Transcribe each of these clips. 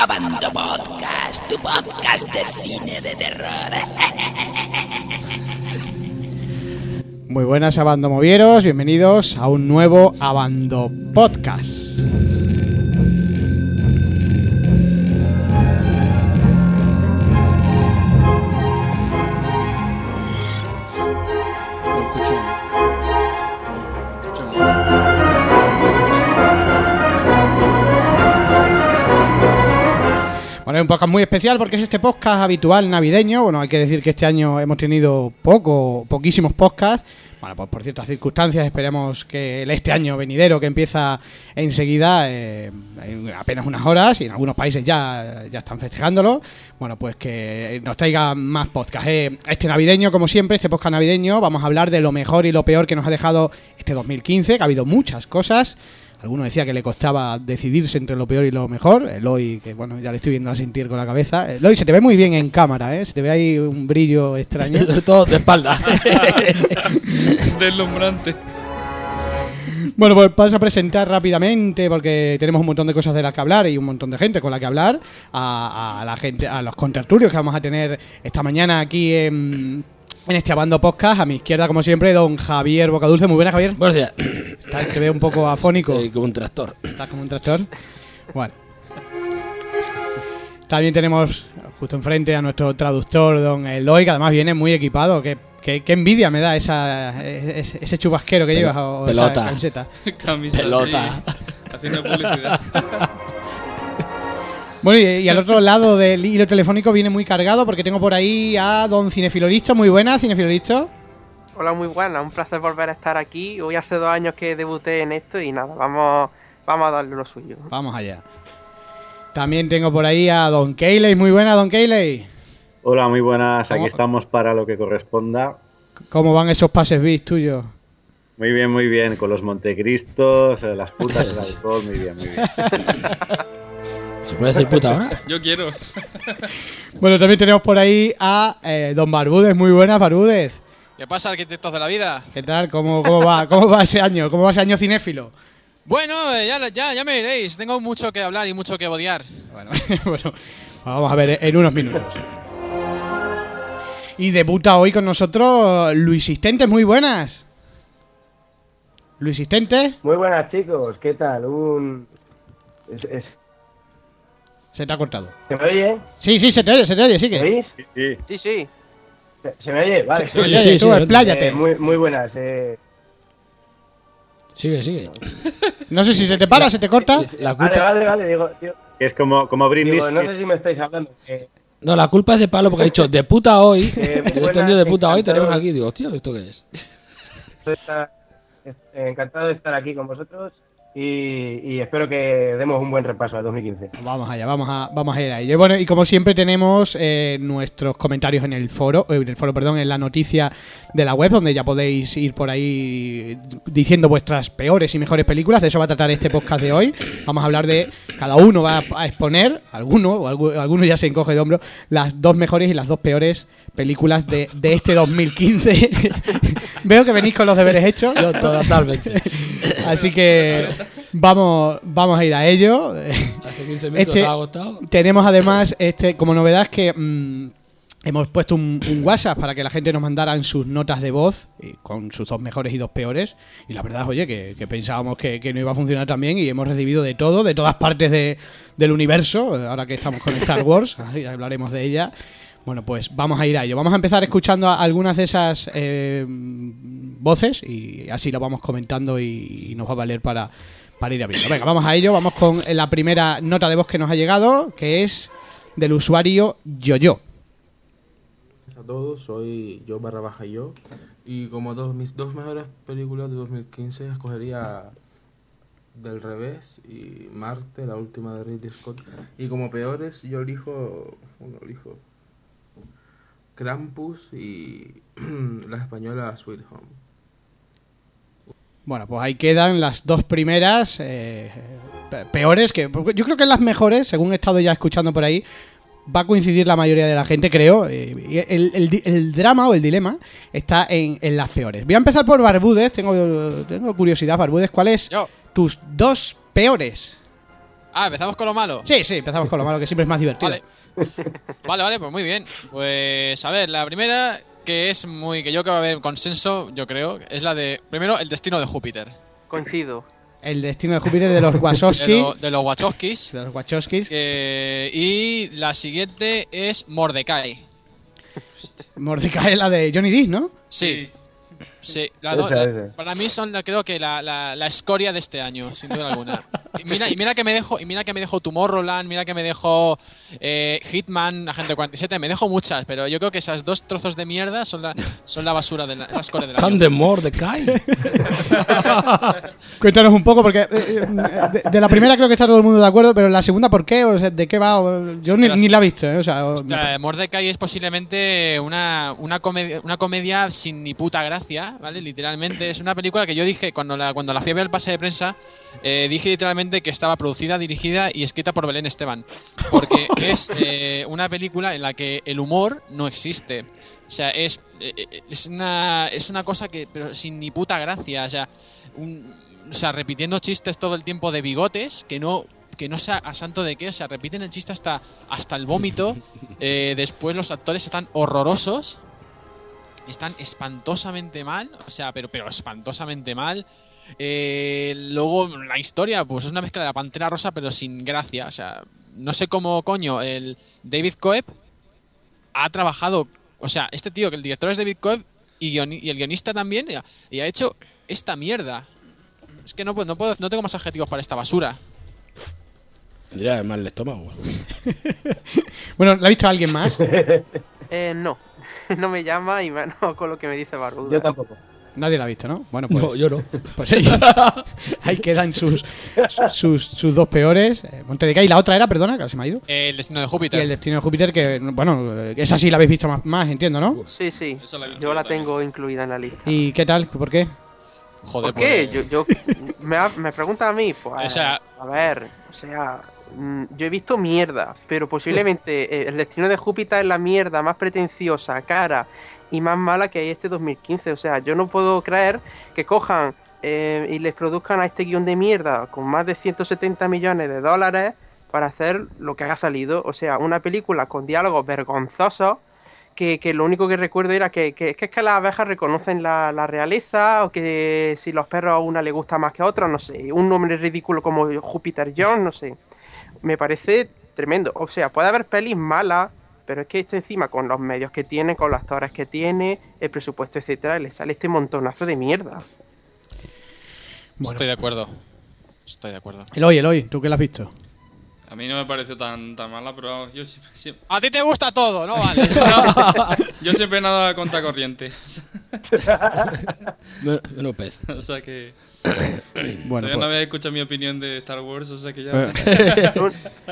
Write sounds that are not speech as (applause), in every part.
Abando Podcast, tu podcast de cine de terror. (laughs) Muy buenas Abandomovieros, bienvenidos a un nuevo Abando Podcast. Un podcast muy especial porque es este podcast habitual navideño. Bueno, hay que decir que este año hemos tenido poco, poquísimos podcasts. Bueno, pues por ciertas circunstancias esperemos que este año venidero que empieza enseguida, eh, en apenas unas horas, y en algunos países ya, ya están festejándolo, bueno, pues que nos traiga más podcasts. Eh, este navideño, como siempre, este podcast navideño, vamos a hablar de lo mejor y lo peor que nos ha dejado este 2015, que ha habido muchas cosas. Alguno decía que le costaba decidirse entre lo peor y lo mejor. Eloy, que bueno, ya le estoy viendo a sentir con la cabeza. Eloy, se te ve muy bien en cámara, ¿eh? Se te ve ahí un brillo extraño. (laughs) Todo de espalda. (laughs) Deslumbrante. Bueno, pues paso a presentar rápidamente porque tenemos un montón de cosas de las que hablar y un montón de gente con la que hablar a, a la gente, a los contertulios que vamos a tener esta mañana aquí en, en este Abando Podcast. A mi izquierda, como siempre, don Javier Bocadulce. Muy buena, Javier. Buenos días. Está- Te veo un poco afónico. Estoy como un tractor. Estás como un tractor. Bueno. También tenemos justo enfrente a nuestro traductor, don Eloy, que además viene muy equipado. Qué, qué- qué envidia me da esa, ese, ese chubasquero que Pel- llevas o pelota. esa camiseta. (laughs) Pelota. Haciendo publicidad. (laughs) Bueno, y, y al otro lado del hilo telefónico viene muy cargado porque tengo por ahí a don Cinefiloristo. Muy buena, Cinefiloristo. Hola, muy buena, un placer volver a estar aquí. Hoy hace dos años que debuté en esto y nada, vamos, vamos a darle lo suyo. Vamos allá. También tengo por ahí a don Keyley. Muy buena, don Keyley. Hola, muy buenas. ¿Cómo? Aquí estamos para lo que corresponda. ¿Cómo van esos pases bis tuyos? Muy bien, muy bien. Con los Montecristos, eh, las putas, el alcohol, muy bien, muy bien. (laughs) ¿Se puede decir puta ahora? (laughs) Yo quiero. Bueno, también tenemos por ahí a eh, don Barbúdez. Muy buenas, Barbúdez. ¿Qué pasa, arquitectos de la vida? ¿Qué tal? ¿Cómo, cómo va? ¿Cómo va ese año? ¿Cómo va ese año cinéfilo? Bueno, eh, ya, ya, ya me diréis. Tengo mucho que hablar y mucho que odiar. Bueno, (laughs) bueno, vamos a ver en unos minutos. Y debuta hoy con nosotros Luis Sistente. Muy buenas. Luis Sistente, Muy buenas chicos, ¿qué tal? Un... es- es- se te ha cortado. ¿Se me oye? Sí, sí, se te oye, se te oye, sí ¿Me que. oís? Sí, sí. Sí, sí. ¿Se, se me oye? Vale. Se te Sí, oye, sí, tú, expláyate. Eh, muy, muy buenas. Eh... Sigue, sigue. No sé si se te para, se te corta. La Vale, culpa, vale, vale, digo, digo, Que es como, como Britney digo, no sé si me estáis hablando. eh, no, la culpa es de Pablo porque ha dicho de puta hoy. (laughs) Eh, Yo he buenas, entendido de puta hoy. Tenemos aquí. Digo, hostia, ¿esto qué es? estoy eh, encantado de estar aquí con vosotros y, y espero que demos un buen repaso al 2015. Vamos allá, vamos a, vamos a ir a ello. Bueno, y como siempre tenemos eh, nuestros comentarios en el foro, eh, en el foro, perdón, en la noticia de la web, donde ya podéis ir por ahí diciendo vuestras peores y mejores películas. De eso va a tratar este podcast de hoy. Vamos a hablar de, cada uno va a exponer, alguno, o algu- alguno ya se encoge de hombro, las dos mejores y las dos peores películas de, de este 2015. (laughs) Veo que venís con los deberes hechos. Yo totalmente. (laughs) Así que (laughs) vamos, vamos a ir a ello. Hace 15 minutos Este- agotado. Tenemos además, este, como novedad, que mm, hemos puesto un, un WhatsApp para que la gente nos mandaran sus notas de voz y con sus dos mejores y dos peores. Y la verdad, oye, que, que pensábamos que, que no iba a funcionar tan bien y hemos recibido de todo, de todas partes de- del universo, ahora que estamos con Star Wars, (laughs) así hablaremos de ella. Bueno, pues vamos a ir a ello. Vamos a empezar escuchando a- algunas de esas eh, voces y así lo vamos comentando y, nos va a valer para, para ir abriendo. Venga, vamos a ello. Vamos con la primera nota de voz que nos ha llegado, que es del usuario Yoyo. a todos, soy yo barra baja yo y como dos, mis dos mejores películas de 2015 escogería Del revés y Marte, la última de Ridley Scott y como peores yo elijo, bueno, elijo Krampus y (clears throat) la española Sweet Home. Bueno, pues ahí quedan las dos primeras eh, pe- peores, que yo creo que las mejores, según he estado ya escuchando por ahí, va a coincidir la mayoría de la gente, creo. el, el di- el drama o el dilema está en, en las peores. Voy a empezar por Barbúdez, tengo, tengo curiosidad, Barbúdez, ¿cuáles Yo. tus dos peores? Ah, empezamos con lo malo. Sí, sí, empezamos con lo malo, que siempre es más divertido. Vale. (laughs) Vale, vale, pues muy bien. Pues a ver, la primera que es muy que yo creo que va a haber consenso, yo creo, es la de primero el destino de Júpiter. Coincido. El destino de Júpiter de los (laughs) De, Wachowski. lo- de los Wachowskis. De los Wachowskis. Eh, y la siguiente es Mordecai. Mordecai es la de Johnny Depp, ¿no? Sí. Sí, la do- la- esa. para mí son la, creo que la, la, la escoria de este año, sin duda alguna. Y mira, y mira que me dejo, y mira que me dejo Tomorrowland, mira que me dejo eh, Hitman, Agente 47, me dejo muchas, pero yo creo que esas dos trozos de mierda son la, son la basura de la, la escoria del año. Can de Mordecai. (laughs) Cuéntanos un poco, porque eh, eh, de, de la primera creo que está todo el mundo de acuerdo, pero la segunda, ¿por qué? O sea, ¿De qué va? O- Yo ni, ni la he visto, ¿eh? O sea, o- Ostras, Mordecai es posiblemente una, una, comedia, una comedia sin ni puta gracia, ¿vale? Literalmente. Es una película que yo dije, cuando la, cuando la fui a ver el pase de prensa, eh, dije literalmente que estaba producida, dirigida y escrita por Belén Esteban. Porque (laughs) es eh, una película en la que el humor no existe. O sea, es, eh, es, una, es una cosa que, pero sin ni puta gracia. O sea, un- o sea, repitiendo chistes todo el tiempo de bigotes, que no que no sea a santo de qué, o sea, repiten el chiste hasta, hasta el vómito. (laughs) Eh, después los actores están horrorosos. Están espantosamente mal. O sea, pero, pero espantosamente mal. Eh, luego la historia, pues es una mezcla de la pantera rosa, pero sin gracia. O sea, no sé cómo coño el David Coeb ha trabajado. O sea, este tío, que el director es David Coeb y, el guionista también, y ha, hecho esta mierda. Es que no, puedo- no, puedo, no tengo más adjetivos para esta basura. Tendría mal el estómago. (laughs) Bueno, ¿la ha visto alguien más? (laughs) Eh, no. (laughs) no me llama y menos (laughs) con lo que me dice Barbuda. Yo tampoco. Nadie la ha visto, ¿no? Bueno, pues, No, yo no. (laughs) pues ahí, ahí quedan sus, sus, sus dos peores. Eh, Mordecai y la otra era, perdona, que se me ha ido. El destino de Y Júpiter. el destino de Júpiter, que, bueno, esa sí la habéis visto más, más entiendo, ¿no? Sí, sí. La Yo la también. tengo incluida en la lista. ¿Y qué tal? ¿Por qué? Joder, ¿Por qué? pues- Yo, yo (laughs) me, me pregunta a mí, pues. O sea- a ver, o sea, mm, yo he visto mierda, pero posiblemente (laughs) eh, el destino de Júpiter es la mierda más pretenciosa, cara y más mala que hay este 2015. O sea, yo no puedo creer que cojan eh, y les produzcan a este guion de mierda con más de 170 millones de dólares para hacer lo que haya salido. O sea, una película con diálogos vergonzosos que, que lo único que recuerdo era que, que, que es que las abejas reconocen la, la realeza o que si los perros a una le gusta más que a otra, no sé, un nombre ridículo como Júpiter Jones, no sé. Me parece tremendo. O sea, puede haber pelis malas, pero es que este encima con los medios que tiene, con los actores que tiene, el presupuesto, etcétera, le sale este montonazo de mierda. Estoy de acuerdo. Estoy de acuerdo. Eloy, Eloy, ¿tú qué la has visto? A mí no me pareció tan, tan mala, pero yo siempre, siempre- A ti te gusta todo, ¿no? Vale. (laughs) yo siempre nada contra corriente. (laughs) Menos pez. (laughs) o sea que (coughs) Bueno, todavía no pues, habéis escuchado mi opinión de Star Wars, o sea que ya... Eh.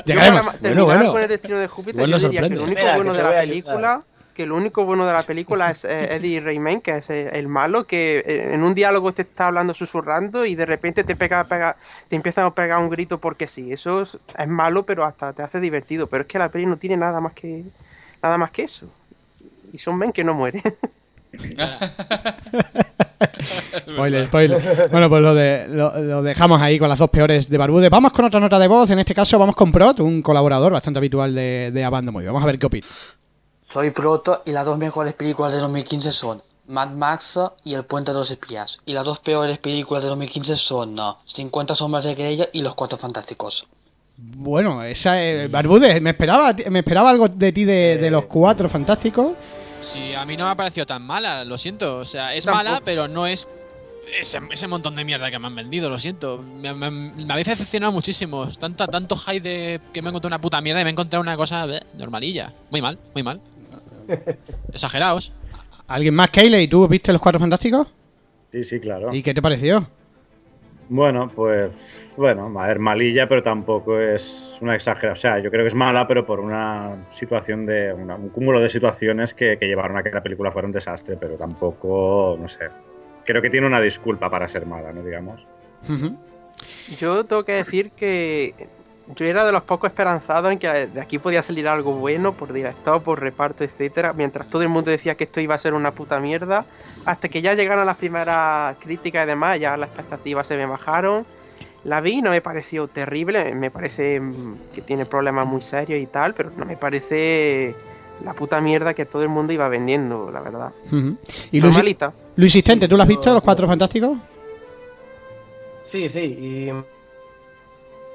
Llegaremos. Bueno, terminar bueno. con el destino de Júpiter, Igual yo diría que lo único Espera, bueno de la película, que lo único bueno de la película es eh, (laughs) Eddie Rayman, que es eh, el malo, que eh, en un diálogo te está hablando susurrando y de repente te pega, pega te empiezan a pegar un grito porque sí. Eso es, es malo, pero hasta te hace divertido. Pero es que la peli no tiene nada más que nada más que eso. Y son men que no muere. (laughs) spoiler, spoiler. Bueno, pues lo, de, lo, lo dejamos ahí con las dos peores de Barbude. Vamos con otra nota de voz. En este caso vamos con Prot, un colaborador bastante habitual de, de Abando Muy. Vamos a ver qué opina. Soy Proto y las dos mejores películas de 2015 son Mad Max y El Puente de los Espías. Y las dos peores películas de 2015 son no, 50 Sombras de Grey y Los Cuatro Fantásticos. Bueno, esa eh, Barbude, me esperaba, me esperaba algo de ti de, de los cuatro fantásticos. Sí, a mí no me ha parecido tan mala, lo siento. O sea, es Tampoco. mala, pero no es ese, ese montón de mierda que me han vendido, lo siento. Me, me- me habéis decepcionado muchísimo. Tanta, tanto hype de que me he encontrado una puta mierda y me he encontrado una cosa bleh, normalilla. Muy mal, muy mal. (laughs) Exageraos. ¿Alguien más, Keyle? ¿Y tú viste los cuatro fantásticos? Sí, sí, claro. ¿Y qué te pareció? Bueno, pues, bueno, a ver, malilla, pero tampoco es una exageración. O sea, yo creo que es mala, pero por una situación de, una- un cúmulo de situaciones que, que llevaron a que la película fuera un desastre, pero tampoco, no sé. Creo que tiene una disculpa para ser mala, ¿no? Digamos. Yo tengo que decir que yo era de los pocos esperanzados en que de aquí podía salir algo bueno por director, por reparto, etcétera, mientras todo el mundo decía que esto iba a ser una puta mierda, hasta que ya llegaron las primeras críticas y demás, ya las expectativas se me bajaron. La vi y no me pareció terrible, me parece mm, que tiene problemas muy serios y tal, pero no me parece la puta mierda que todo el mundo iba vendiendo, la verdad. ¿Y Luis, Normalita. Luis tú lo has visto, Los Cuatro Fantásticos? Sí, sí, y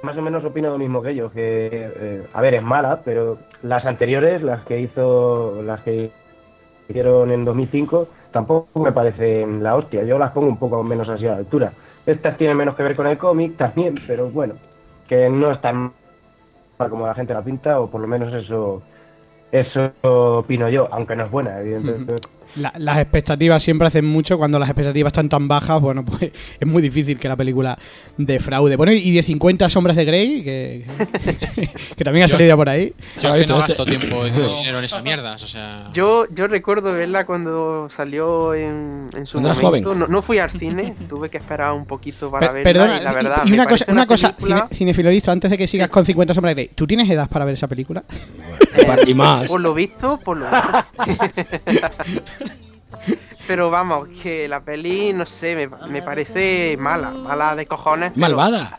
más o menos opino lo mismo que ellos, que, eh, a ver, es mala, pero las anteriores, las que hizo, las que hicieron en 2005, tampoco me parecen la hostia, yo las pongo un poco menos así a la altura. Estas tienen menos que ver con el cómic también, pero bueno, que no es tan mal como la gente la pinta, o por lo menos eso, eso opino yo, aunque no es buena, evidentemente. (laughs) La- las expectativas siempre hacen mucho. Cuando las expectativas están tan bajas, bueno, (laughs) pues es muy difícil que la película defraude. Bueno, y de 50 Sombras de Grey, que, (laughs) que también ha salido por ahí. Yo es que no gasto tiempo y (laughs) dinero en esas mierdas, o sea... Yo, yo recuerdo verla cuando salió en, en su momento. joven. No, no fui al cine, tuve que esperar un poquito para Per- verla. perdona, y la verdad, y una cosa, una cosa película- cine- antes de que sigas con 50 Sombras de Grey, ¿tú tienes edad para ver esa película? Y más. Por lo visto, por lo visto. (laughs) Pero vamos, que la peli, no sé, me, me parece mala, mala de cojones. Malvada.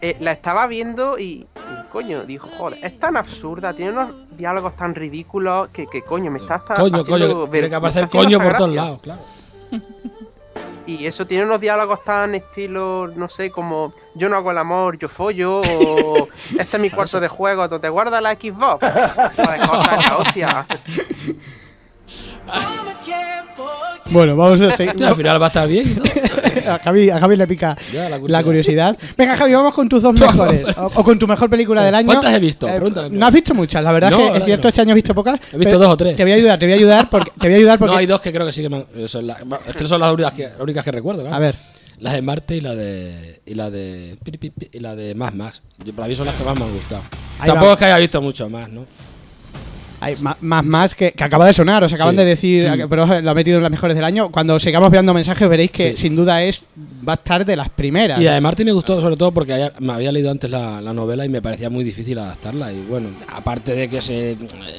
eh, la estaba viendo y, y, coño, dijo, joder, es tan absurda, tiene unos diálogos tan ridículos que, que coño, me está hasta Coño, haciendo coño, ver- tiene que me aparecer está haciendo coño por hasta todos gracia. lados, claro. (laughs) Y eso tiene unos diálogos tan estilo, no sé, como yo no hago el amor, yo follo, o (laughs) este es mi cuarto de juego donde guarda la Xbox. (laughs) Cosas, la hostia. Bueno, vamos a (laughs) seguir. Al final va a estar bien, ¿no? (laughs) a, Javi, a Javi le pica Ya, la la curiosidad. Venga, Javi, vamos con tus dos mejores. O, o con tu mejor película del año. ¿Cuántas he visto? Eh, no has visto muchas, la verdad No, que es cierto, que no. este año has visto pocas. He visto dos o tres. Te voy a ayudar, te voy a ayudar porque te voy a ayudar porque No, hay dos que creo que sí que me han- son las- es que son las únicas que, las únicas que recuerdo. claro. A ver. La de Marte y la de. Y la de. Y la de Más Max. Yo, para mí son las que más me han gustado. Ahí Tampoco va. es que haya visto mucho más, ¿no? Hay ma- más más que, que acaba de sonar, os acaban Sí. de decir, Mm. pero lo ha metido en las mejores del año. Cuando sigamos viendo mensajes veréis que sin duda es va a estar de las primeras. Y la de Marte me gustó sobre todo porque haya- me había leído antes la, la novela y me parecía muy difícil adaptarla. Y bueno, aparte de que se, eh,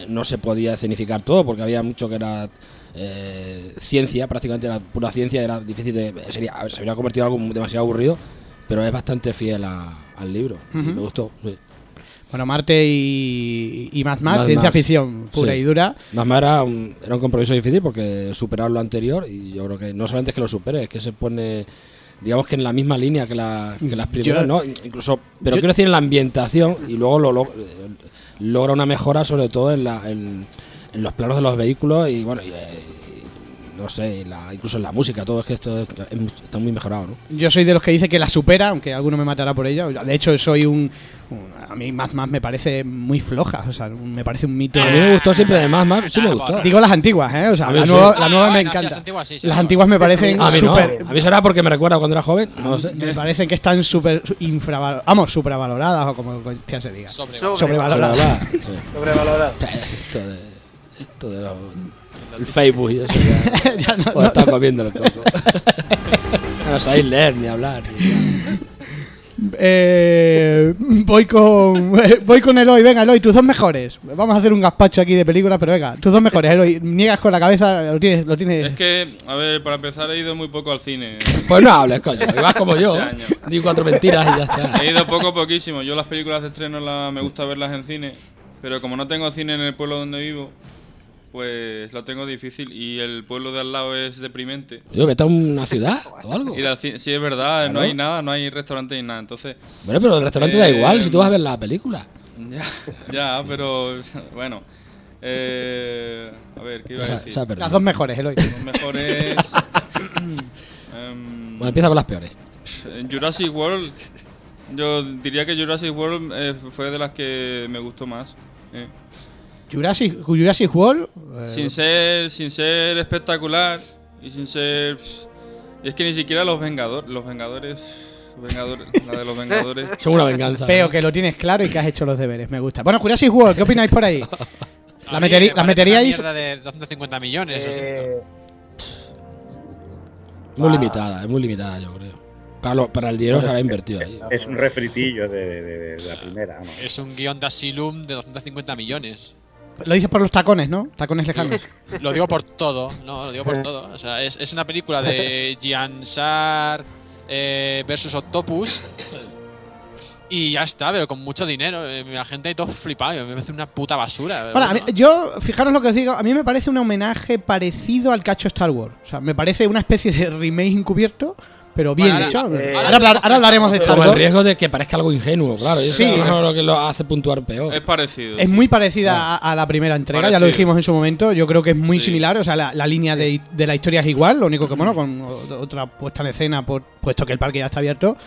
no se podía escenificar todo porque había mucho que era eh, ciencia, prácticamente era pura ciencia, era difícil de. Sería, se habría convertido en algo demasiado aburrido, pero es bastante fiel a- al libro. me gustó. sí. Bueno, Marte y, y más más, Mad ciencia Max. ficción pura Sí. y dura. Más más era un, era un compromiso difícil porque superar lo anterior y yo creo que no solamente es que lo supere, es que se pone digamos que en la misma línea que, la- que las primeras, Yo- ¿no? Incluso, pero yo- quiero decir en la ambientación y luego lo, lo- logra una mejora sobre todo en, la, en, en los planos de los vehículos y bueno, y, eh, y no sé, la- incluso en la música, todo es que esto es- es- está muy mejorado, ¿no? Yo soy de los que dice que la supera, aunque alguno me matará por ello. De hecho, soy un, un- a mí más más me parece muy floja, o sea, me parece un mito. A mí me gustó siempre de más, más, sí me gustó. Digo las antiguas, ¿eh? O sea, la sí. nueva, la Ah, nueva me sí, encanta. las antiguas sí, sí, las no. antiguas me parecen A mí no, a mí será porque me recuerda cuando era joven, no lo sé. me parecen que están súper infravaloradas, vamos, supravaloradas o como ya se diga. Sobrevaloradas. Sobrevaloradas. Sí. Sobrevalorado. Esto de, esto de los, el Facebook y eso ya, (laughs) Ya no- os no- está comiendo el coco. Ya (laughs) no sabéis leer ni hablar. Eh, voy con (laughs) voy con Eloy, venga Eloy, tus dos mejores. Vamos a hacer un gazpacho aquí de películas, pero venga, tus dos mejores, Eloy. Niegas con la cabeza, lo tienes, lo tienes. Es que, a ver, para empezar he ido muy poco al cine. Pues no hables, coño. Vas como yo. Este año. Di cuatro mentiras y ya está. He ido poco, poquísimo. Yo las películas de estreno la- me gusta verlas en cine, pero como no tengo cine en el pueblo donde vivo, pues lo tengo difícil y el pueblo de al lado es deprimente. Yo, vete a una ciudad (laughs) o algo. Sí, es verdad, no hay nada, no hay restaurante ni nada. Entonces, Bueno, pero el restaurante da Eh, igual si tú vas a ver la película. (laughs) ya, ya pero bueno. Eh, a ver, ¿qué iba a decir? Las dos mejores, Eloy. Los mejores. (laughs) em, Bueno, empieza por las peores. Jurassic World, yo diría que Jurassic World eh, fue de las que me gustó más. eh. Jurassic, Jurassic World. eh, Sin ser, sin ser espectacular y sin ser. Es que ni siquiera los Vengadores, los Vengadores, Vengadores, la de los Vengadores. (laughs) Son una venganza. Veo que lo tienes claro y que has hecho los deberes, me gusta. Bueno, Jurassic World, ¿qué opináis por ahí? A (laughs) ¿La, mí meteri- me la meteríais? Una mierda de 250 millones. Eh, Muy limitada, es muy limitada, yo creo. Para, lo- para el dinero que se ha invertido ahí. Es un refritillo de, de- de la primera. ¿no? Es un guion de Asylum de 250 millones. Lo dices por los tacones, ¿no? Tacones lejanos. (laughs) Lo digo por todo, no, lo digo por todo. O sea, es, es una película de (laughs) Gian Sar eh, versus Octopus Y ya está, pero con mucho dinero. eh, La gente ahí todo flipado. Me parece una puta basura. mí- bueno. yo, fijaros lo que os digo, a mí me parece un homenaje parecido al cacho Star Wars. O sea, me parece una especie de remake encubierto, pero bien Bueno, hecho. ahora- ahora, ahora hablar- tenemos ahora hablaremos de Star Como el riesgo de que parezca algo ingenuo, claro. eso Sí. es lo que lo hace puntuar peor. Es parecido. Es muy parecida a, a la primera entrega, ya lo dijimos en su momento. Yo creo que es muy Sí. similar, o sea, la, la línea de, de la historia es igual, lo único que, bueno, con otra puesta en escena, por, puesto que el parque ya está abierto,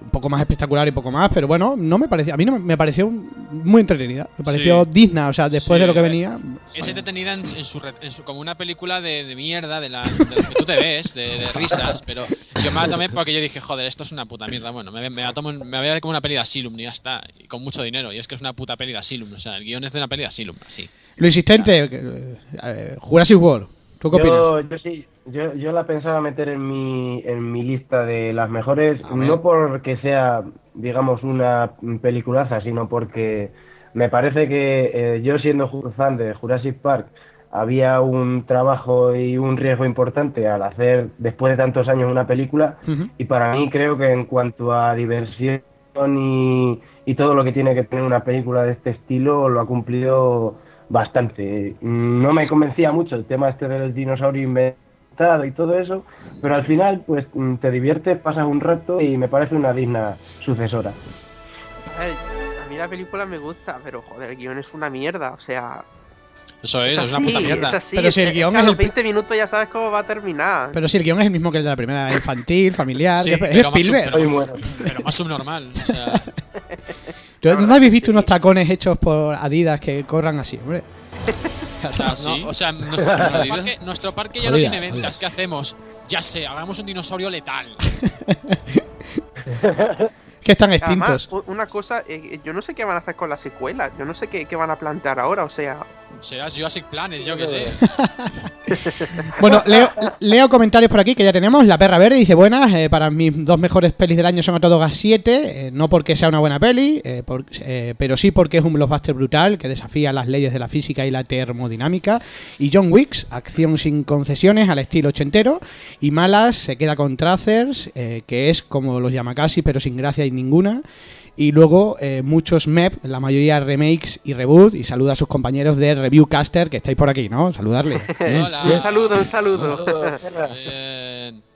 un poco más espectacular y poco más, pero bueno, no me pareció, a mí no me- pareció muy entretenida, me pareció Sí. digna, o sea, después Sí. de lo que venía. Es entretenida en, en su, en su- como una película de, de mierda, de la, de la que tú te ves, de, de risas, pero yo me la tomé porque yo dije, joder, esto es una puta mierda. Bueno, me, me la tomo, me voy a ver como una peli de Asylum y ya está, y con mucho dinero, y es que es una puta peli de Asylum, o sea, el guion es de una peli de Asylum, así. Luis Asistente, eh, eh, Jurassic World, ¿tú qué opinas? Yo, yo sí, yo, yo la pensaba meter en mi, en mi lista de las mejores, no porque sea, digamos, una peliculaza, sino porque me parece que eh, yo siendo fan de Jurassic Park, había un trabajo y un riesgo importante al hacer, después de tantos años, una película, y para mí creo que en cuanto a diversión y, y todo lo que tiene que tener una película de este estilo, lo ha cumplido bastante. No me convencía mucho el tema este del dinosaurio inventado y todo eso, pero al final pues mm, te diviertes, pasas un rato y me parece una digna sucesora. A ver, a mí la película me gusta, pero joder, el guion es una mierda. O sea, Eso es, es, así, una puta mierda. es así. Pero si el guion a es los el pri- 20 minutos ya sabes cómo va a terminar. Pero si el guion es el mismo que el de la primera, infantil, familiar, Sí, es pero más, sub- más, pero más subnormal, o sea... (laughs) ¿Tú- La ¿No habéis que visto sí. unos tacones hechos por Adidas que corran así, hombre? (laughs) O sea, ¿Ah, sí? no, o sea, nuestro, nuestro parque, nuestro parque ya no tiene ventas. jodidas. ¿Qué hacemos? Ya sé, hagamos un dinosaurio letal. (laughs) Que están Además, extintos. u- una cosa, eh, yo no sé qué van a hacer con la secuela. Yo no sé qué, qué van a plantear ahora. O sea, Serás Jurassic Planet, yo qué sé. (laughs) Bueno, leo, leo comentarios por aquí que ya tenemos. La Perra Verde dice: Buenas, eh, para mis dos mejores pelis del año son a todo gas 7. eh, no porque sea una buena peli, eh, por- eh, pero sí porque es un blockbuster brutal que desafía las leyes de la física y la termodinámica. Y John Wicks, acción sin concesiones al estilo ochentero. Y Malas se queda con Tracers, eh, que es como los Yamakasi, pero sin gracia y ninguna. Y luego eh, muchos MEP, la mayoría remakes y reboot. Y saluda a sus compañeros de Reviewcaster que estáis por aquí, ¿no? Saludarle. (laughs) Hola. un saludo, un saludo.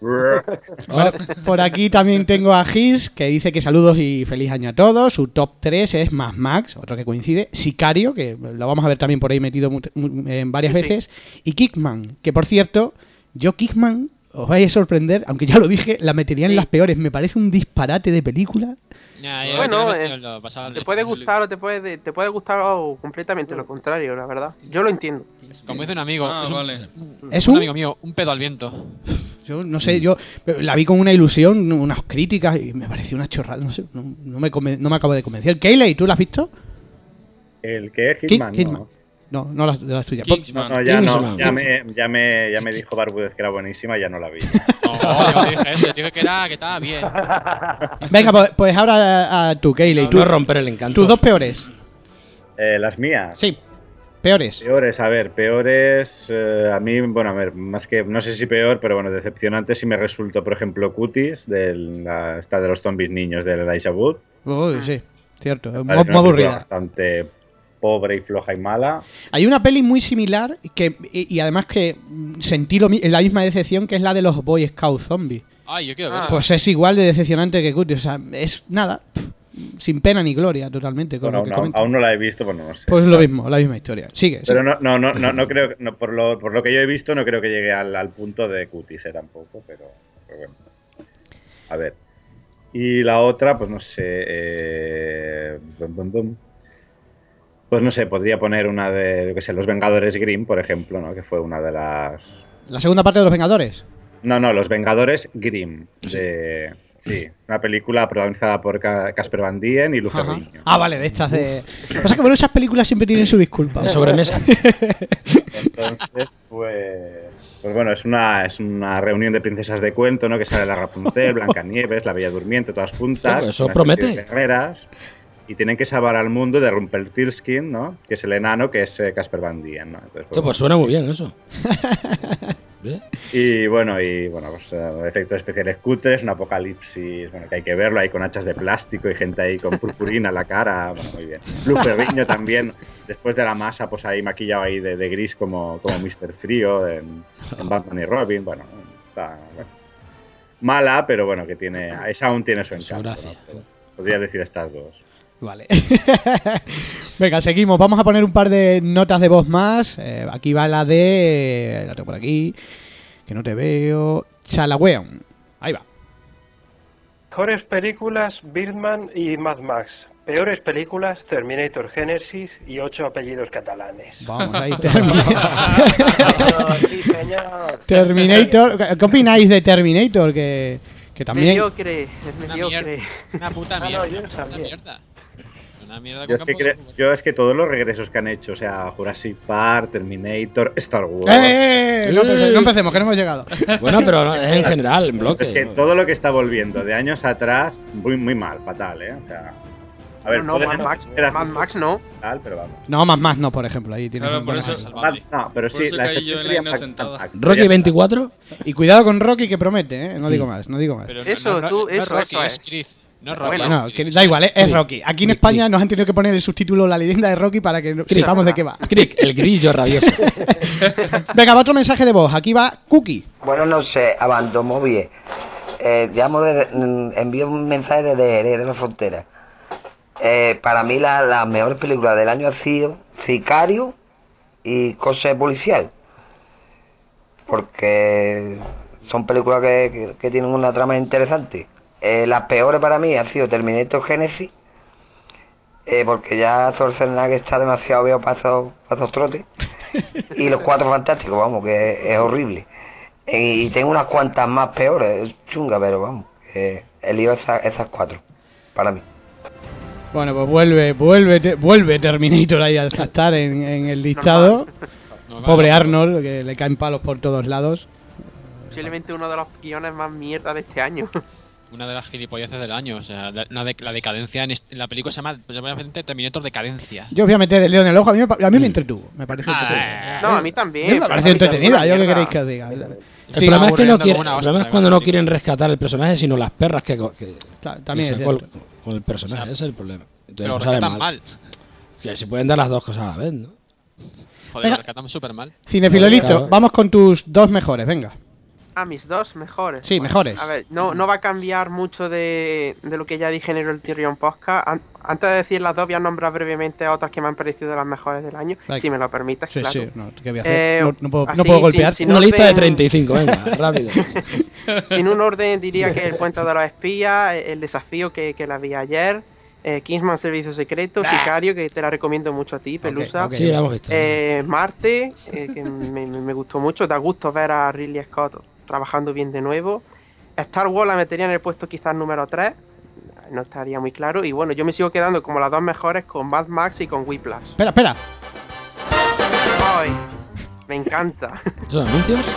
(laughs) Por aquí también tengo a Gis, que dice que saludos y feliz año a todos. Su top 3 es Mad Max, otro que coincide. Sicario, que lo vamos a ver también por ahí metido en varias Sí, sí. veces. Y Kickman, que por cierto, yo Kickman, os vais a sorprender, aunque ya lo dije, la metería en Sí. las peores. Me parece un disparate de película. ya, ya, Bueno, eh, lo pasaba- Te puede gustar o te puede, te puede gustar o completamente lo contrario, la verdad. Yo lo entiendo. Como dice un amigo, Ah, es un, vale. Es un un, amigo mío, un pedo al viento. yo no sé, yo la vi con una ilusión, unas críticas y me pareció una chorrada, no sé, no, no me, no me acabo de convencer. Keyley, ¿tú la has visto? El que es Hitman, Hitman. ¿no? No, no la, no la tuya. Kingsman. No, ya no, ya me, ya me, ya me dijo Barbudez que era buenísima y ya no la vi. No, yo dije eso, yo dije que era que estaba bien. (laughs) Venga, pues, pues ahora a, tú, Keyley. no, tú- no romper el encanto. tus dos peores. Eh, las mías. Sí, peores. Peores, a ver, peores. eh, a mí, bueno, a ver, más que, no sé si peor, pero bueno, decepcionante si me resultó, por ejemplo, Cuties, de la, esta de los zombies niños de Elijah Wood. Uy, sí, cierto. Muy, aburrida. Bastante pobre y floja y mala. Hay una peli muy similar que y, y además que sentí lo la misma decepción que es la de los Boy Scout Zombies. Ay, yo quiero Ah. verla. Pues es igual de decepcionante que Cutie. O sea, es nada. Sin pena ni gloria, totalmente. Con Bueno, lo que aún, comenta. aún no la he visto, bueno, no sé. Pues lo mismo, la misma historia. Sigue. Pero sigue. no, no, no, no, no creo, no, por, lo, por lo que yo he visto, no creo que llegue al, al punto de Cuties eh, tampoco, pero, pero bueno. A ver. Y la otra, pues no sé. eh, bum, bum, bum. Pues no sé, podría poner una de, yo qué sé, Los Vengadores Grimm, por ejemplo, ¿no? Que fue una de las. La segunda parte de Los Vengadores. No, no, Los Vengadores Grimm. De. Sí, una película protagonizada por Ca- Casper Van Dien y Luca. Ah, vale, de estas de. Pasa que bueno, esas películas siempre tienen su disculpa. De sobremesa. (laughs) Entonces, pues, pues bueno, es una, es una reunión de princesas de cuento, ¿no? Que sale la Rapunzel, (laughs) Blancanieves, la Bella Durmiente, todas juntas. Sí, pues eso promete. de y tienen que salvar al mundo de Rumpelstiltskin, ¿no? Que es el enano, que es eh, Casper Van Dien, ¿no? Entonces, pues, pues suena muy bien eso. (laughs) ¿Eh? Y bueno, y bueno, pues eh, efectos especiales cutres, un apocalipsis, bueno, que hay que verlo ahí con hachas de plástico y gente ahí con purpurina en la cara, bueno, muy bien. Luke Ferrigno también, después de la masa, pues ahí maquillado ahí de, de gris como, como Mr. Frío en, en Batman y Robin, bueno, está, bueno. Mala, pero bueno, que tiene, esa aún tiene su encanto. ¿no? Podría decir estas dos. Vale. (laughs) Venga, seguimos. Vamos a poner un par de notas de voz más. Eh, aquí va la de. La tengo por aquí. Que no te veo. Chalaweon. Ahí va. Mejores películas, Birdman y Mad Max. Peores películas, Terminator Genesis y ocho apellidos catalanes. Vamos, ahí (laughs) Terminator. sí, señor. Terminator. ¿Qué opináis de Terminator? Que, que también. Mediocre, es Una mediocre. mierda. Una puta Ah, no, mierda. yo una puta mierda. Una mierda Yo es, que campo de cre- fútbol. yo es que todos los regresos que han hecho, o sea, Jurassic Park, Terminator, Star Wars. ¡Eh! No, empe- no empecemos, que no hemos llegado. (laughs) Bueno, pero no, en general, en bloque. Es que ¿no? todo lo que está volviendo de años atrás, muy, muy mal, fatal, ¿eh? O sea. A ver, no, no, Mad Max, era Mad Max no. tal, pero vamos. No, más más no, por ejemplo. Ahí Claro, por eso-. Salvable. No, pero Por sí, eso la la Mad. Max. Rocky 24. Y cuidado con Rocky que promete, ¿eh? No digo más, no digo más. Pero Eso, no, tú, eso, Rocky, eso es es. Chris. No es Rocky. Bueno, No, que da igual, es, es Crick. Rocky. Aquí en Crick, España nos han tenido que poner el subtítulo La leyenda de Rocky para que no- sepamos de qué va. Crick, el grillo rabioso. (laughs) Venga, va otro mensaje de voz. Aquí va Cookie. Bueno, no sé, abandono bien. Eh, llamo de, mm, envío un mensaje desde Jerez de la Frontera. Eh, para mí la- las mejores películas del año han sido Sicario y Cosa Policial. Porque son películas que, que- que tienen una trama interesante. Eh, las peores para mí han sido Terminator Genesis. eh, porque ya Schwarzenegger está demasiado viejo para esos, para esos trotes. (laughs) Y los cuatro fantásticos, vamos, que es horrible. Y, y tengo unas cuantas más peores, chunga, pero vamos, elijo esas, esas cuatro, para mí. Bueno, pues vuelve, vuelve, vuelve Terminator ahí a estar en, en el listado. Pobre Arnold, que le caen palos por todos lados. Posiblemente uno de los guiones más mierda de este año. (laughs) Una de las gilipolleces del año. O sea, la, una de- la decadencia en, est- en la película se llama precisamente Terminator Decadencia. Yo voy a meter el dedo en el ojo. A mí me, a mí me entretuvo. Me parece Ah, entretenida. No, a mí también. me parece entretenida. ¿Yo qué queréis que os diga? El Sí, problema es que no una el problema es cuando no quieren rescatar el personaje, sino las perras que, que, Claro, que también es sacó el- con el personaje. O sea, ese es el problema. Entonces, Pero pues, sabe rescatan mal. Que se pueden dar las dos cosas a la vez, ¿no? Joder, Venga. lo rescatan súper mal. Cinefilo listo. Claro. Vamos con tus dos mejores, venga. Ah, mis dos mejores. Sí, mejores. A ver, no, no va a cambiar mucho de, de lo que ya dije en el Tyrion Podcast. An- antes de decir las dos, voy a nombrar brevemente a otras que me han parecido las mejores del año, si me lo permites, Sí, claro. sí, no, ¿qué voy a hacer? Eh, no, no puedo, no golpear. sin Una lista de orden- 35, venga, (laughs) rápido. Sin un orden diría que El Puente de los Espías, eh, El Desafío que, que la vi ayer, eh, Kingsman Servicio Secreto, Sicario, que te la recomiendo mucho a ti, Pelusa. Sí, la hemos visto. Eh, Marte, eh, que me, me- me gustó mucho, da gusto ver a Ridley Scott trabajando bien de nuevo. Star Wars la metería en el puesto quizás número 3, no estaría muy claro. Y bueno, yo me sigo quedando como las dos mejores con Mad Max y con Whiplash. Espera, espera. Ay, me encanta. ¿Esos anuncios?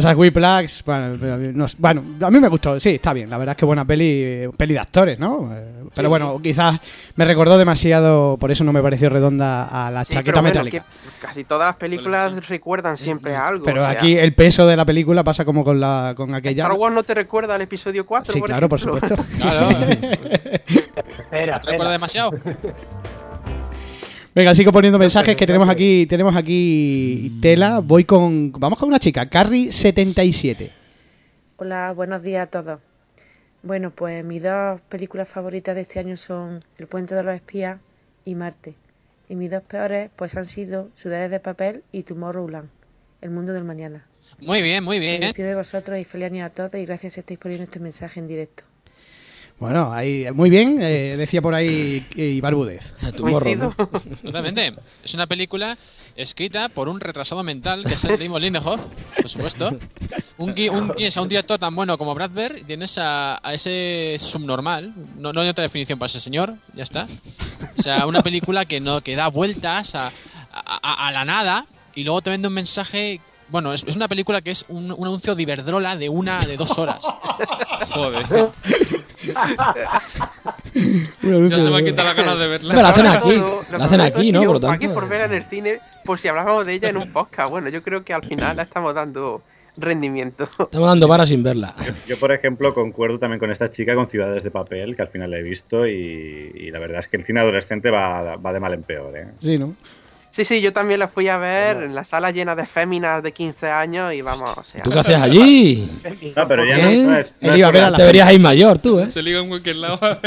Los Whiplash, bueno, no sé, bueno, a mí me gustó, sí, está bien. La verdad es que buena peli, eh, peli de actores, ¿no? Eh, Pero bueno, quizás me recordó demasiado, por eso no me pareció redonda a la Sí, chaqueta pero bueno, metálica. que casi todas las películas recuerdan siempre a algo. Pero o sea, aquí el peso de la película pasa como con la con aquella. Star Wars no te recuerda al episodio 4, Sí, por claro, por ejemplo? supuesto. (laughs) Claro. (laughs) Espera, ¿Te recuerda demasiado? (laughs) Venga, sigo poniendo mensajes que tenemos aquí, tenemos aquí tela. Voy con, vamos con una chica, Carrie77. Hola, buenos días a todos. Bueno, pues mis dos películas favoritas de este año son El puente de los espías y Marte. Y mis dos peores pues han sido Ciudades de papel y Tomorrowland, El mundo del mañana. Muy bien, muy Me bien. despido de vosotros y feliz año a todos y gracias si estáis poniendo este mensaje en directo. Bueno, ahí muy bien, eh, decía por ahí Ibar Budez. (laughs) Tu morro, ¿no? Totalmente. Es una película escrita por un retrasado mental que es el Damon Lindelof, por supuesto. Un, tienes a un director tan bueno como Brad Bird y tienes a, a ese subnormal. No, no hay otra definición para ese señor, ya está. O sea, una película que no que da vueltas a, a- a- a la nada y luego te vende un mensaje. Bueno, es, es una película que es un, un anuncio de Iberdrola de una de dos horas. Joder. (laughs) Ya se me ha quitado la ganas de verla. Hombre, la hacen aquí. todo, La hacen aquí, ¿no? tío, Por lo ¿para qué tanto. por verla en el cine? Por si hablábamos de ella en un podcast. Bueno, yo creo que al final la estamos dando rendimiento. Estamos dando vara sin verla. Yo, por ejemplo, concuerdo también con esta chica con Ciudades de Papel, que al final la he visto y, y la verdad es que el cine adolescente va, va de mal en peor. ¿eh? Sí, ¿no? Sí, sí, yo también la fui a ver en la sala llena de féminas de 15 años y vamos, o sea... ¿Tú qué hacías allí? No, pero ya ¿Eh? no, no es. no Él es iba a por ver la- a la Deberías ir mayor tú, ¿eh? Se liga en cualquier lado. (laughs)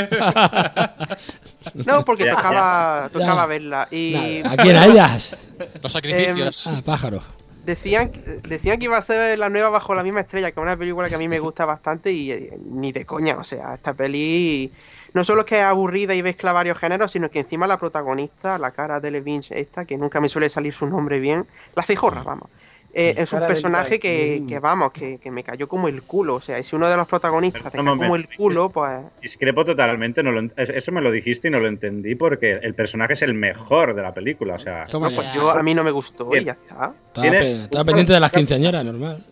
No, porque Ya, tocaba, ya. tocaba verla. Y ¿A quién? ¿A ellas? (laughs) Los sacrificios. Ah, pájaro. decían, decían que iba a ser la nueva Bajo la misma estrella, que es una película que a mí me gusta bastante y eh, ni de coña. O sea, esta peli no solo es que es aburrida y mezcla varios géneros, sino que encima la protagonista, la cara de Levine esta, que nunca me suele salir su nombre bien, la cejorra, vamos. eh, es un personaje que, que, vamos, que, que me cayó como el culo. O sea, y si uno de los protagonistas te cae como el culo, pues... Discrepo totalmente, no lo eso me lo dijiste y no lo entendí porque el personaje es el mejor de la película. O sea, no, pues yo a mí no me gustó y ya está. Estaba, Tiene- pe- estaba pendiente de las quinceañeras, normal.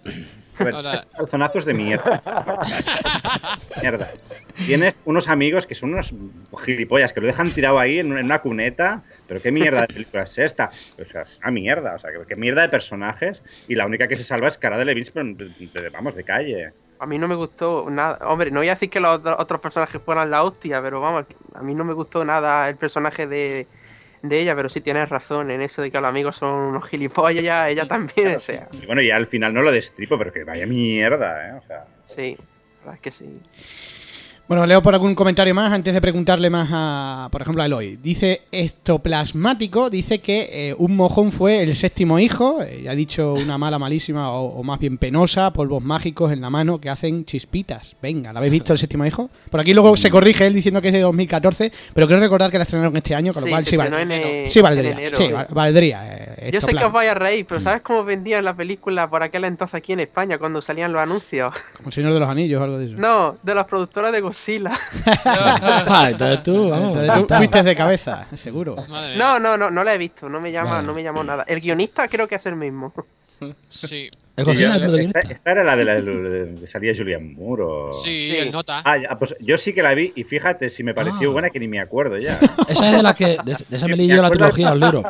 Hola. calzonazos de mierda. (laughs) mierda. Tienes unos amigos que son unos gilipollas que lo dejan tirado ahí en una, cuneta. Pero qué mierda de película es esta. O sea, es una mierda. O sea, qué mierda de personajes. Y la única que se salva es Cara de Levins, pero de- de- vamos, de calle. A mí no me gustó nada. Hombre, no voy a decir que los otros- otros personajes fueran la hostia, pero vamos, a mí no me gustó nada el personaje de, de ella, pero sí tienes razón en eso de que los amigos son unos gilipollas, (laughs) ella también, o sea, Y bueno, ya al final no lo destripo, pero que vaya mierda, ¿eh? O sea, sí, la verdad es que sí. Bueno, leo por algún comentario más antes de preguntarle más a, por ejemplo, a Eloy. Dice Estoplasmático, dice que eh, un mojón fue el séptimo hijo, eh, ya ha dicho una mala malísima o, o más bien penosa, polvos mágicos en la mano que hacen chispitas. Venga, ¿la habéis visto el séptimo hijo? Por aquí luego se corrige él diciendo que es de 2014, pero quiero recordar que la estrenaron este año, con lo Sí, cual sí, val- en, eh, sí valdría. en enero. sí, val- valdría. eh, Yo sé que os vais a reír, pero ¿sabes cómo vendían la película por aquel entonces aquí en España cuando salían los anuncios? Como el Señor de los Anillos o algo de eso. No, de las productoras de Godzilla. (laughs) Ah, entonces tú, vamos. Entonces tú fuiste de cabeza, seguro. Madre. No, no, no, no la he visto, no me llama, Vale. no me llamó nada. El guionista creo que es el mismo. Sí, (laughs) ¿Es Godzilla, Sí, esta, esta era la de la de, salía Julian Moore o... sí, Sí. el nota. Ah, ya, pues yo sí que la vi y fíjate si me pareció Ah. buena que ni me acuerdo ya. (laughs) Esa es de la que. De, de esa (laughs) me leí yo la trilogía, el libro.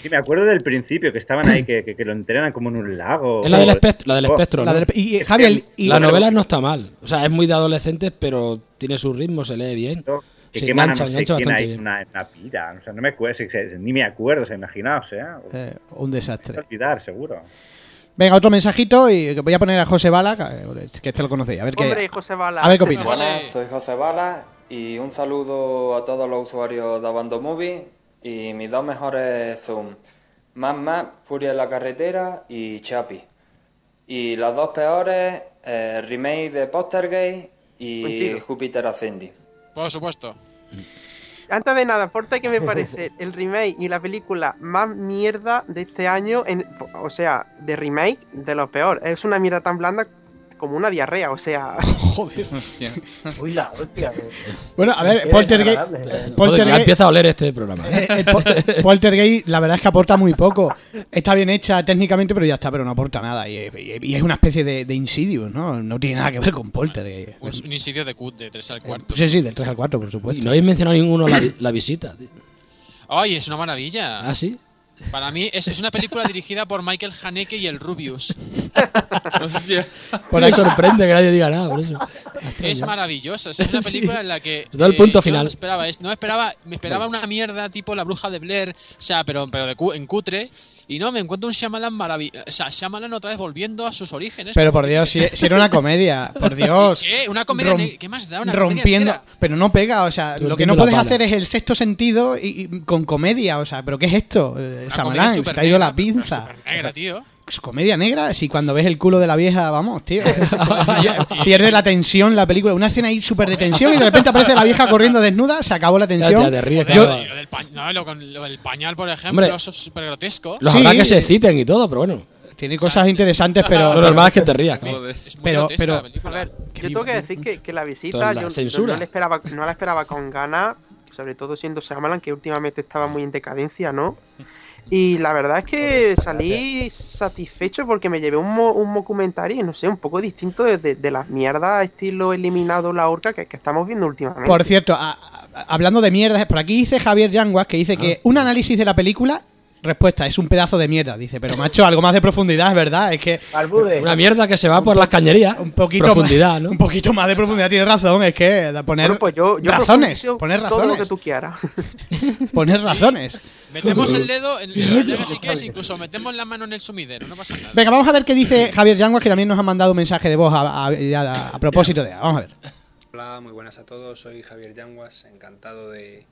Sí, me acuerdo del principio, que estaban ahí, que, que, que lo entrenan como en un lago. Es la del, espectro, la del Oh, espectro, del- y, y, Javier, y- La novela no está mal. O sea, es muy de adolescentes, pero tiene su ritmo, se lee bien. Que Sí, queman a engancha, no sé quién ahí. Una, una pira. O sea, no me acuerdo, ni me acuerdo, o sea, imaginaos, ¿eh? eh, un desastre. olvidar, seguro. Venga, otro mensajito y que voy a poner a José Bala, que que este lo conocéis. A ver qué, Hombre, José Bala. a ver qué opina. Buenas. soy José Bala y un saludo a todos los usuarios de Abando Movie y mis dos mejores son Mad Max, Furia en la carretera y Chapi. Y las dos peores, eh, remake de Postergate y. Júpiter Ascendi. Por supuesto. Antes de nada, aporta que me parece el remake y la película más mierda de este año, en, o sea, de remake de lo peor. Es una mierda tan blanda como una diarrea, o sea, (laughs) Joder. Hostia. Uy, la hostia. que- Bueno, a ver, Poltergeist. ya Poltergeist, empieza a oler este programa. ¿eh? eh, (laughs) Poltergeist, la verdad es que aporta muy poco. Está bien hecha técnicamente, pero ya está, pero no aporta nada. Y, y- y es una especie de, de Insidious, ¿no? No tiene nada que ver con Poltergeist. Un, un insidio de cut de 3 al 4. Sí, sí, del 3 al 4, por Y supuesto. no habéis mencionado ninguno la, la visita. tío. Ay, es una maravilla. Ah, sí. Para mí es, es una película dirigida por Michael Haneke y el Rubius. (laughs) Hostia. Por ahí sorprende que nadie diga nada, por eso. Es maravillosa. Es una (laughs) película en la que. eh, todo el punto yo final. No esperaba, es- no esperaba, me esperaba una mierda tipo La Bruja de Blair, o sea, pero, pero de cu- en cutre. Y no, me encuentro un Shyamalan maravilloso. O sea, Shyamalan otra vez volviendo a sus orígenes. Pero por Dios, si, (laughs) si era una comedia, por Dios. ¿Qué? ¿Una comedia ¿Qué más da? Una comedia rompiendo, negra. pero no pega, o sea, lo que Rompiendo no puedes pala. hacer es el sexto sentido y, y con comedia, o sea, pero ¿qué es esto? Eh, Una Shyamalan, comedia se te ha ido la pinza. negra, tío. Comedia negra, si cuando ves el culo de la vieja, vamos, tío. (laughs) Pierde la tensión la película. Una escena ahí súper de tensión y de repente aparece la vieja corriendo desnuda, se acabó la tensión. Ya te ríes, Yo- claro. Lo del, pa- no, lo, con- lo del pañal, por ejemplo, Hombre. eso es súper grotesco. Los Sí. habrá que se citen y todo, pero bueno. tiene cosas interesantes, pero. Lo normal es que te rías. claro. Joder. Es muy Pero- pero-. A ver, yo tengo que decir que, que la visita la yo, no, la esperaba, no la esperaba con ganas, sobre todo siendo Shyamalan, que últimamente estaba muy en decadencia, ¿no? Y la verdad es que salí satisfecho porque me llevé un, mo- un documentario, no sé, un poco distinto de, de- de las mierdas estilo eliminado la horca que, que estamos viendo últimamente. Por cierto, a- a- hablando de mierdas, por aquí dice Javier Yanguas que dice que un análisis de la película, respuesta, es un pedazo de mierda. Dice, pero macho, algo más de profundidad, es verdad. Es que Una mierda que se va por las cañerías. Un poquito Profundidad, más, ¿no? un poquito más de profundidad, tienes razón. Es que poner Bueno, pues yo, yo razones, poner todo lo razones, que tú quieras. (laughs) (laughs) poner razones. Metemos el dedo en la llaga si quieres, incluso metemos la mano en el sumidero, no pasa nada. Venga, vamos a ver qué dice Javier Yanguas, que también nos ha mandado un mensaje de voz a, a- a- a propósito de. Vamos a ver. Hola, muy buenas a todos. Soy Javier Yanguas, encantado de,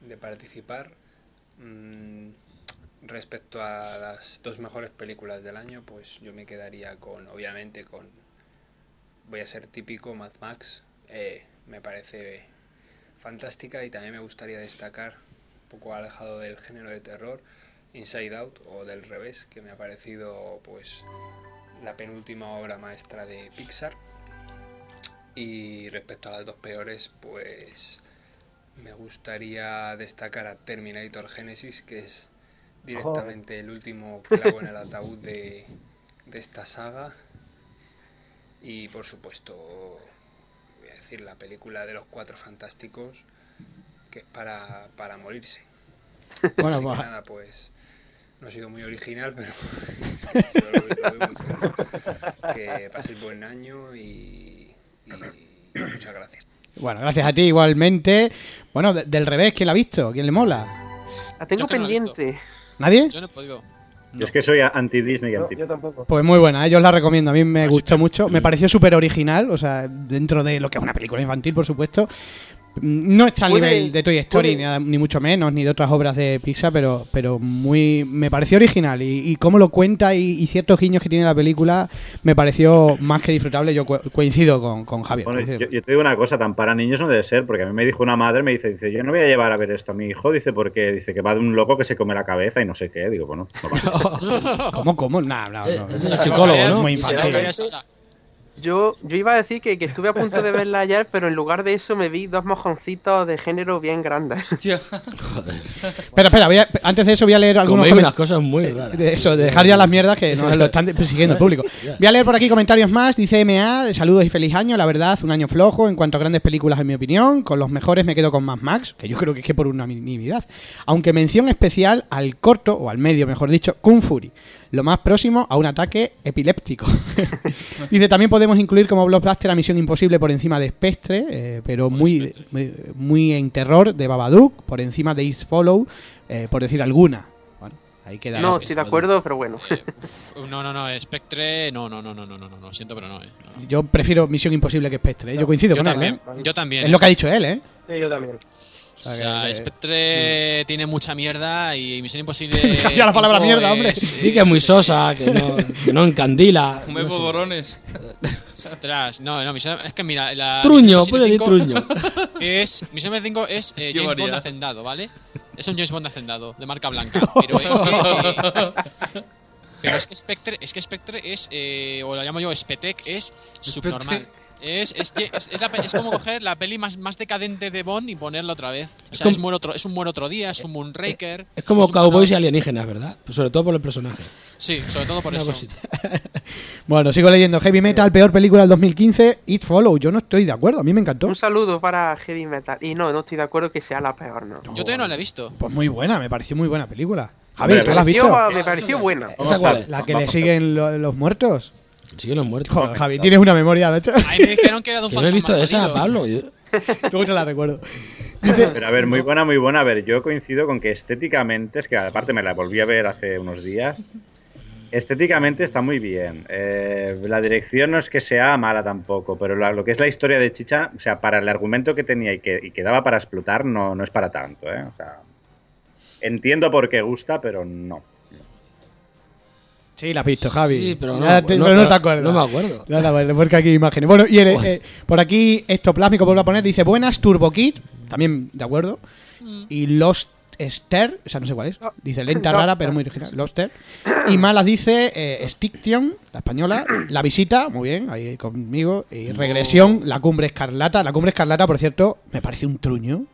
de participar. Mm, respecto a las dos mejores películas del año, pues yo me quedaría con, obviamente, con. Voy a ser típico, Mad Max. eh, me parece fantástica y también me gustaría destacar, un poco alejado del género de terror, Inside Out o del revés, que me ha parecido, pues, la penúltima obra maestra de Pixar. Y respecto a las dos peores, pues me gustaría destacar a Terminator Genesis, que es directamente el último clavo en el ataúd de, de esta saga. Y por supuesto, voy a decir la película de los cuatro fantásticos, que es para, para morirse. Bueno, (laughs) Así que pues- nada, pues no ha sido muy original, pero (laughs) lo, lo claro. Que paséis buen año y, y muchas gracias. Bueno, gracias a ti igualmente. Bueno, de- del revés, ¿quién la ha visto? ¿Quién le mola? La tengo Yo pendiente. ¿Nadie? Yo no he podido. Yo es que soy anti-Disney y anti. Yo tampoco. Pues muy buena, ¿eh? yo os la recomiendo. A mí me gustó mucho. Me pareció súper original, o sea, dentro de lo que es una película infantil, por supuesto. No está al nivel de Toy Story, ni, nada- ni mucho menos, ni de otras obras de Pixar, pero, pero muy me pareció original. Y, y cómo lo cuenta y, y ciertos guiños que tiene la película me pareció más que disfrutable. Yo co- coincido con, con Javier. Bueno, coincido. yo, yo te digo una cosa, tan para niños no debe ser, porque a mí me dijo una madre, me dice, dice, yo no voy a llevar a ver esto a mi hijo, dice, porque dice que va de un loco que se come la cabeza y no sé qué, digo, bueno, no. (laughs) ¿Cómo, cómo? Nah, no, no, no. Es psicólogo, ¿no? Muy infantil. Yo, yo iba a decir que, que estuve a punto de verla ayer, pero en lugar de eso me vi dos mojoncitos de género bien grandes. (laughs) Espera, espera, voy a- antes de eso voy a leer algunos comen- unas cosas muy raras. De eso, de dejar ya las mierdas que nos lo están persiguiendo el público. (laughs) Voy a leer por aquí comentarios más. Dice MA, saludos y feliz año. La verdad, un año flojo en cuanto a grandes películas, en mi opinión. Con los mejores me quedo con Mad Max, que yo creo que es que por unanimidad. Aunque mención especial al corto, o al medio, mejor dicho, Kung Fury lo más próximo a un ataque epiléptico. (laughs) Dice, también podemos incluir como blockbuster a Misión Imposible por encima de Spectre, eh, pero muy, muy, en terror de Babadook, por encima de East Follow, eh, por decir alguna. Ahí queda. No, estoy de acuerdo, pero bueno. Eh, no, no, no, eh, Spectre, no, no, no, no, no, no, no, siento, pero no, no, no. Yo prefiero Misión Imposible que Spectre, yo coincido con también, él. Yo también. Es lo que ha dicho él, ¿eh? Sí, yo también. O O sea, Spectre tiene mucha mierda y Misión Imposible. Deja (laughs) ya la palabra 5 mierda, hombre. es- que es muy sosa, que no, que (laughs) no encandila. Come no sé. polvorones. Ostras, no, no, Misión, es que mira, la Truño, puede decir 5 truño. (laughs) Es, Misión Imposible 5 es eh, James Bond hacendado, ¿vale? Es un James Bond hacendado, de marca blanca. Pero es que. eh, pero es que Spectre, es que Spectre es, eh, o lo llamo yo, Spetec, es subnormal. Es, es, es, es la pe- es como coger la peli más, más decadente de Bond y ponerla otra vez. O sea, como- es, muere otro, es un muere otro día, es un Moonraker. Es como un cowboys y alienígenas, ¿verdad? Pues sobre todo por el personaje. Sí, sobre todo por eso. (laughs) Bueno, sigo leyendo. Heavy Metal, peor película del 2015. It Follow. Yo no estoy de acuerdo. A mí me encantó. Un saludo para Heavy Metal. Y no, no estoy de acuerdo que sea la peor, no. Yo todavía no la he visto. Pues muy buena, me pareció muy buena película. Javier, Me ¿tú la has pareció- visto? Me pareció buena. ¿Esa cuál? La que le siguen lo- los muertos. Siguen los muertos. Joder, Javi, tienes una memoria, macho. Ahí me dijeron que era de un (laughs) no he visto esa, salido. Pablo. Yo- (laughs) Luego te la recuerdo. Pero a ver, muy buena, muy buena. A ver, yo coincido con que estéticamente, es que aparte me la volví a ver hace unos días. Estéticamente está muy bien. Eh, la dirección no es que sea mala tampoco, pero la- lo que es la historia de Chicha, o sea, para el argumento que tenía y que, y que daba para explotar, no, no es para tanto, ¿eh? O sea, entiendo por qué gusta, pero no. Sí, la has visto, Javi. Sí, pero no Ya te- pero no No, te acuerdas. no me acuerdo. No, no, vale, porque aquí hay imágenes. Bueno, y el, eh, por aquí Estoplásmico vuelvo a poner, dice buenas Turbo Kid, también de acuerdo. Y Lost Ster, o sea, no sé cuál es. Dice lenta rara, pero muy original. Loster. Y malas dice eh, Stiction, la española. (clears throat) La visita, muy bien, ahí conmigo. Y regresión, la cumbre escarlata. La cumbre escarlata, por cierto, me parece un truño.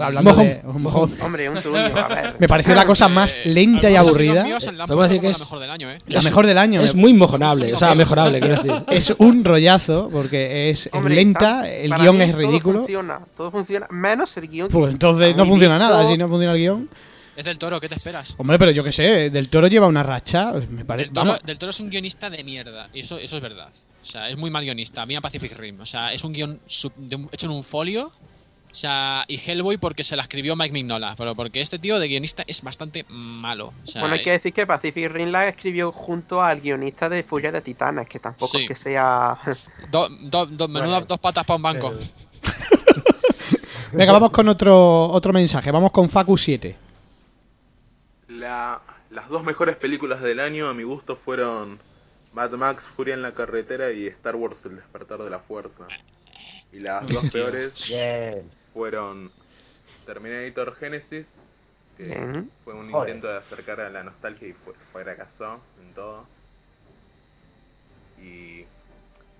Hablando Mojón. de un mojón. (laughs) Hombre, un truño, a ver. Me pareció la cosa más lenta y aburrida. Podemos decir que es- la mejor del año, ¿eh? La mejor del año. Es muy mojonable, o sea, mejorable, quiero decir. (laughs) Es un rollazo porque es, Hombre, lenta, el guion es todo ridículo. funciona, todo funciona, menos el guion. Pues entonces no funciona visto. nada si no funciona el guion. Es del Toro, ¿qué te esperas? Hombre, pero yo qué sé, Del Toro lleva una racha. Me parece. Del Toro, Del Toro es un guionista de mierda, y eso, eso es verdad. O sea, es muy mal guionista. Mira Pacific Rim. O sea, es un guion sub- de un- hecho en un folio. O sea, y Hellboy porque se la escribió Mike Mignola. Pero porque este tío de guionista es bastante malo. O sea, Bueno, hay es- que decir que Pacific Rim la escribió junto al guionista de Furia de Titanes, que tampoco Sí. es que sea. (laughs) do- do- do- menudo dos patas para un banco. (laughs) venga, vamos con otro, otro mensaje. Vamos con Facu7. La- las dos mejores películas del año a mi gusto fueron Mad Max, Furia en la carretera y Star Wars, El despertar de la fuerza. Y las dos peores Bien. Fueron Terminator Genesis, que Bien. fue un Joder. intento de acercar a la nostalgia y fue, fracasó en todo. Y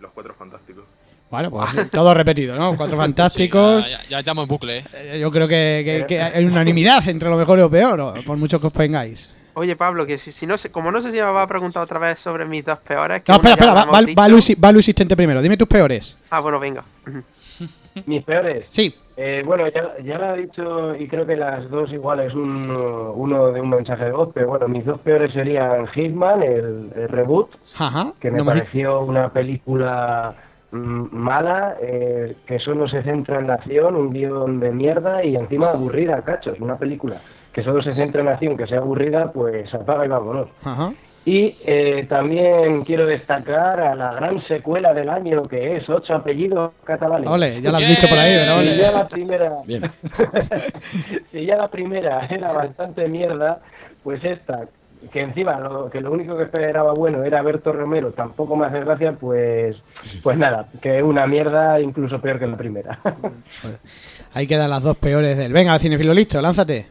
Los Cuatro Fantásticos. Bueno, pues (laughs) todo repetido, ¿no? Cuatro fantásticos. Ya, ya, ya estamos en bucle, ¿eh? Eh, Yo creo que, que- que hay unanimidad entre lo mejor y lo peor, por mucho que os vengáis. Oye, Pablo, que si, si no sé, como no sé si me va a preguntar otra vez sobre mis dos peores. que No, espera, espera, va, va, va Luis, va Luis Asistente primero. Dime tus peores. Ah, bueno, venga. Mis peores. Sí. Eh, bueno, ya, ya lo he dicho y creo que las dos iguales, un, uno de un mensaje de voz, pero bueno, mis dos peores serían Hitman, el, el reboot, Ajá. que me no me- pareció una película mm, mala, eh, que solo se centra en la acción, un guion de mierda y encima aburrida, cachos, una película que solo se centra en la acción, que sea aburrida, pues apaga y vámonos. Ajá. Y eh, también quiero destacar a la gran secuela del año que es Ocho apellidos catalanes. Ole, ya lo has dicho por ahí, pero Si ole. ya la primera, (laughs) Bien. (laughs) si ya la primera era bastante mierda, pues esta, que encima lo, que lo único que esperaba bueno era Berto Romero, tampoco me hace gracia, pues, pues nada, que es una mierda incluso peor que la primera. (laughs) Ahí quedan las dos peores del. Venga, cinefilo, listo, lánzate.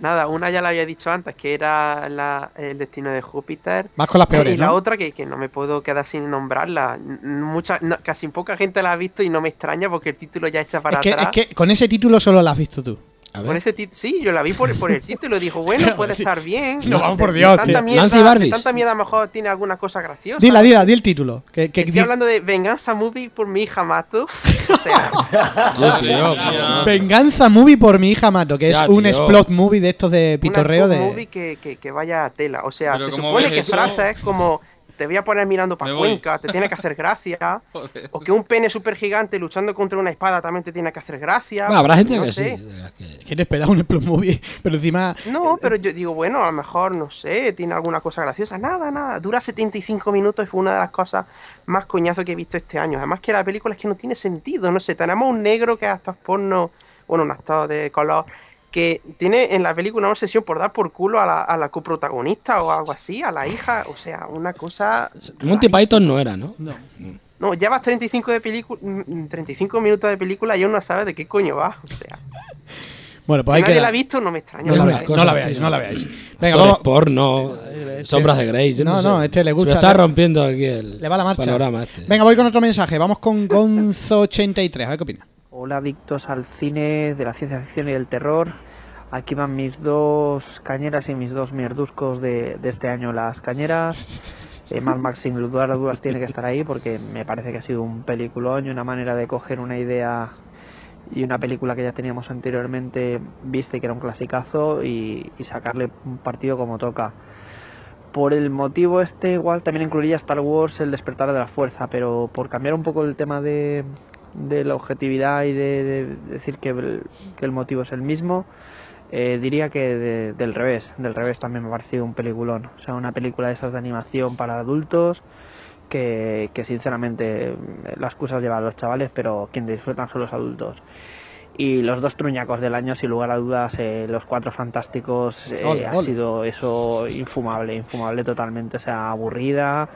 Nada, una ya la había dicho antes, que era la- el destino de Júpiter. Vas con las peores, Y la ¿no? otra que, que no me puedo quedar sin nombrarla. Mucha, no, casi poca gente la ha visto y no me extraña porque el título ya echa para Es que, atrás. es que con ese título solo la has visto tú. Ver. ese sí, yo la vi por, por el título. Dijo, bueno, (laughs) puede estar bien. No, vamos por De- de Dios, tanta mierda, Nancy de Barbies. tanta mierda a lo mejor tiene alguna cosa graciosa. Dila, dila, di el título. Que, que Estoy di- hablando de Venganza Movie por mi hija Mato. (laughs) O sea. (laughs) Venganza Movie por mi hija Mato, que Ya, es un explot movie de estos de pitorreo de. movie que, que, que vaya a tela. O sea, Pero se ¿cómo supone que eso? frases como te voy a poner mirando para. Cuenca, te tiene que hacer gracia. (laughs) O que un pene súper gigante luchando contra una espada también te tiene que hacer gracia. Habrá gente no que sé. sí. que- ¿Quién esperaba un movie? Pero encima. No, pero yo digo, bueno, a lo mejor, no sé, tiene alguna cosa graciosa. Nada, nada. Dura 75 minutos y fue una de las cosas más coñazo que he visto este año. Además que la película es que no tiene sentido. No sé, tenemos un negro que es actor porno, bueno, un actor de color, que tiene en la película una obsesión por dar por culo a la, a la coprotagonista o algo así, a la hija. O sea, una cosa... Monty Python no era, ¿no? No. No, llevas 35, de pelicu- mm, 35 minutos de película y aún no sabes de qué coño va. O sea, Bueno, pues si ahí nadie queda. la ha visto, no me extraña. No la, veáis, no la veáis, no la veáis. Venga, vamos. porno, este- sombras de Grey. No, sé. no, este le gusta. Se me está rompiendo aquí el Le va la marcha. panorama este. Venga, voy con otro mensaje. Vamos con Gonzo83. A ver qué opina. Hola adictos al cine de la ciencia ficción y del terror. Aquí van mis dos cañeras y mis dos mierduscos de, este año. Las cañeras, eh, Max sin lugar a dudas tiene que estar ahí porque me parece que ha sido un peliculón y una manera de coger una idea y una película que ya teníamos anteriormente vista y que era un clasicazo y, y sacarle un partido como toca. Por el motivo este igual también incluiría Star Wars El despertar de la fuerza, pero por cambiar un poco el tema de, de la objetividad y de, de decir que el, que el motivo es el mismo, eh, diría que de- del revés, del revés también me ha parecido un peliculón, o sea, una película de esas de animación para adultos que, que sinceramente eh, las excusas llevan a los chavales, pero quien disfrutan son los adultos. Y los dos truñacos del año, sin lugar a dudas, eh, los cuatro fantásticos, eh, Ole, ha sido eso infumable, infumable totalmente, o sea, aburrida,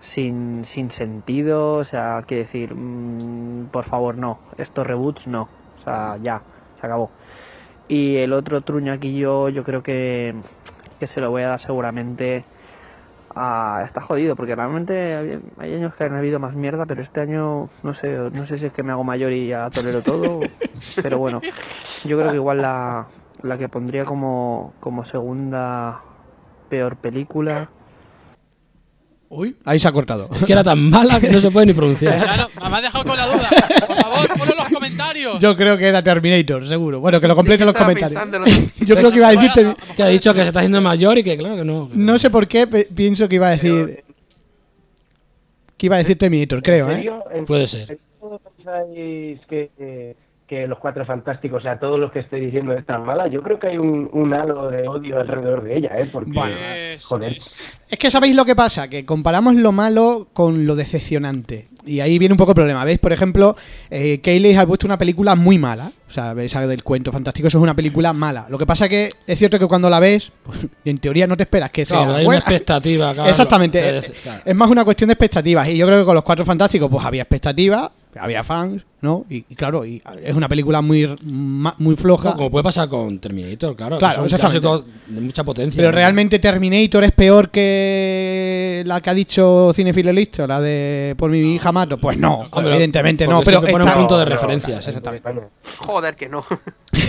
sin, sin sentido, o sea, quiere decir, mm, por favor, no, estos reboots no, o sea, ya, se acabó. Y el otro truñaquillo, yo creo que, que se lo voy a dar seguramente ah, está jodido, porque realmente hay, hay años que han habido más mierda, pero este año no sé, no sé si es que me hago mayor y ya tolero todo, (laughs) pero bueno, yo creo que igual la, la que pondría como, como segunda peor película. Uy, ahí se ha cortado. Es que era tan mala que no se puede ni pronunciar. (laughs) Claro, me has dejado con la duda. Por favor, ponlo en los comentarios. Yo creo que era Terminator, seguro. Bueno, que lo complete en los comentarios. (laughs) Yo creo que iba a decir. Ter- Que ha dicho que se está haciendo mayor y que claro que no. No sé por qué pienso que iba a decir. Que iba a decir Terminator, creo, ¿En ¿eh? Puede ser. pensáis que, eh, que los cuatro fantásticos, o sea, todos los que estoy diciendo es tan mala? Yo creo que hay un, un halo de odio alrededor de ella, ¿eh? Porque, Bueno. joder. Es que sabéis lo que pasa, que comparamos lo malo con lo decepcionante. Y ahí viene un poco el problema. ¿Veis? Por ejemplo, eh, Kayleigh ha puesto una película muy mala. O sea, esa del cuento fantástico, eso es una película mala. Lo que pasa que es cierto que cuando la ves, pues, en teoría no te esperas que sea Claro, hay una buena. expectativa. claro. Exactamente. Te- Es, es más una cuestión de expectativas. Y yo creo que con los cuatro fantásticos, pues había expectativas, había fans, ¿no? Y, y claro, y es una película muy, muy floja. Como puede pasar con Terminator, claro. que Claro, son exactamente. clásicos de mucha potencia. Pero ¿no? realmente Terminator es peor que la que ha dicho Cinefilo Listo, la de Por mi hija mato. Pues no, Hombre, evidentemente no. Pero pone un punto de no, referencia. sí. Exactamente. Joder, que no.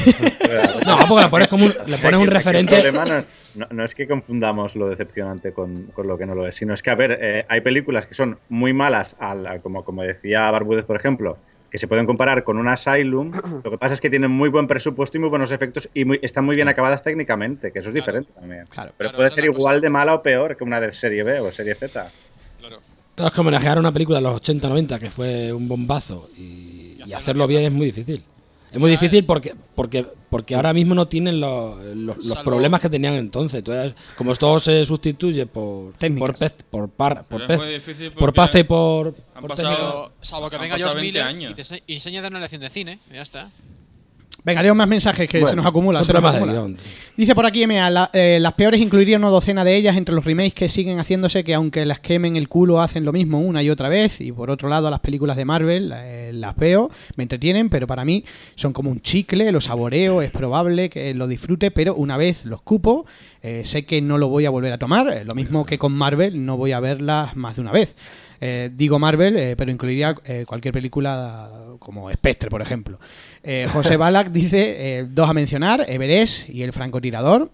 (laughs) No, porque la pones como un, le Es pones un referente. El problema no es, no- es que confundamos lo decepcionante con, con lo que no lo es, sino es que, a ver, eh, hay películas que son muy malas, al, al- como, como decía Barbúdez, por ejemplo, que se pueden comparar con un Asylum. (clears throat) Lo que pasa es que tienen muy buen presupuesto y muy buenos efectos y muy- están muy bien acabadas técnicamente, que eso es diferente también. Pero Claro, puede esa ser igual de mala o peor que una de serie B o serie Z. Es que homenajear una película de los 80-90 que fue un bombazo y, y hacerlo bien es muy difícil. Es muy difícil porque porque porque ahora mismo no tienen los, los- problemas que tenían entonces. Entonces, como todo se sustituye por por, Técnicas. pest- por, par- por, Pero es pe- muy difícil por pasta y por, han por pasado- salvo que venga 20 Miller años. y te enseñe a dar una lección de cine. y Ya está. Venga, leo más mensajes que Bueno, se nos acumulan. Son se nos guion. Dice por aquí MA, la- eh, las peores incluiría una docena de ellas entre los remakes que siguen haciéndose que aunque las quemen el culo hacen lo mismo una y otra vez y por otro lado las películas de Marvel eh, las veo, me entretienen, pero para mí son como un chicle, lo saboreo, es probable que lo disfrute, pero una vez los cupo, eh, sé que no lo voy a volver a tomar, lo mismo que con Marvel, no voy a verlas más de una vez. Eh, digo Marvel, eh, pero incluiría eh, cualquier película como Spectre, por ejemplo. Eh, José (laughs) Balak dice, eh, dos a mencionar, Everest y El francotirador.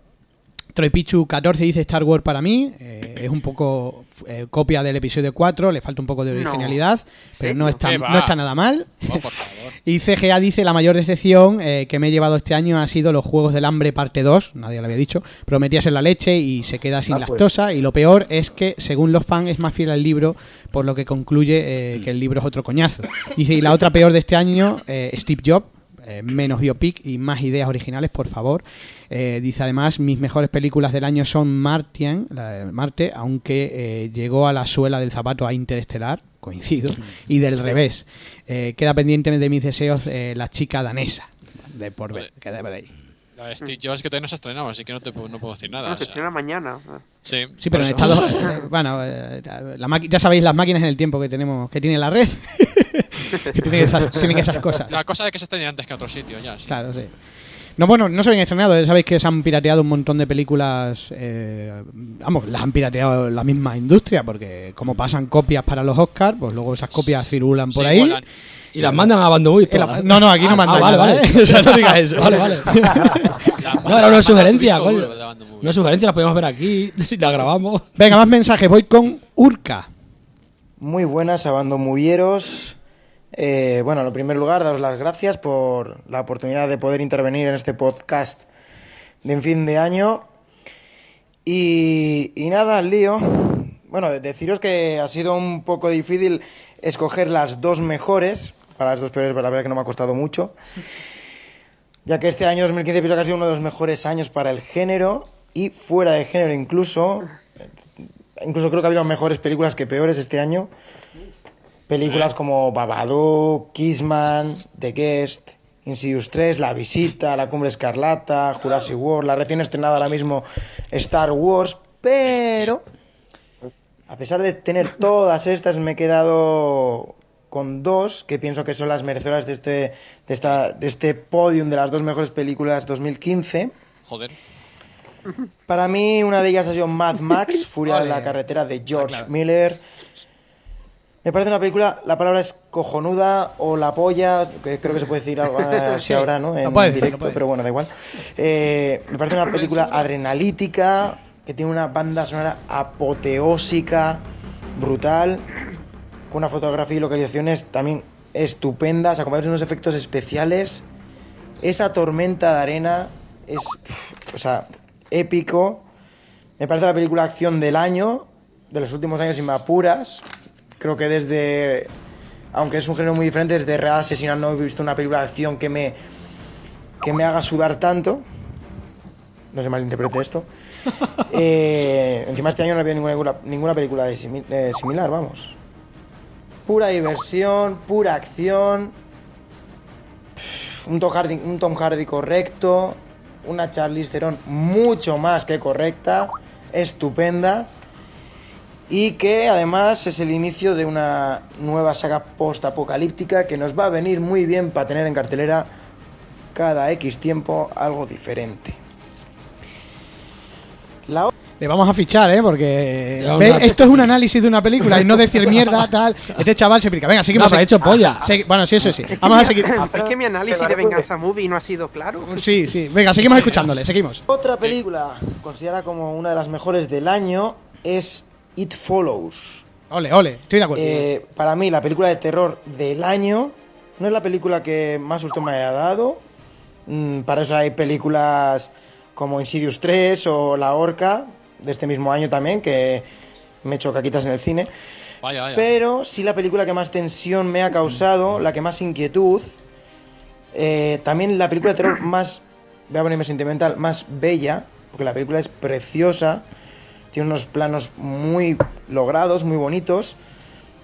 Troy Pichu 14 dice Star Wars para mí, eh, es un poco eh, copia del episodio 4, le falta un poco de No. originalidad, pero no está, no está nada mal. Oh, por favor. (laughs) Y CGA dice la mayor decepción eh, que me he llevado este año ha sido los Juegos del Hambre parte 2, nadie lo había dicho, prometías en la leche y se queda sin Ah, pues. lactosa y lo peor es que según los fans es más fiel al libro por lo que concluye eh, que el libro es otro coñazo. (laughs) Dice y la otra peor de este año, eh, Steve Jobs, eh, menos biopic y más ideas originales, por favor. Eh, dice además, mis mejores películas del año son Martian, la de Marte, aunque eh, llegó a la suela del zapato a Interestelar, coincido, y del revés. Eh, queda pendiente de mis deseos eh, la chica danesa, de por ver, queda por ahí. La de Steve Jobs que todavía no se ha estrenado, así que no, te, puedo- no puedo decir nada. No, o se sea. estrena mañana. Sí, Sí, pero en eh, (laughs) bueno, eh, la ya sabéis las máquinas en el tiempo que tenemos, que tiene la red, (laughs) que tienen esas, tienen esas cosas. La cosa de que se estrene antes que en otros sitios, ya. Sí. Claro, sí. No, bueno, no se habían estrenado. Sabéis que se han pirateado un montón de películas. eh, vamos, las han pirateado la misma industria, porque como pasan copias para los Oscars, pues luego esas copias cirulan por Sí, ahí. Y las mandan a Bando Movie Y la- todas. no, no, aquí no Ah, mandan ah, vale, nada, vale. ¿eh? O sea, no digas (laughs) eso. Vale, vale. (laughs) No, era una sugerencia, coño. Una sugerencia la podemos ver aquí (laughs) si la grabamos. Venga, más mensajes. Voy con Urca. Muy buenas, Abando Muvieros. Eh, bueno, en primer lugar, daros las gracias por la oportunidad de poder intervenir en este podcast de fin de año. Y, y nada, al lío. Bueno, de- deciros que ha sido un poco difícil escoger las dos mejores. Para las dos peores, pero la verdad que no me ha costado mucho. (laughs) Ya que este año 2015 pienso que ha sido uno de los mejores años para el género y fuera de género incluso. (laughs) Incluso creo que ha habido mejores películas que peores este año. Películas como Babadook, Kissman, The Guest, Insidious 3, La Visita, La Cumbre Escarlata, Jurassic World, la recién estrenada ahora mismo Star Wars, pero a pesar de tener todas estas me he quedado con dos que pienso que son las merecedoras de este, de esta, de este podium de las dos mejores películas 2015. Joder. Para mí, una de ellas ha sido Mad Max, (laughs) Furia Ole. la carretera de George Miller. Me parece una película, la palabra es cojonuda o la polla, que creo que se puede decir (laughs) así Sí, ahora, ¿no? En puede directo, pero bueno, da igual. Eh, me parece una película adrenalítica, que tiene una banda sonora apoteósica, brutal, con una fotografía y localizaciones también estupendas, acompañados de unos efectos especiales. Esa tormenta de arena es, o sea, épico. Me parece la película acción del año, de los últimos años, si me apuras. Creo que desde, aunque es un género muy diferente, desde Real Asesino no he visto una película de acción que me, que me haga sudar tanto. No se malinterprete esto. (laughs) Eh, encima este año no había ninguna, ninguna película de simi- eh, similar, vamos. Pura diversión, pura acción. Un Tom Hardy, un Tom Hardy correcto. Una Charlize Theron mucho más que correcta. Estupenda. Y que además es el inicio de una nueva saga post-apocalíptica que nos va a venir muy bien para tener en cartelera cada X tiempo algo diferente. La Le vamos a fichar, ¿eh? Porque una- esto es un análisis de una película y no decir mierda, (laughs) tal. Este chaval se pica. Venga, seguimos. No, pero ha hecho polla. Segui- bueno, sí, eso sí. Vamos a seguir. (laughs) Es que mi análisis de Venganza Movie no ha sido claro. Sí, sí. Venga, seguimos escuchándole. Seguimos. Otra película considerada como una de las mejores del año es It Follows. Ole, ole. Estoy de acuerdo. Eh, para mí, la película de terror del año no es la película que más susto me haya dado. Mm, para eso hay películas como Insidious 3 o La Horca, de este mismo año también, que me he hecho caquitas en el cine. Vaya, vaya. Pero sí la película que más tensión me ha causado, la que más inquietud, eh, también la película de terror más, voy a ponerme sentimental, más bella, porque la película es preciosa, tiene unos planos muy logrados, muy bonitos,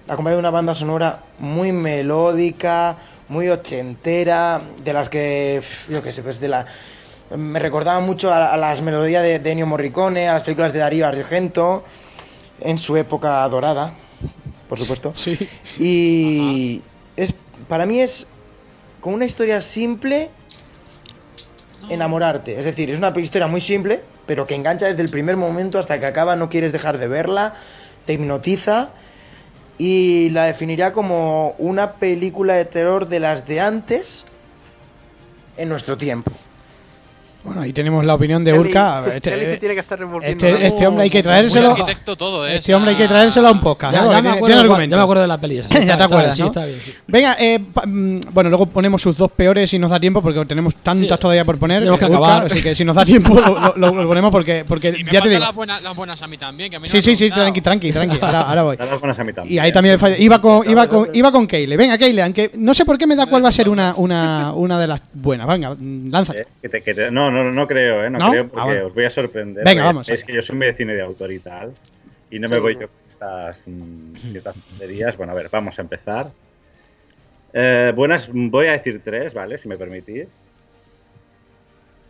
acompañada de una banda sonora muy melódica, muy ochentera, de las que, yo qué sé, pues de la... Me recordaba mucho a, a las melodías de, de Ennio Morricone, a las películas de Darío Argento, en su época dorada, por supuesto. (laughs) Sí. Y es, para mí es con una historia simple enamorarte. Es decir, es una historia muy simple, pero que engancha desde el primer momento hasta que acaba, no quieres dejar de verla, te hipnotiza y la definiría como una película de terror de las de antes en nuestro tiempo. Bueno, ahí tenemos la opinión de Urca. Este, Kelly se tiene que estar revolviendo. este, este hombre hay que traérselo. Todo, ¿eh? Este hombre hay que traérselo a un podcast. Ya, me acuerdo, tiene de- argumento. ya me acuerdo de la peli. esa. (laughs) ya te Está- acuerdas, sí, ¿no? está bien, sí. Venga, eh, pa- mm, bueno, luego ponemos sus dos peores si nos da tiempo, porque tenemos tantas Sí. todavía por poner. Tenemos que Urca, acabar. Así que si nos da tiempo, lo, lo- lo ponemos porque, porque Y me ya te digo. las buenas, las buenas a mí también, que a mí no Sí, me sí, sí, tranqui, tranqui, tranqui. Ahora, (laughs) ahora voy. Las buenas a mí también. Y ahí también falla- iba con, iba con, iba con Keile. Venga, Keile, aunque no sé por qué me da cuál va a ser una, una, (laughs) una de las buenas. Venga, mm, lánzate. Eh, no, no, no creo, ¿eh? No, ¿No? creo Ah, porque bueno. os voy a sorprender. Venga, vamos Es allá. que yo soy muy de cine de autor y tal. Y no me voy yo con estas mm, ciertas tonterías. Bueno, a ver, vamos a empezar. Eh, buenas, voy a decir tres, ¿vale? Si me permitís.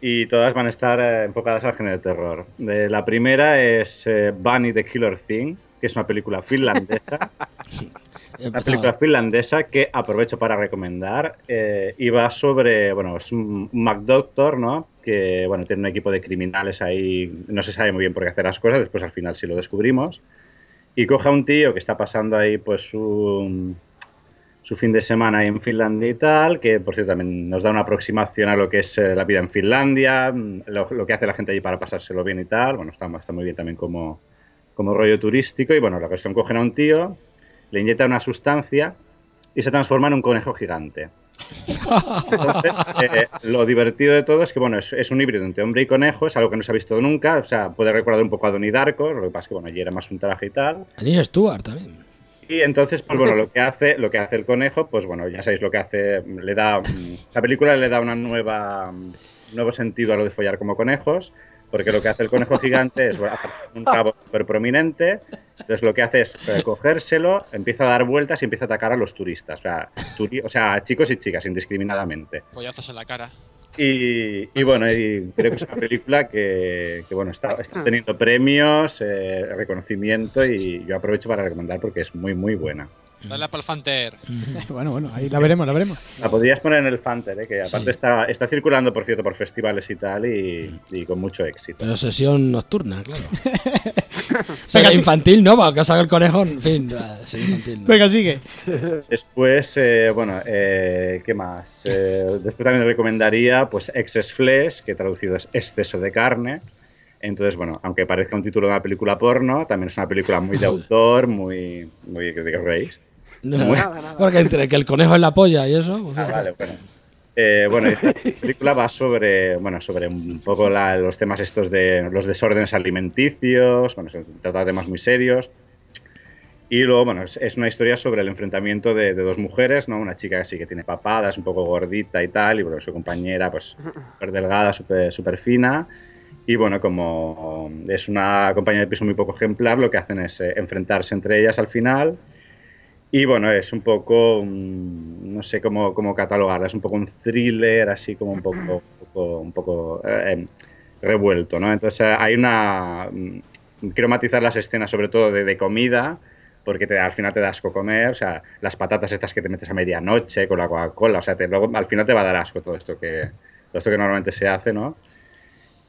Y todas van a estar eh, enfocadas al género de terror. Eh, la primera es eh, Bunny the Killer Thing, que es una película finlandesa. (laughs) Una película finlandesa que aprovecho para recomendar. eh, y sobre, bueno, es un McDoctor, ¿no? Que, bueno, tiene un equipo de criminales ahí, no se sabe muy bien por qué hacer las cosas, después al final sí lo descubrimos. Y coge a un tío que está pasando ahí, pues, su, su fin de semana ahí en Finlandia y tal, que, por cierto, también nos da una aproximación a lo que es eh, la vida en Finlandia, mm, lo, lo que hace la gente allí para pasárselo bien y tal. Bueno, está, está muy bien también como, como rollo turístico. Y, bueno, la cuestión, cogen a un tío, le inyecta una sustancia y se transforma en un conejo gigante. Entonces, eh, lo divertido de todo es que, bueno, es, es un híbrido entre hombre y conejo, es algo que no se ha visto nunca, o sea, puede recordar un poco a Donnie Darko, lo que pasa es que, bueno, allí era más un traje y tal. A James Stewart también. Y entonces, pues bueno, lo que hace, lo que hace el conejo, pues bueno, ya sabéis lo que hace, le da, mm, la película le da una nueva, mm, nuevo sentido a lo de follar como conejos, porque lo que hace el conejo gigante es bueno, un cabo súper prominente, entonces lo que hace es eh, cogérselo, empieza a dar vueltas y empieza a atacar a los turistas, o sea, turi- o sea, chicos y chicas indiscriminadamente. Pollazos en la cara. Y, y bueno, y creo que es una película que, que, bueno, está, está teniendo premios, eh, reconocimiento y yo aprovecho para recomendar porque es muy, muy buena. Dale a Palfanter. (laughs) bueno, bueno, ahí la veremos, la veremos. La podrías poner en el Fanter, ¿eh? que aparte Sí. está, está circulando, por cierto, por festivales y tal, y, y con mucho éxito. Pero sesión nocturna, claro. (laughs) Será infantil, ¿no? Para que salga el conejo, en fin, será infantil. ¿no? Venga, sigue. Después, eh, bueno, eh, ¿qué más? Eh, después también recomendaría, pues, Excess Flesh, que traducido es exceso de carne. Entonces, bueno, aunque parezca un título de una película porno, también es una película muy de (laughs) autor, muy... muy ¿Qué os No, Muy- Porque entre que el conejo es la polla y eso. pues, Ah, vale, bueno. Eh, bueno, esta película va sobre, bueno, sobre un poco la- los temas estos de los desórdenes alimenticios, bueno, se trata de temas muy serios. Y luego, bueno, es, es una historia sobre el enfrentamiento de, de dos mujeres, ¿no? Una chica que sí que tiene papada, es un poco gordita y tal, y bueno, su compañera, pues, súper delgada, súper súper fina. Y bueno, como es una compañía de piso muy poco ejemplar, lo que hacen es eh, enfrentarse entre ellas al final. Y bueno, es un poco, mm, no sé cómo, cómo catalogarla, es un poco un thriller, así como un poco, un poco, un poco, eh, revuelto, ¿no? Entonces eh, hay una... mm, Quiero matizar las escenas sobre todo de, comida, porque te, al final te da asco comer, o sea, las patatas estas que te metes a medianoche con la Coca-Cola, o sea, te- luego al final te va a dar asco todo esto que, todo esto que normalmente se hace, ¿no?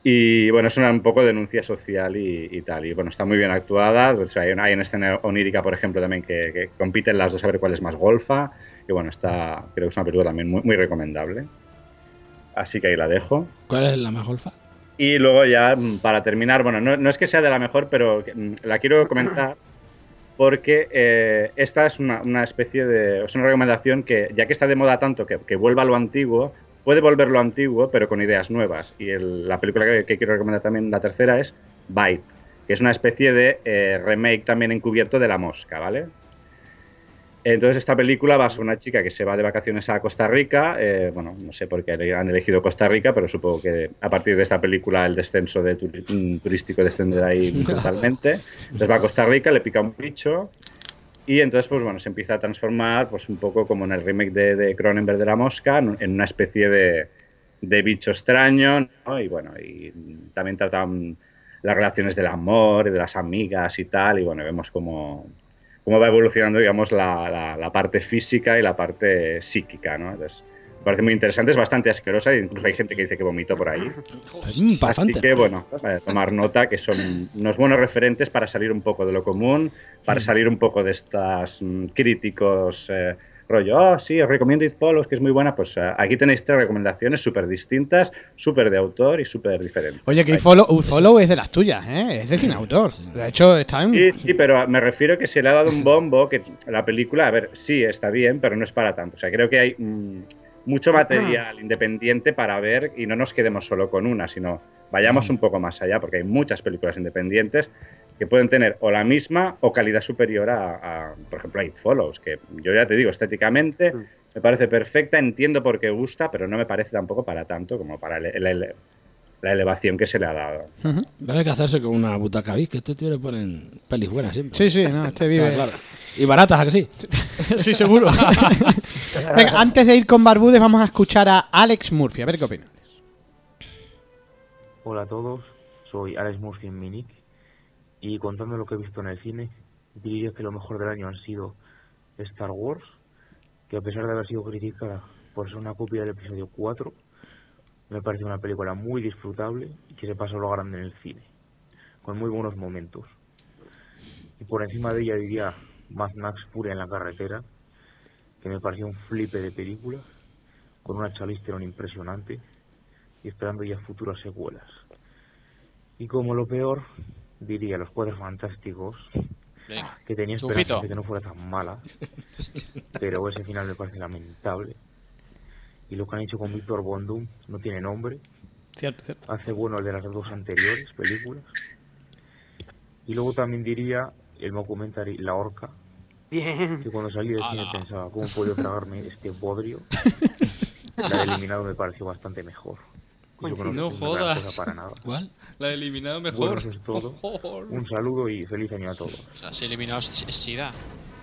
Y bueno, es una un poco denuncia social y, y tal. Y bueno, está muy bien actuada. O sea, hay, una, hay una escena onírica, por ejemplo, también que, que compiten las dos a ver cuál es más golfa. Y bueno, está, creo que es una película también muy, muy recomendable. Así que ahí la dejo. ¿Cuál es la más golfa? Y luego ya, mm, para terminar, bueno, no, no es que sea de la mejor, pero mm, la quiero comentar porque eh, esta es una, una especie de... es una recomendación que, ya que está de moda tanto que, que vuelva a lo antiguo, puede volver lo antiguo, pero con ideas nuevas. Y el- la película que, que quiero recomendar también, la tercera, es Bite, que es una especie de eh, remake también encubierto de La Mosca, ¿vale? Entonces esta película va sobre una chica que se va de vacaciones a Costa Rica. eh, bueno, no sé por qué han elegido Costa Rica, pero supongo que a partir de esta película el descenso de turi- mm, turístico descenderá ahí (laughs) totalmente. Entonces va a Costa Rica, le pica un bicho y entonces pues bueno se empieza a transformar pues un poco como en el remake de, de Cronenberg de la mosca en, una especie de, de bicho extraño ¿no? y bueno y también tratan las relaciones del amor y de las amigas y tal y bueno vemos como cómo va evolucionando, digamos, la, la- la parte física y la parte psíquica, ¿no? Entonces, parece muy interesante, es bastante asquerosa, incluso hay gente que dice que vomitó por ahí. Mm, Así que, bueno, eh, tomar nota que son unos buenos referentes para salir un poco de lo común, para salir un poco de estas mm, críticos eh, rollo, oh, sí, os recomiendo It Follows, que es muy buena, pues eh, aquí tenéis tres recomendaciones súper distintas, súper de autor y súper diferentes. Oye, que Follow, Follow es de las tuyas, ¿eh? Es de cine autor. De hecho, está en. Sí, sí, pero me refiero que se le ha dado un bombo que la película, a ver, sí, está bien, pero no es para tanto. O sea, creo que hay mm, mucho material independiente para ver y no nos quedemos solo con una, sino vayamos un poco más allá, porque hay muchas películas independientes que pueden tener o la misma o calidad superior a, a, por ejemplo, a It Follows, que yo ya te digo, estéticamente me parece perfecta, entiendo por qué gusta, pero no me parece tampoco para tanto como para el- el- el- la elevación que se le ha dado. Va a haber que hacerse con una butaca VIP, que este tío le ponen pelis buenas siempre. Sí, sí, no, este vive. Claro, claro. Y baratas, ¿a que sí? (laughs) sí, seguro. (laughs) Venga, antes de ir con Barbudes, vamos a escuchar a Alex Murphy, a ver qué opina. Hola a todos, soy Alex Murphy en Minic y contando lo que he visto en el cine, diría que lo mejor del año han sido Star Wars, que a pesar de haber sido criticada por ser una copia del episodio 4, me parece una película muy disfrutable y que se pasa lo grande en el cine, con muy buenos momentos. Y por encima de ella diría Mad Max Furia en la carretera, que me pareció un flipe de película, con una Charlize Theron impresionante y esperando ya futuras secuelas. Y como lo peor, diría Los Cuatro Fantásticos, Venga, que tenía esperanza de que no fuera tan mala, (laughs) pero ese final me parece lamentable. Y lo que han hecho con Víctor Bondum no tiene nombre. Cierto, cierto. Hace bueno el de las dos anteriores películas. Y luego también diría el documentary La Horca. Bien. Que cuando salí del cine pensaba, ¿cómo puedo tragarme este bodrio? (laughs) La del eliminado me pareció bastante mejor. Que No jodas. para nada. ¿Cuál? La he eliminado Bueno, mejor. eso es todo. Un saludo y feliz año a todos. O sea, si eliminados es SIDA.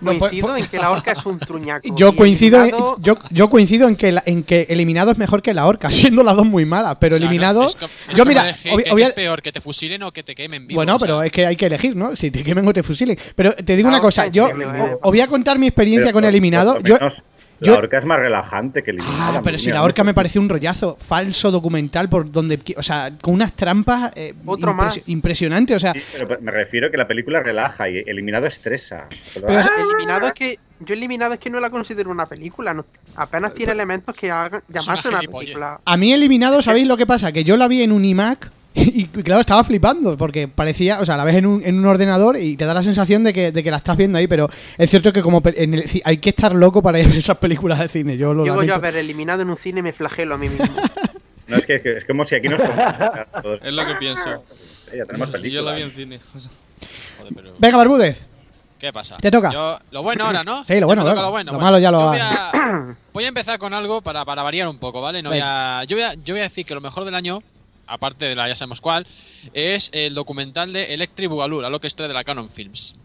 No, pues- Coincido pues- en que la horca es un (laughs) truñaco. Yo coincido, eliminado- yo, yo coincido en que, la- en que eliminado es mejor que la horca, (laughs) siendo las dos muy malas, pero O sea, no, eliminado. es yo mira, que- obvia- es peor que te fusilen o que te quemen vivo. bueno, o sea. pero es que hay que elegir, ¿no? Si te quemen o te fusilen. Pero te digo La una cosa, yo eh. os voy a contar mi experiencia Pero con eliminado. Yo, menos, yo- La horca es más relajante que eliminada. Ah, pero si la horca me pareció un rollazo, falso documental por donde, o sea, con unas trampas eh, Otro más. impresionante, o sea, Sí, pero me refiero que la película relaja y eliminado estresa. Pero- Ah, Eliminado es que. Yo eliminado es que no la considero una película. no- apenas tiene elementos que hagan llamarse una gilipollez. película. a mí eliminado, ¿sabéis lo que pasa? Que yo la vi en un iMac (laughs) y claro, estaba flipando porque parecía, o sea, la ves en un, en un ordenador y te da la sensación de que, de que la estás viendo ahí, pero es cierto que como pe- en el hay que estar loco para ir a ver esas películas de cine, yo lo Llego yo a ver eliminado en un cine y me flagelo a mí mismo. (laughs) No, es que es, que- es como si aquí nos. Es lo que pienso. (laughs) Ya tenemos Y yo la vi películas. en cine. Joder, pero- Venga, Barbúdez. ¿Qué pasa? Te toca. Yo- lo bueno ahora, ¿no? Sí, lo bueno, claro. lo bueno. Lo Bueno, malo ya lo voy a, (coughs) voy a empezar con algo para, para variar un poco, ¿vale? No voy a, yo, voy a, yo voy a decir que lo mejor del año, aparte de la ya sabemos cuál, es el documental de Electric Boogaloo, la orquestra de la Canon Films.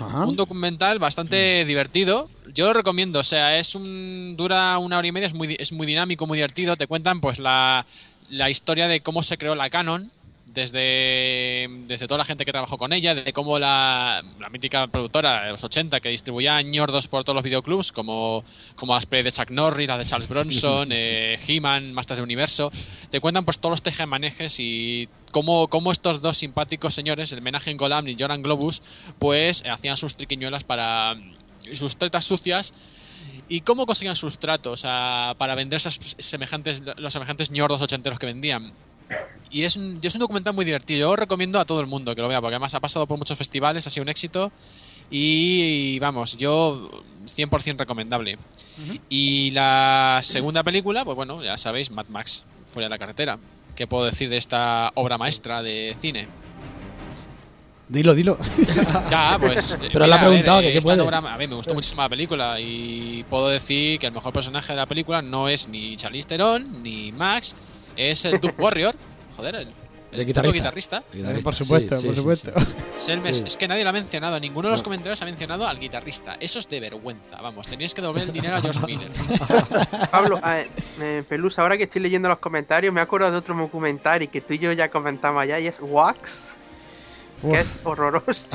Ajá. Un documental bastante divertido. Yo lo recomiendo, o sea, es un dura una hora y media, es muy, es muy dinámico, muy divertido. Te cuentan pues la, la historia de cómo se creó la Canon, desde, desde toda la gente que trabajó con ella, de cómo la, la mítica productora de los 80 que distribuía ñordos por todos los videoclubs, como, como las play de Chuck Norris, las de Charles Bronson, (laughs) eh, He-Man, Masters del Universo, te cuentan pues todos los tejemanejes y cómo, cómo estos dos simpáticos señores, el Menagen Golam y Joran Globus, pues hacían sus triquiñuelas para sus tretas sucias y cómo conseguían sus tratos para vender esas semejantes, los semejantes ñordos ochenteros que vendían. Y es un, es un documental muy divertido. Yo recomiendo a todo el mundo que lo vea, porque además ha pasado por muchos festivales, ha sido un éxito. Y vamos, yo 100% recomendable. Y la segunda película, pues bueno, ya sabéis, Mad Max, Fuera de la carretera. ¿Qué puedo decir de esta obra maestra de cine? Dilo, dilo. (laughs) Ya, pues. Pero le ha mira, a ver, preguntado eh, que qué esta puede. obra- a ver, me gustó muchísimo la película y puedo decir que el mejor personaje de la película no es ni Charlize Theron ni Max, es el Duff Warrior. Joder, el, el, guitarrista. guitarrista. El guitarrista. por supuesto, Sí, por sí, supuesto. (laughs) Sí. es que nadie lo ha mencionado, ninguno de los No. comentarios ha mencionado al guitarrista. Eso es de vergüenza, vamos, teníais que devolver el dinero a (laughs) George Miller. (laughs) Pablo, eh, Pelusa, ahora que estoy leyendo los comentarios, me he acordado de otro documental y que tú y yo ya comentamos allá y es Wax, Uf. que es horrorosa.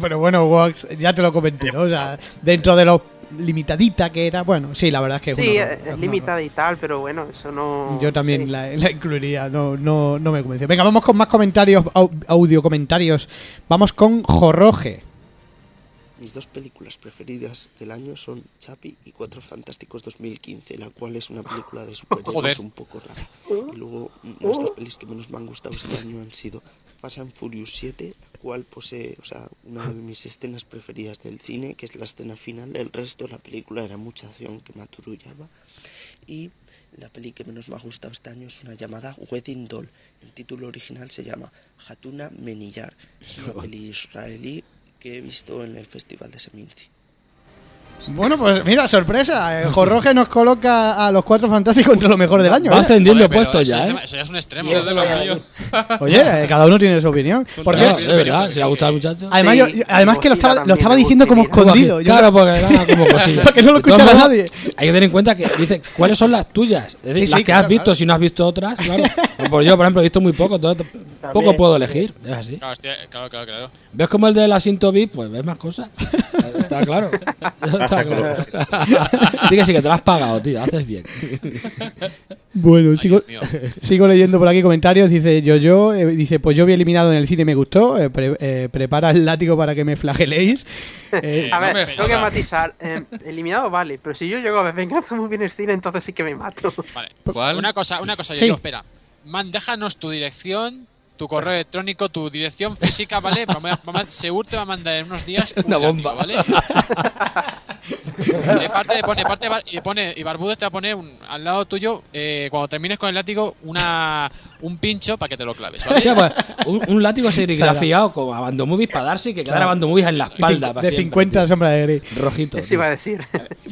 Pero bueno, Wax, ya te lo comenté, ¿no? O sea, dentro de lo limitadita que era, bueno, sí, la verdad es que Sí, es, es limitada y tal, pero bueno, eso no. Yo también sí. la, la incluiría, no, no, no me convenció. Venga, vamos con más comentarios, au- audio comentarios. Vamos con Jorroge. Mis dos películas preferidas del año son Chapi y Cuatro Fantásticos 2015, la cual es una película de (laughs) superhéroes un poco rara. Y luego las dos pelis que menos me han gustado este año han sido Fast and Furious 7, la cual posee, o sea, una de mis escenas preferidas del cine, que es la escena final. El resto de la película era mucha acción que me aturullaba. Y la peli que menos me ha gustado este año es una llamada Wedding Doll. El título original se llama Hatuna Menillar. Es una (laughs) peli israelí que he visto en el Festival de Seminci. Bueno, pues mira, sorpresa. eh, Jorroge nos coloca a los cuatro fantásticos entre lo mejor del año. Va ¿eh? ascendiendo puestos ya, es ¿eh? Eso ya es un extremo. (laughs) Oye, eh, cada uno tiene su opinión. Por Claro, cierto, es verdad, si le ha gustado al muchacho. además, yo- yo- además que lo estaba, lo estaba diciendo como escondido. yo Claro, porque era como (laughs) cosilla. Para que no lo De todas escuchara nadie. Hay que tener en cuenta que dice, ¿cuáles son las tuyas? Es decir, Sí, las sí, que claro, has visto, claro. si no has visto otras, claro. Pues yo, por ejemplo, he visto muy poco, entonces poco puedo elegir. Es así. Claro, hostia, claro, claro, claro. ¿Ves como el del asiento VIP? Pues ves más cosas. Está claro. (laughs) Está claro. (laughs) Dice que sí, que te lo has pagado, tío. Haces bien. Bueno, sigo, (laughs) sigo leyendo por aquí comentarios. Dice yo, yo, eh, dice, pues yo vi eliminado en el cine y me gustó. eh, pre- eh, prepara el látigo para que me flageléis. (laughs) Eh, A ver, tengo que matizar. eh, eliminado, vale, pero si yo llego a ver Venganza muy bien el cine, entonces sí que me mato. Vale. ¿Cuál? Una cosa, una cosa, Sí. yo, espera. Man, déjanos tu dirección, tu correo electrónico, tu dirección física, ¿vale? Vamos a- Seguro te va a mandar en unos días un Una bomba. ¿vale? De parte pone, parte Bar- y pone y Barbudes te va a poner un- al lado tuyo eh, cuando termines con el látigo una un pincho para que te lo claves, ¿vale? Pues, un, un látigo (laughs) serigrafiado como a Bando Movies para darse y que quedara Claro. Bando Movies en la espalda. para de siempre, 50 tío. sombras de Grey. Rojito. Eso tío. iba a decir.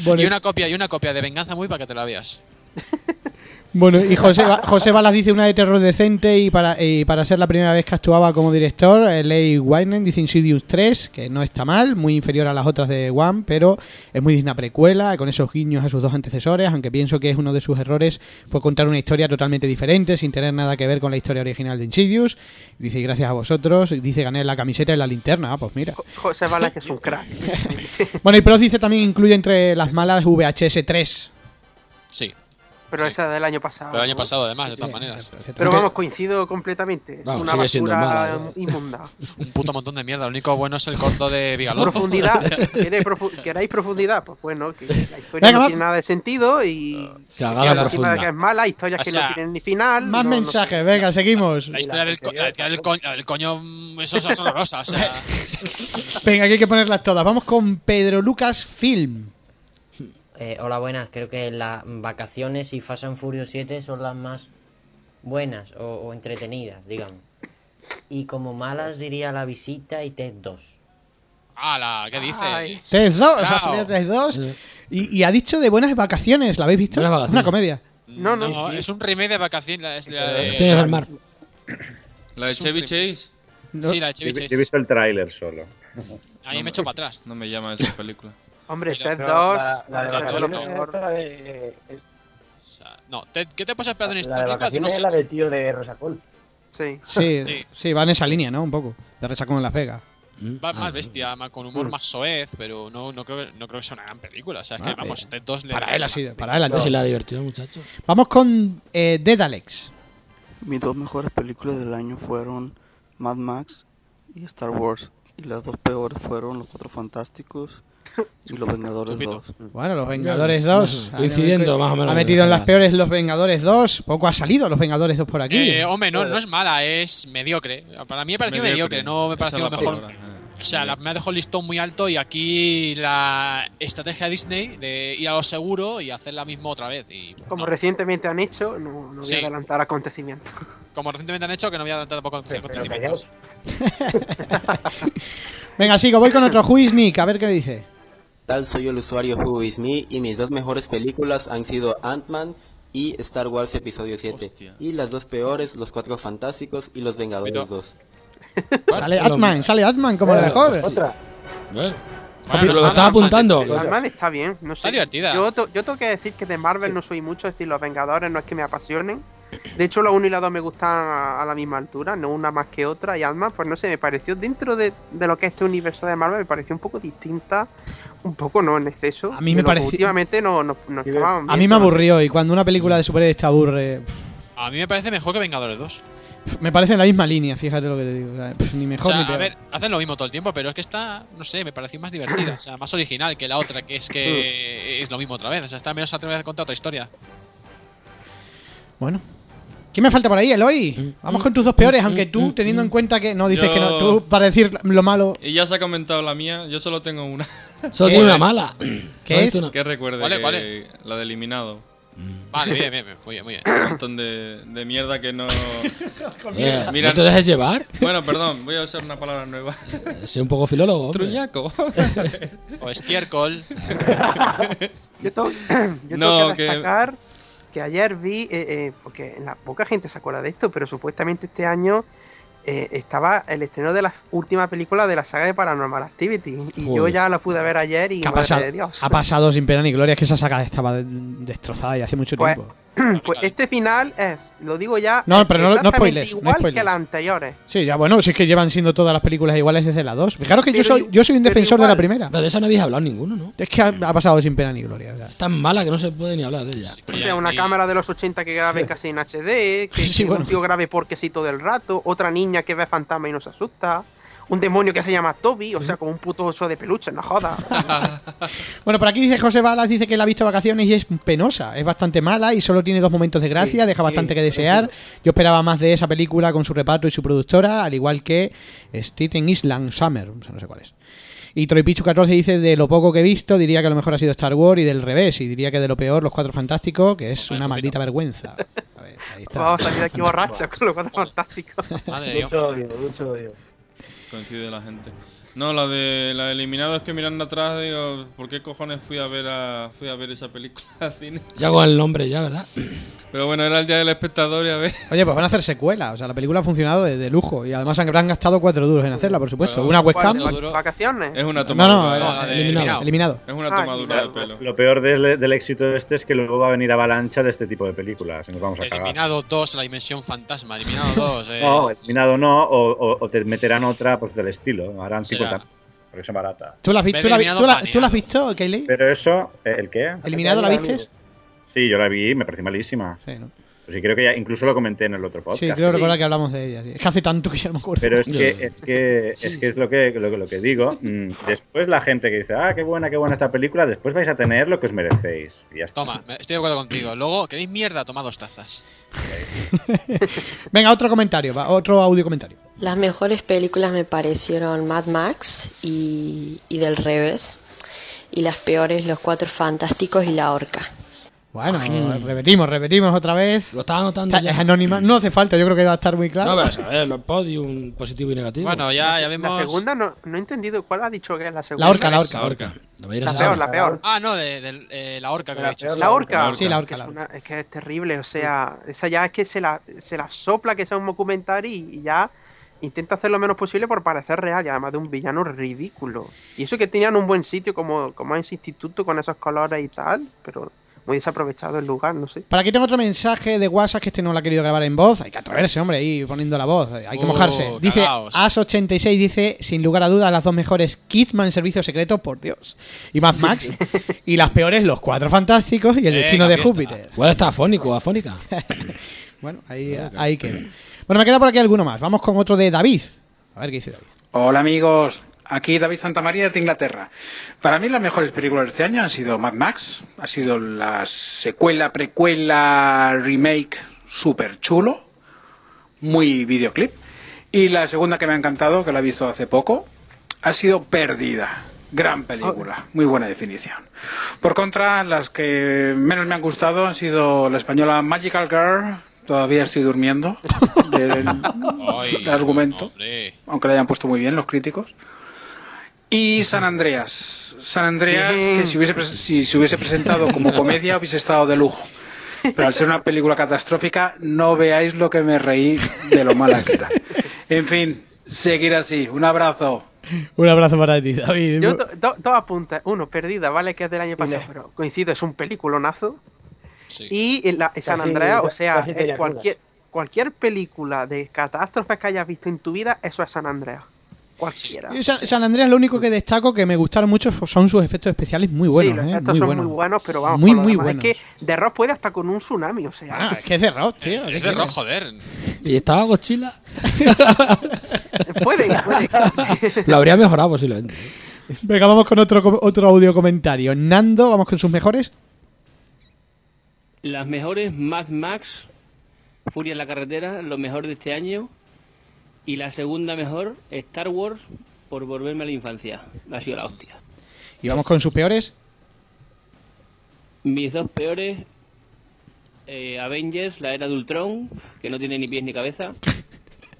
Bueno, Y una copia y una copia de Venganza muy para que te la veas. (laughs) Bueno, y José, José Balas dice una de terror decente y para, y para ser la primera vez que actuaba como director, eh, Leigh Whannell dice Insidious 3, que no está mal, muy inferior a las otras de One, pero es muy digna precuela, con esos guiños a sus dos antecesores, aunque pienso que es uno de sus errores fue contar una historia totalmente diferente, sin tener nada que ver con la historia original de Insidious. Dice, gracias a vosotros, dice, gané la camiseta y la linterna, ah, pues mira. José Balas que es un crack. (laughs) Bueno, y Proz dice también incluye entre las malas VHS 3. Sí. Pero esa del año pasado. Pero el año pasado, además, de todas maneras. Pero vamos, coincido completamente. Es una basura mala, ¿eh? inmunda. (laughs) Un puto montón de mierda. Lo único bueno es el corto de (laughs) Vigalopo. Profundidad. (laughs) ¿Queréis, profu- ¿Queréis profundidad? Pues bueno, que la historia Venga, no va. tiene nada de sentido y. Profunda. de que es mala, historias O que no tienen ni final. Más no- no sé. mensajes, venga, seguimos. La historia del, co- la historia del coño, el coño, eso es horrorosa. O sea, Venga, aquí hay que ponerlas todas. Vamos con Pedro Lucas Film. Eh, hola, buenas. Creo que las vacaciones y Fast and Furious 7 son las más buenas o, o entretenidas, digamos. Y como malas diría La Visita y TED 2. ¡Hala! ¿Qué dice? Test 2, o sea, salió Test 2. Y, y ha dicho de buenas vacaciones, ¿la habéis visto? Vacaciones. Una comedia. No, no. No, es un remake de vacaciones. es la de- Vacaciones al mar. ¿La de Es Chevy. Chase? Sí, la de Chevy Yo he Chase. visto el tráiler solo. Ahí me echo para atrás. No me llama esa película. Hombre, Pero Ted la- 2. La, la de Ted vacaciones dos no. es esta de- es- O sea, no, te- ¿qué te puedes esperar de una la de vacaciones es la del tío de Rosacol. Sí. Sí, Sí. sí, va en esa línea, ¿no? Un poco. De resacón en Las Vegas. Va más bestia, más- con humor más soez, pero no, no, creo, que- no creo que sea una gran película. O sea, es que Ah, vamos, Ted 2 le Para él ha sido, para él ha sido. le ha divertido, muchacho. Vamos con eh, Dead Alex. Mis dos mejores películas del año fueron Mad Max y Star Wars. Y las dos peores fueron Los Cuatro Fantásticos (laughs) y Los Vengadores 2. Bueno, Los Vengadores 2. Coincidiendo, más o menos, Ha metido en las peores Los Vengadores 2. Poco ha salido Los Vengadores 2 por aquí. Eh, hombre, no, no es mala, es mediocre. Para mí me pareció mediocre, no me pareció mejor. palabra. O sea, la, me ha dejado el listón muy alto y aquí la estrategia Disney de ir a lo seguro y hacer la misma otra vez. Y Como recientemente han hecho, no, no voy Sí. a adelantar acontecimientos. (laughs) como recientemente han hecho, que no voy a adelantar tampoco acontecimientos. (laughs) Venga, sigo, voy con otro Juiznik, a ver qué le dice. Tal? Soy el usuario Who Is Me y mis dos mejores películas han sido Ant-Man y Star Wars Episodio 7. Y las dos peores, Los Cuatro Fantásticos y Los Vengadores 2. (laughs) Sale Atman, sale Atman como la mejor. Otra. Bueno, Bueno, no lo estaba apuntando. Batman está bien, no sé. Está divertida. Yo, to- yo tengo que decir que de Marvel no soy mucho, es decir, los Vengadores no es que me apasionen. De hecho, la 1 y la 2 me gustan a, a la misma altura, no una más que otra. Y Ant-Man, pues no sé, me pareció dentro de, de lo que es este universo de Marvel, me pareció un poco distinta. Un poco no en exceso. A mí me pareció- Últimamente no, no, no estaban A mí me aburrió y cuando una película de superhéroes te aburre, A mí me parece mejor que Vengadores 2. pf, me parece en la misma línea, fíjate lo que te digo. o sea, ni O mejor sea, ni a peor. ver, hacen lo mismo todo el tiempo, pero es que esta, no sé, me pareció más divertida. O sea, más original que la otra, que es que es lo mismo otra vez. O sea, está menos atrevida a contar otra historia. Bueno. ¿Quién me falta por ahí, Eloy? Vamos con tus dos peores, aunque tú, teniendo en cuenta que. No, dices Yo- que no. Tú, para decir lo malo. Y ya se ha comentado la mía, yo solo tengo una. Solo tiene una mala. ¿Qué es? Que recuerde ¿Cuál es, que cuál es? la de eliminado. Vale, bien, bien, bien, muy bien, muy bien. Un montón de, de mierda que no. (laughs) mierda. ¿no te dejes llevar? Bueno, perdón, voy a usar una palabra nueva. Sé un poco filólogo. hombre. Truñaco. O estiércol. (laughs) Yo tengo, yo No, tengo que- destacar que... ayer vi, eh, eh, porque la poca gente se acuerda de esto, pero supuestamente este año eh, estaba el estreno de la última película de la saga de Paranormal Activity. Y yo ya la pude ver ayer y ¿Qué ha madre pasado? de Dios. Ha pasado sin pena ni gloria. Es que esa saga estaba de- destrozada y hace mucho Pues- tiempo. Pues este final es, lo digo ya, No, pero no- no spoilers, igual spoilers. que las anteriores. Sí, ya bueno, si es que llevan siendo todas las películas iguales desde la 2. Fijaros que yo soy, yo soy un defensor de la primera. Pero de esa no habéis hablado ninguno, ¿no? Es que ha, ha pasado sin pena ni gloria. Es tan mala que no se puede ni hablar de ella. O sea, una cámara de los 80 que grabe casi en HD, que, (laughs) Sí, que bueno. un tío grabe porque sí todo el rato, otra niña que ve fantasma y no se asusta, un demonio que se llama Toby, o sea, como un puto oso de peluche, no joda. (laughs) Bueno, por aquí dice José Balas, dice que la ha visto vacaciones y es penosa, es bastante mala y solo tiene dos momentos de gracia, Sí, deja sí, bastante que desear. Yo esperaba más de esa película con su reparto y su productora, al igual que Staten Island Summer, o sea, no sé cuál es. Y Troy Pichu 14 dice, de lo poco que he visto, diría que lo mejor ha sido Star Wars y del revés, y diría que de lo peor, Los Cuatro Fantásticos, que es una maldita vergüenza. A ver, ahí está. Vamos a salir de aquí (laughs) borrachos con los cuatro fantásticos. Madre. Mucho odio, mucho odio. Coincide la gente. No, la de la de eliminado es que mirando atrás digo, ¿por qué cojones fui a ver a fui a ver esa película al cine? Ya con el nombre ya, ¿verdad? (coughs) Pero bueno, era el día del espectador y a ver. Oye, pues van a hacer secuela. O sea, la película ha funcionado de, de lujo. Y además han, han gastado cuatro duros en hacerla, por supuesto. Una webcam. ¿Cuál, de ¿Vacaciones? Es una No, tomadura. no, de- eh, eliminado, eliminado. Es una Ah, tomadura de pelo. Lo peor del, del éxito de este es que luego va a venir avalancha de este tipo de películas nos vamos a cagar. Eliminado 2, la dimensión fantasma. Eliminado (laughs) 2. Eh. No, eliminado no, o, o- o te meterán otra pues del estilo. Harán. 50 porque son baratas. ¿Tú la has, vi- tú la, tú la- tú la has visto, Kaylee? Pero eso, ¿el qué? ¿Eliminado la vistes? Sí, yo la vi, me pareció malísima. Sí, ¿no? Pues sí, creo que ya incluso lo comenté en el otro podcast. Sí, creo recordar que hablamos de ella. sí. Es que hace tanto que ya no me acuerdo. Pero es que (laughs) es que es que es lo que lo, que- lo que digo. mm, Después la gente que dice, ah, qué buena, qué buena esta película, después vais a tener lo que os merecéis. Y ya está. Toma, estoy de acuerdo contigo. Luego, ¿queréis mierda? Toma dos tazas. (laughs) Venga, otro comentario, va, otro audio comentario. Las mejores películas me parecieron Mad Max y, y del revés. Y las peores, Los Cuatro Fantásticos y La Horca. Bueno, repetimos, repetimos otra vez. Lo estaba anotando Está- ya. Es anónima, no hace falta, yo creo que va a estar muy claro. No, pero a ver, los podium positivo y negativo. Bueno, ya, ya La vemos. segunda no, no he entendido cuál ha dicho que es la segunda. La horca, la horca. La me La peor, la peor. Ah, no, de, de- eh, la horca que lo he dicho. La horca. Sí, la horca, Es, la una- es que es terrible, o sea, esa ya es que se la, se la sopla que sea un documental y, y ya intenta hacer lo menos posible por parecer real y además de un villano ridículo. Y eso que tenían un buen sitio como, como ese instituto con esos colores y tal, pero muy desaprovechado el lugar, no sé. Para aquí tengo otro mensaje de WhatsApp que este no lo ha querido grabar en voz. Hay que atreverse, hombre, ahí poniendo la voz. Hay que Oh, mojarse. Dice cagaos. As86 dice, sin lugar a dudas, las dos mejores Kidman Servicio Secreto, por Dios. Y Mad Max. Y las peores, Los Cuatro Fantásticos y El Destino de fiesta. Júpiter. Igual está afónico afónica. (laughs) Bueno, ahí, ahí queda. Bueno, me queda por aquí alguno más. Vamos con otro de David. A ver qué dice David. Hola amigos, aquí David Santamaría de Inglaterra. Para mí las mejores películas de este año han sido Mad Max, ha sido la secuela, precuela, remake súper chulo, muy videoclip. Y la segunda que me ha encantado, que la he visto hace poco, ha sido Perdida. Gran película, muy buena definición. Por contra, las que menos me han gustado han sido la española Magical Girl, todavía estoy durmiendo (laughs) del del argumento, aunque la hayan puesto muy bien los críticos. Y San Andreas. San Andreas, que si hubiese, si se hubiese presentado como comedia hubiese estado de lujo. Pero al ser una película catastrófica, no veáis lo que me reí de lo mala que era. En fin, seguir así. Un abrazo. Un abrazo para ti, David. Yo do- do- dos apuntes. Uno, Perdida, vale, que es del año pasado, pero coincido, es un peliculonazo. Y en la, en San Andreas, o sea, sería cualquier, cualquier película de catástrofes que hayas visto en tu vida, eso es San Andreas. Cualquiera. San, San Andreas lo único que destaco que me gustaron mucho son sus efectos especiales muy buenos. sí, los ¿eh? muy son buenos. muy buenos, pero vamos, Muy, muy buenos. Es que The Rock puede hasta con un tsunami, o sea. Ah, es que es de rock, tío. ¿qué Es de quieres? rock, joder. ¿Y estaba Godzilla? (laughs) puede, puede. Lo habría mejorado posiblemente. Venga, vamos con otro, otro audio comentario. Nando, vamos con sus mejores. Las mejores Mad Max, Furia en la carretera, lo mejor de este año. Y la segunda mejor, Star Wars, por volverme a la infancia. Ha sido la hostia. Y vamos con sus peores. Mis dos peores, eh, Avengers, la era de Ultron, que no tiene ni pies ni cabeza. (laughs)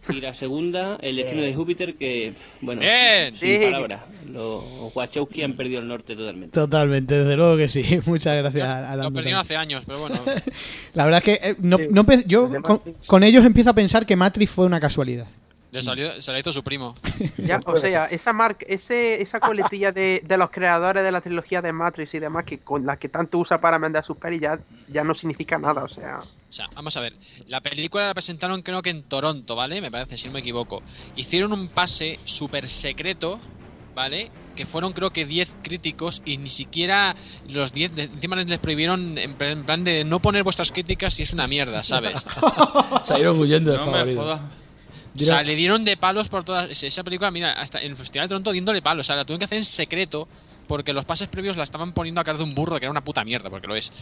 Y la segunda, El destino de Júpiter, que, bueno, Bien. sin Sí. palabras. Los Wachowski han perdido el norte totalmente. Totalmente, desde luego que sí. (laughs) Muchas gracias a, a Lo perdieron también. hace años, pero bueno. (laughs) La verdad es que eh, no, no yo con, con ellos empiezo a pensar que Matrix fue una casualidad. Le salió, se la hizo su primo. Ya, o sea, esa marca, ese, esa coletilla de, de los creadores de la trilogía de Matrix y demás, que con la que tanto usa para vender sus pelis, ya, ya no significa nada, o sea. O sea, vamos a ver. La película la presentaron creo que en Toronto, ¿vale? Me parece, si no me equivoco. Hicieron un pase súper secreto, ¿vale? Que fueron creo que 10 críticos y ni siquiera los 10, de- encima les prohibieron en plan en plan de no poner vuestras críticas si es una mierda, ¿sabes? (laughs) Salieron huyendo de No me favorito. O sea, le dieron de palos por todas. esa- película, mira, hasta en el Festival de Toronto diéndole palos. O sea, la tuvieron que hacer en secreto porque los pases previos la estaban poniendo a cara de un burro, que era una puta mierda, porque lo es.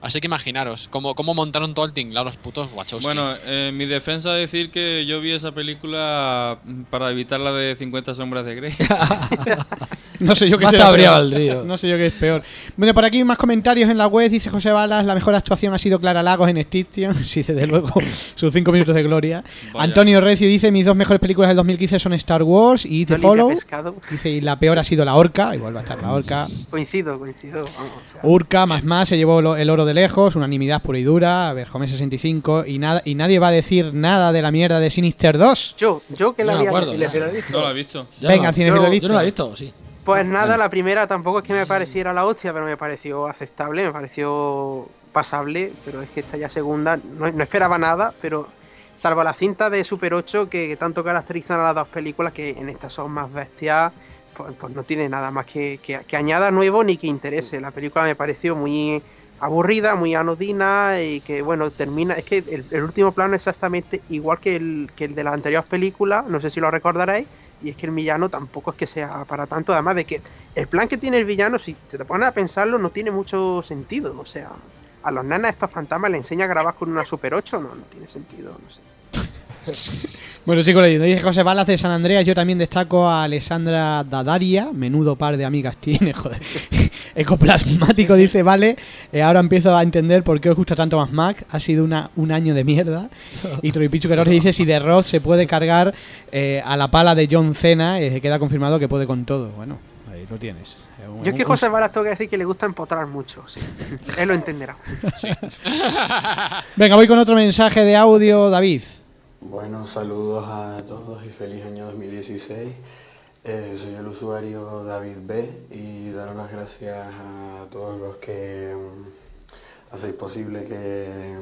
Así que imaginaros cómo, cómo montaron todo el tinglado los putos Wachowski. Bueno, eh, en mi defensa decir que yo vi esa película para evitar la de 50 sombras de Grey. (laughs) (laughs) No sé yo qué. No sé yo qué es peor. Bueno, por aquí más comentarios en la web. Dice José Balas, la mejor actuación ha sido Clara Lagos en Extinction. (laughs) Sí, desde luego, (laughs) sus cinco minutos de gloria. Vaya. Antonio Recio dice, mis dos mejores películas del 2015 son Star Wars y The No Follow. Dice, y la peor ha sido La Orca. Igual va a estar La Orca. Coincido, coincido. vamos, o sea. Urca, más más, se llevó el oro de lejos, unanimidad pura y dura, Berjome 65 y nada y nadie va a decir nada de la mierda de Sinister 2. Yo, yo que la No vi acuerdo. No la he visto. Venga, cinefilia Yo-. Yo no la he visto, sí. Pues nada, la primera tampoco es que me pareciera la hostia, pero me pareció aceptable, me pareció pasable, pero es que esta ya segunda, no, no esperaba nada, pero salvo la cinta de Super 8 que, que tanto caracterizan a las dos películas, que en estas son más bestias, pues, pues no tiene nada más que, que, que añada nuevo ni que interese. La película me pareció muy aburrida, muy anodina y que bueno, termina, es que el, el último plano es exactamente igual que el, que el de la anterior película, no sé si lo recordaréis, y es que el villano tampoco es que sea para tanto, además de que el plan que tiene el villano, si se te pones a pensarlo, no tiene mucho sentido, o sea, a los nanas estos fantasmas le enseña a grabar con una Super 8, no, no tiene sentido, no sé. (laughs) Bueno, sigo leyendo. Dice José Balas de San Andreas. Yo también destaco a Alessandra Dadaria. Menudo par de amigas tiene, (laughs) joder. Ecoplasmático dice, vale. eh, ahora empiezo a entender por qué os gusta tanto más Max. Ha sido una, un año de mierda. Y Troipichu que dice si de Ross se puede cargar eh, a la pala de John Cena. eh, queda confirmado que puede con todo. Bueno, ahí lo tienes. Un- Yo es que José Balas tengo que decir que le gusta empotrar mucho, sí. (laughs) Él lo entenderá. Venga, voy con otro mensaje de audio, David. Bueno, saludos a todos y feliz año 2016. Eh, soy el usuario David B y daros las gracias a todos los que mm, hacéis posible que,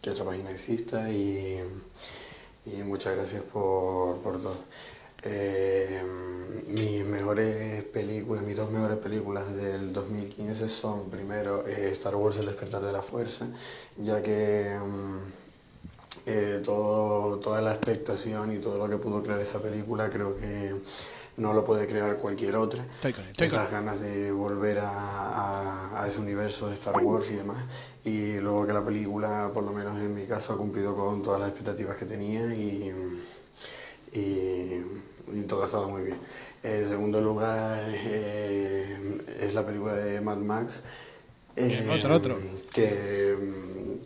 que esta página exista y, y muchas gracias por, por todo. Eh, mis mejores películas, mis dos mejores películas del 2015 son primero eh, Star Wars El despertar de la fuerza, ya que mm, todo, toda la expectación y todo lo que pudo crear esa película creo que no lo puede crear cualquier otra. Estoy con él, estoy con Esas ganas de volver a, a- a ese universo de Star Wars y demás. Y luego que la película, por lo menos en mi caso, ha cumplido con todas las expectativas que tenía y, y, y todo ha estado muy bien. En segundo lugar eh, es la película de Mad Max. Eh, otro, otro. Que,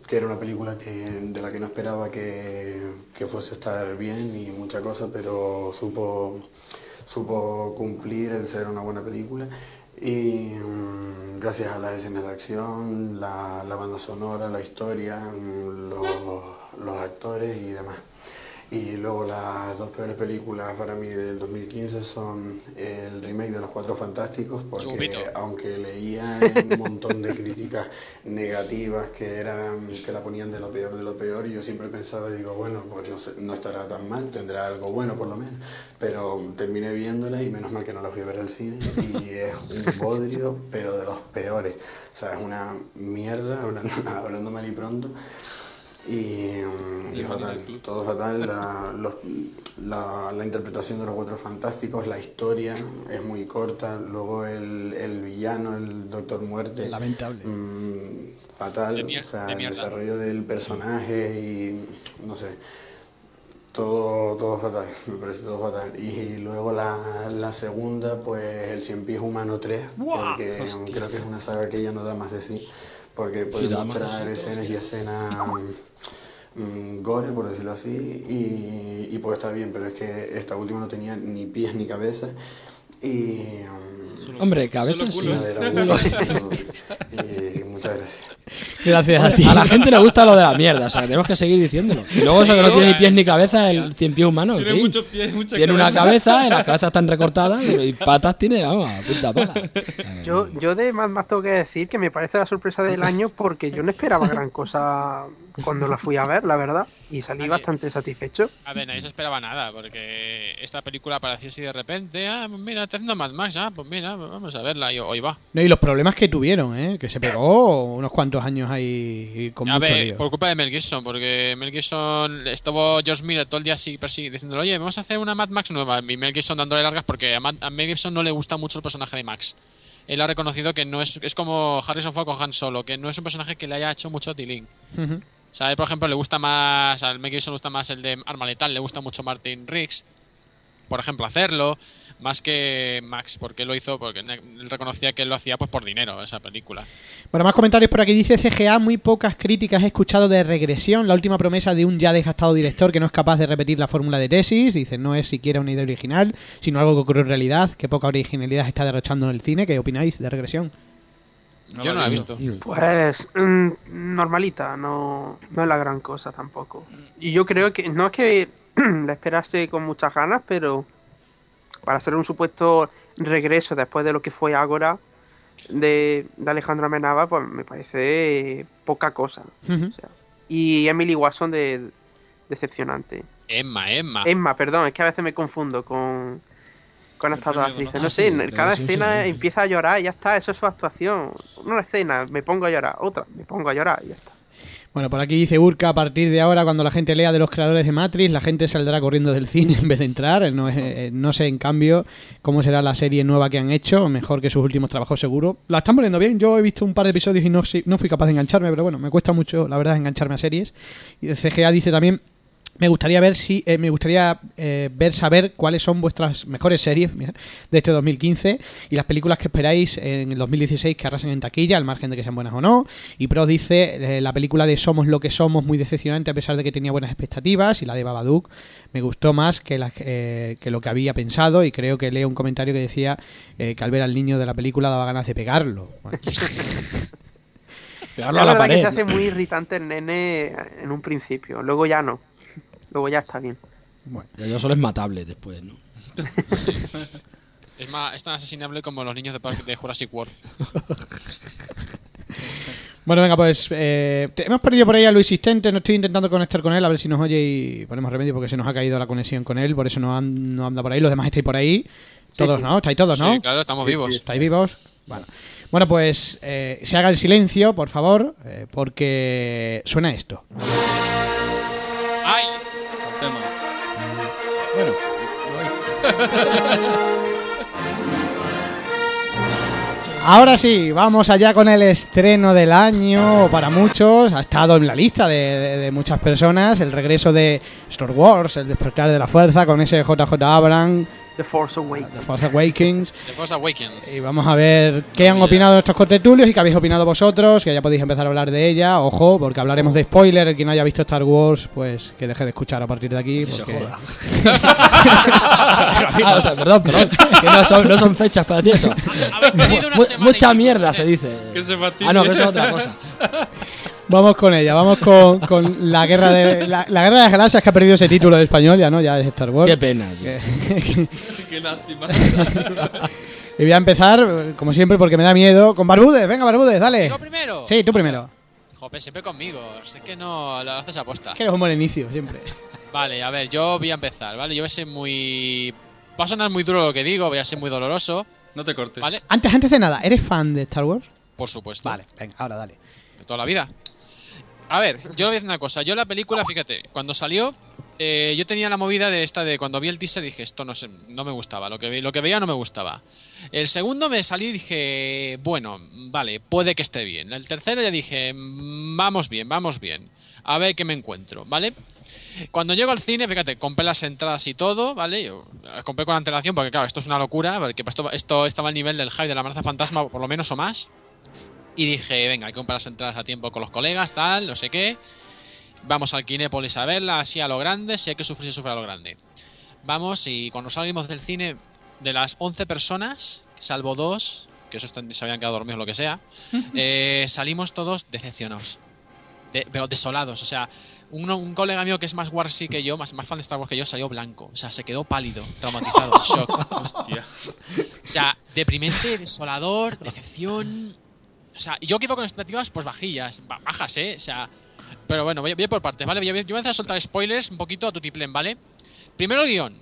que era una película que, de la que no esperaba que, que fuese a estar bien y mucha cosa, pero supo, supo cumplir el ser una buena película. Y mm, gracias a las escenas de acción, la, la banda sonora, la historia, mm, los, los actores y demás. Y luego las dos peores películas para mí del 2015 son el remake de Los Cuatro Fantásticos, porque Chupito. aunque leía un montón de críticas negativas que eran que la ponían de lo peor de lo peor, yo siempre pensaba, digo, bueno, pues no, sé, no estará tan mal, tendrá algo bueno por lo menos. Pero terminé viéndola y menos mal que no la fui a ver al cine y es un bodrio, pero de los peores. O sea, es una mierda, hablando, (laughs) hablando mal y pronto. Y, y fatal, todo fatal, la, los- la, la interpretación de los cuatro fantásticos, la historia es muy corta, luego el, el villano, el Doctor Muerte, Lamentable. mm, fatal, De o sea, de el mierda. desarrollo del personaje y no sé, todo, todo fatal, me parece todo fatal. Y luego la, la segunda, pues el Cien Pies Humano 3, ¡Buah! porque Hostia. creo que es una saga que ya no da más de sí, porque de mostrar escenas y escenas mm, gore, por decirlo así, y, y puede estar bien, pero es que esta última no tenía ni pies ni cabeza. Y. mm, Hombre, cabeza sí. (laughs) Muchas gracias. Gracias a ti. A la gente le gusta lo de la mierda, o sea, que tenemos que seguir diciéndolo. Y luego eso que no tiene ni pies ni cabeza, el cien pies humano, en Tiene fin. muchos pies, mucha Tiene una cabeza. cabeza, y las cabezas están recortadas, y patas tiene, vamos, a punta pala. Yo, yo de Mad Max tengo que decir que me parece la sorpresa del año porque yo no esperaba gran cosa cuando la fui a ver, la verdad, y salí bastante satisfecho. A ver, nadie se esperaba nada, porque esta película apareció así de repente. Ah, pues mira, está haciendo Mad Max, ah, pues mira, vamos a verla, y hoy va. No, y los problemas que tuvieron, ¿eh? Que se pegó unos cuantos años ahí con A mucho ver, lío. por culpa de Mel Gibson, porque Mel Gibson estuvo George Miller todo el día así, persi- diciéndole, oye, vamos a hacer una Mad Max nueva. Y Mel Gibson dándole largas porque a, Mad- a Mel Gibson no le gusta mucho el personaje de Max. Él ha reconocido que no es, es como Harrison Ford con Han Solo, que no es un personaje que le haya hecho mucho tilín. Ujú. O por ejemplo, le gusta más, al Mel Gibson le gusta más el de Arma Letal, le gusta mucho Martin Riggs. por ejemplo, hacerlo, más que Max, porque lo hizo, porque él reconocía que él lo hacía pues por dinero, esa película. Bueno, más comentarios por aquí. Dice CGA, muy pocas críticas he escuchado de regresión, la última promesa de un ya desgastado director que no es capaz de repetir la fórmula de tesis. Dice, no es siquiera una idea original, sino algo que ocurrió en realidad. Qué poca originalidad está derrochando en el cine. ¿Qué opináis de regresión? Yo no la he visto. Pues mm, normalita, no, no es la gran cosa tampoco. Y yo creo que no es que (clears throat) la esperase con muchas ganas, pero para hacer un supuesto regreso después de lo que fue Ágora de, de Alejandro Amenábar, pues me parece poca cosa. Ujú. Y Emily Watson de, decepcionante. Emma, Emma. Emma, perdón, es que a veces me confundo con, con estas dos actrices. No sé, en cada escena empieza a llorar y ya está, eso es su actuación. Una escena, me pongo a llorar, otra, me pongo a llorar y ya está. Bueno, por aquí dice Urca, a partir de ahora, cuando la gente lea de los creadores de Matrix, la gente saldrá corriendo del cine en vez de entrar. No, es- eh, no sé, en cambio, cómo será la serie nueva que han hecho, mejor que sus últimos trabajos seguro. La están poniendo bien, yo he visto un par de episodios y no, no fui capaz de engancharme, pero bueno, me cuesta mucho, la verdad, engancharme a series. Y CGA dice también... Me gustaría ver si eh, me gustaría eh, ver saber cuáles son vuestras mejores series mira, de este 2015 y las películas que esperáis en el 2016 que arrasen en taquilla, al margen de que sean buenas o no. Y Pro dice eh, la película de Somos lo que somos muy decepcionante a pesar de que tenía buenas expectativas y la de Babadook me gustó más que, la, eh, que lo que había pensado y creo que leo un comentario que decía eh, que al ver al niño de la película daba ganas de pegarlo. Bueno. (laughs) (laughs) Pegarlo es a la verdad que se hace muy irritante el nene en un principio, luego ya no. Luego ya está bien. Ya yo solo es matable después, ¿no? Es, más, es tan asesinable como los niños de, Parque de Jurassic World. (laughs) Bueno, venga, pues eh, hemos perdido por ahí a Luis Sistente, no estoy intentando conectar con él, a ver si nos oye y ponemos remedio porque se nos ha caído la conexión con él, por eso no, an- no anda por ahí, los demás estáis por ahí. Sí, Todos, sí. ¿no? ¿Estáis todos, no? Sí, claro, estamos vivos. ¿Estáis vivos? Bueno, bueno pues eh, se haga el silencio, por favor, eh, porque suena esto. ¡Ay! Ahora sí, vamos allá con el estreno del año para muchos. Ha estado en la lista de, muchas personas. El regreso de Star Wars, el despertar de la fuerza, con ese JJ Abrams, The Force Awakens. The Force Awakens. The Force Awakens. Y vamos a ver qué han opinado nuestros cortetulios y qué habéis opinado vosotros, que ya podéis empezar a hablar de ella. Ojo, porque hablaremos de spoiler. El que no haya visto Star Wars, pues que deje de escuchar a partir de aquí. se Porque... joda. Ah, (laughs) o sea, perdón, perdón. Que no son, no son fechas para ti eso. Mu- mucha mierda se dice. Que se. Ah, no, que eso es otra cosa. (laughs) Vamos con ella, vamos con, con la guerra de la, la guerra de las galaxias que ha perdido ese título de español, ya no, ya es Star Wars. Qué pena, tío. Qué lástima. (laughs) y voy a empezar, como siempre, porque me da miedo, con Barbudes. Venga, Barbudes, dale. ¿Yo primero? Sí, tú primero. Jope, siempre conmigo. Es que no lo haces aposta. Que eres un buen inicio, siempre. Vale, a ver, yo voy a empezar, ¿vale? Yo voy a ser muy. Va a sonar muy duro lo que digo, voy a ser muy doloroso. No te cortes. ¿Vale? Antes, antes de nada, ¿eres fan de Star Wars? Por supuesto. Vale, venga, ahora dale. De toda la vida. A ver, yo le voy a decir una cosa. Yo la película, fíjate, cuando salió, eh, yo tenía la movida de esta de cuando vi el teaser dije, esto no, sé, no me gustaba. Lo que, lo que veía no me gustaba. El segundo me salí y dije, bueno, vale, puede que esté bien. El tercero ya dije, "Mm, vamos bien, vamos bien. A ver qué me encuentro, ¿vale? Cuando llego al cine, fíjate, compré las entradas y todo, ¿vale? Las compré con antelación porque, claro, esto es una locura, porque esto, esto estaba al nivel del hype de la amenaza fantasma, por lo menos o más. Y dije, venga, hay que comprar las entradas a tiempo con los colegas, tal, no sé qué. Vamos al Kinépolis a verla, así a lo grande, si hay que sufrir, se sufre a lo grande. Vamos, y cuando salimos del cine, de las 11 personas, salvo dos, que esos se habían quedado dormidos o lo que sea, (laughs) eh, salimos todos decepcionados. De- pero desolados, o sea, uno- un colega mío que es más Warsy que yo, más, más fan de Star Wars que yo, salió blanco. O sea, se quedó pálido, traumatizado, shock. (laughs) Hostia. O sea, deprimente, desolador, decepción. O sea, y yo que iba con expectativas, pues bajillas, ba- bajas, ¿eh? O sea, pero bueno, voy, voy por partes, ¿vale? Voy a- yo voy a empezar a soltar spoilers un poquito a tu tiplén, ¿vale? Primero el guion.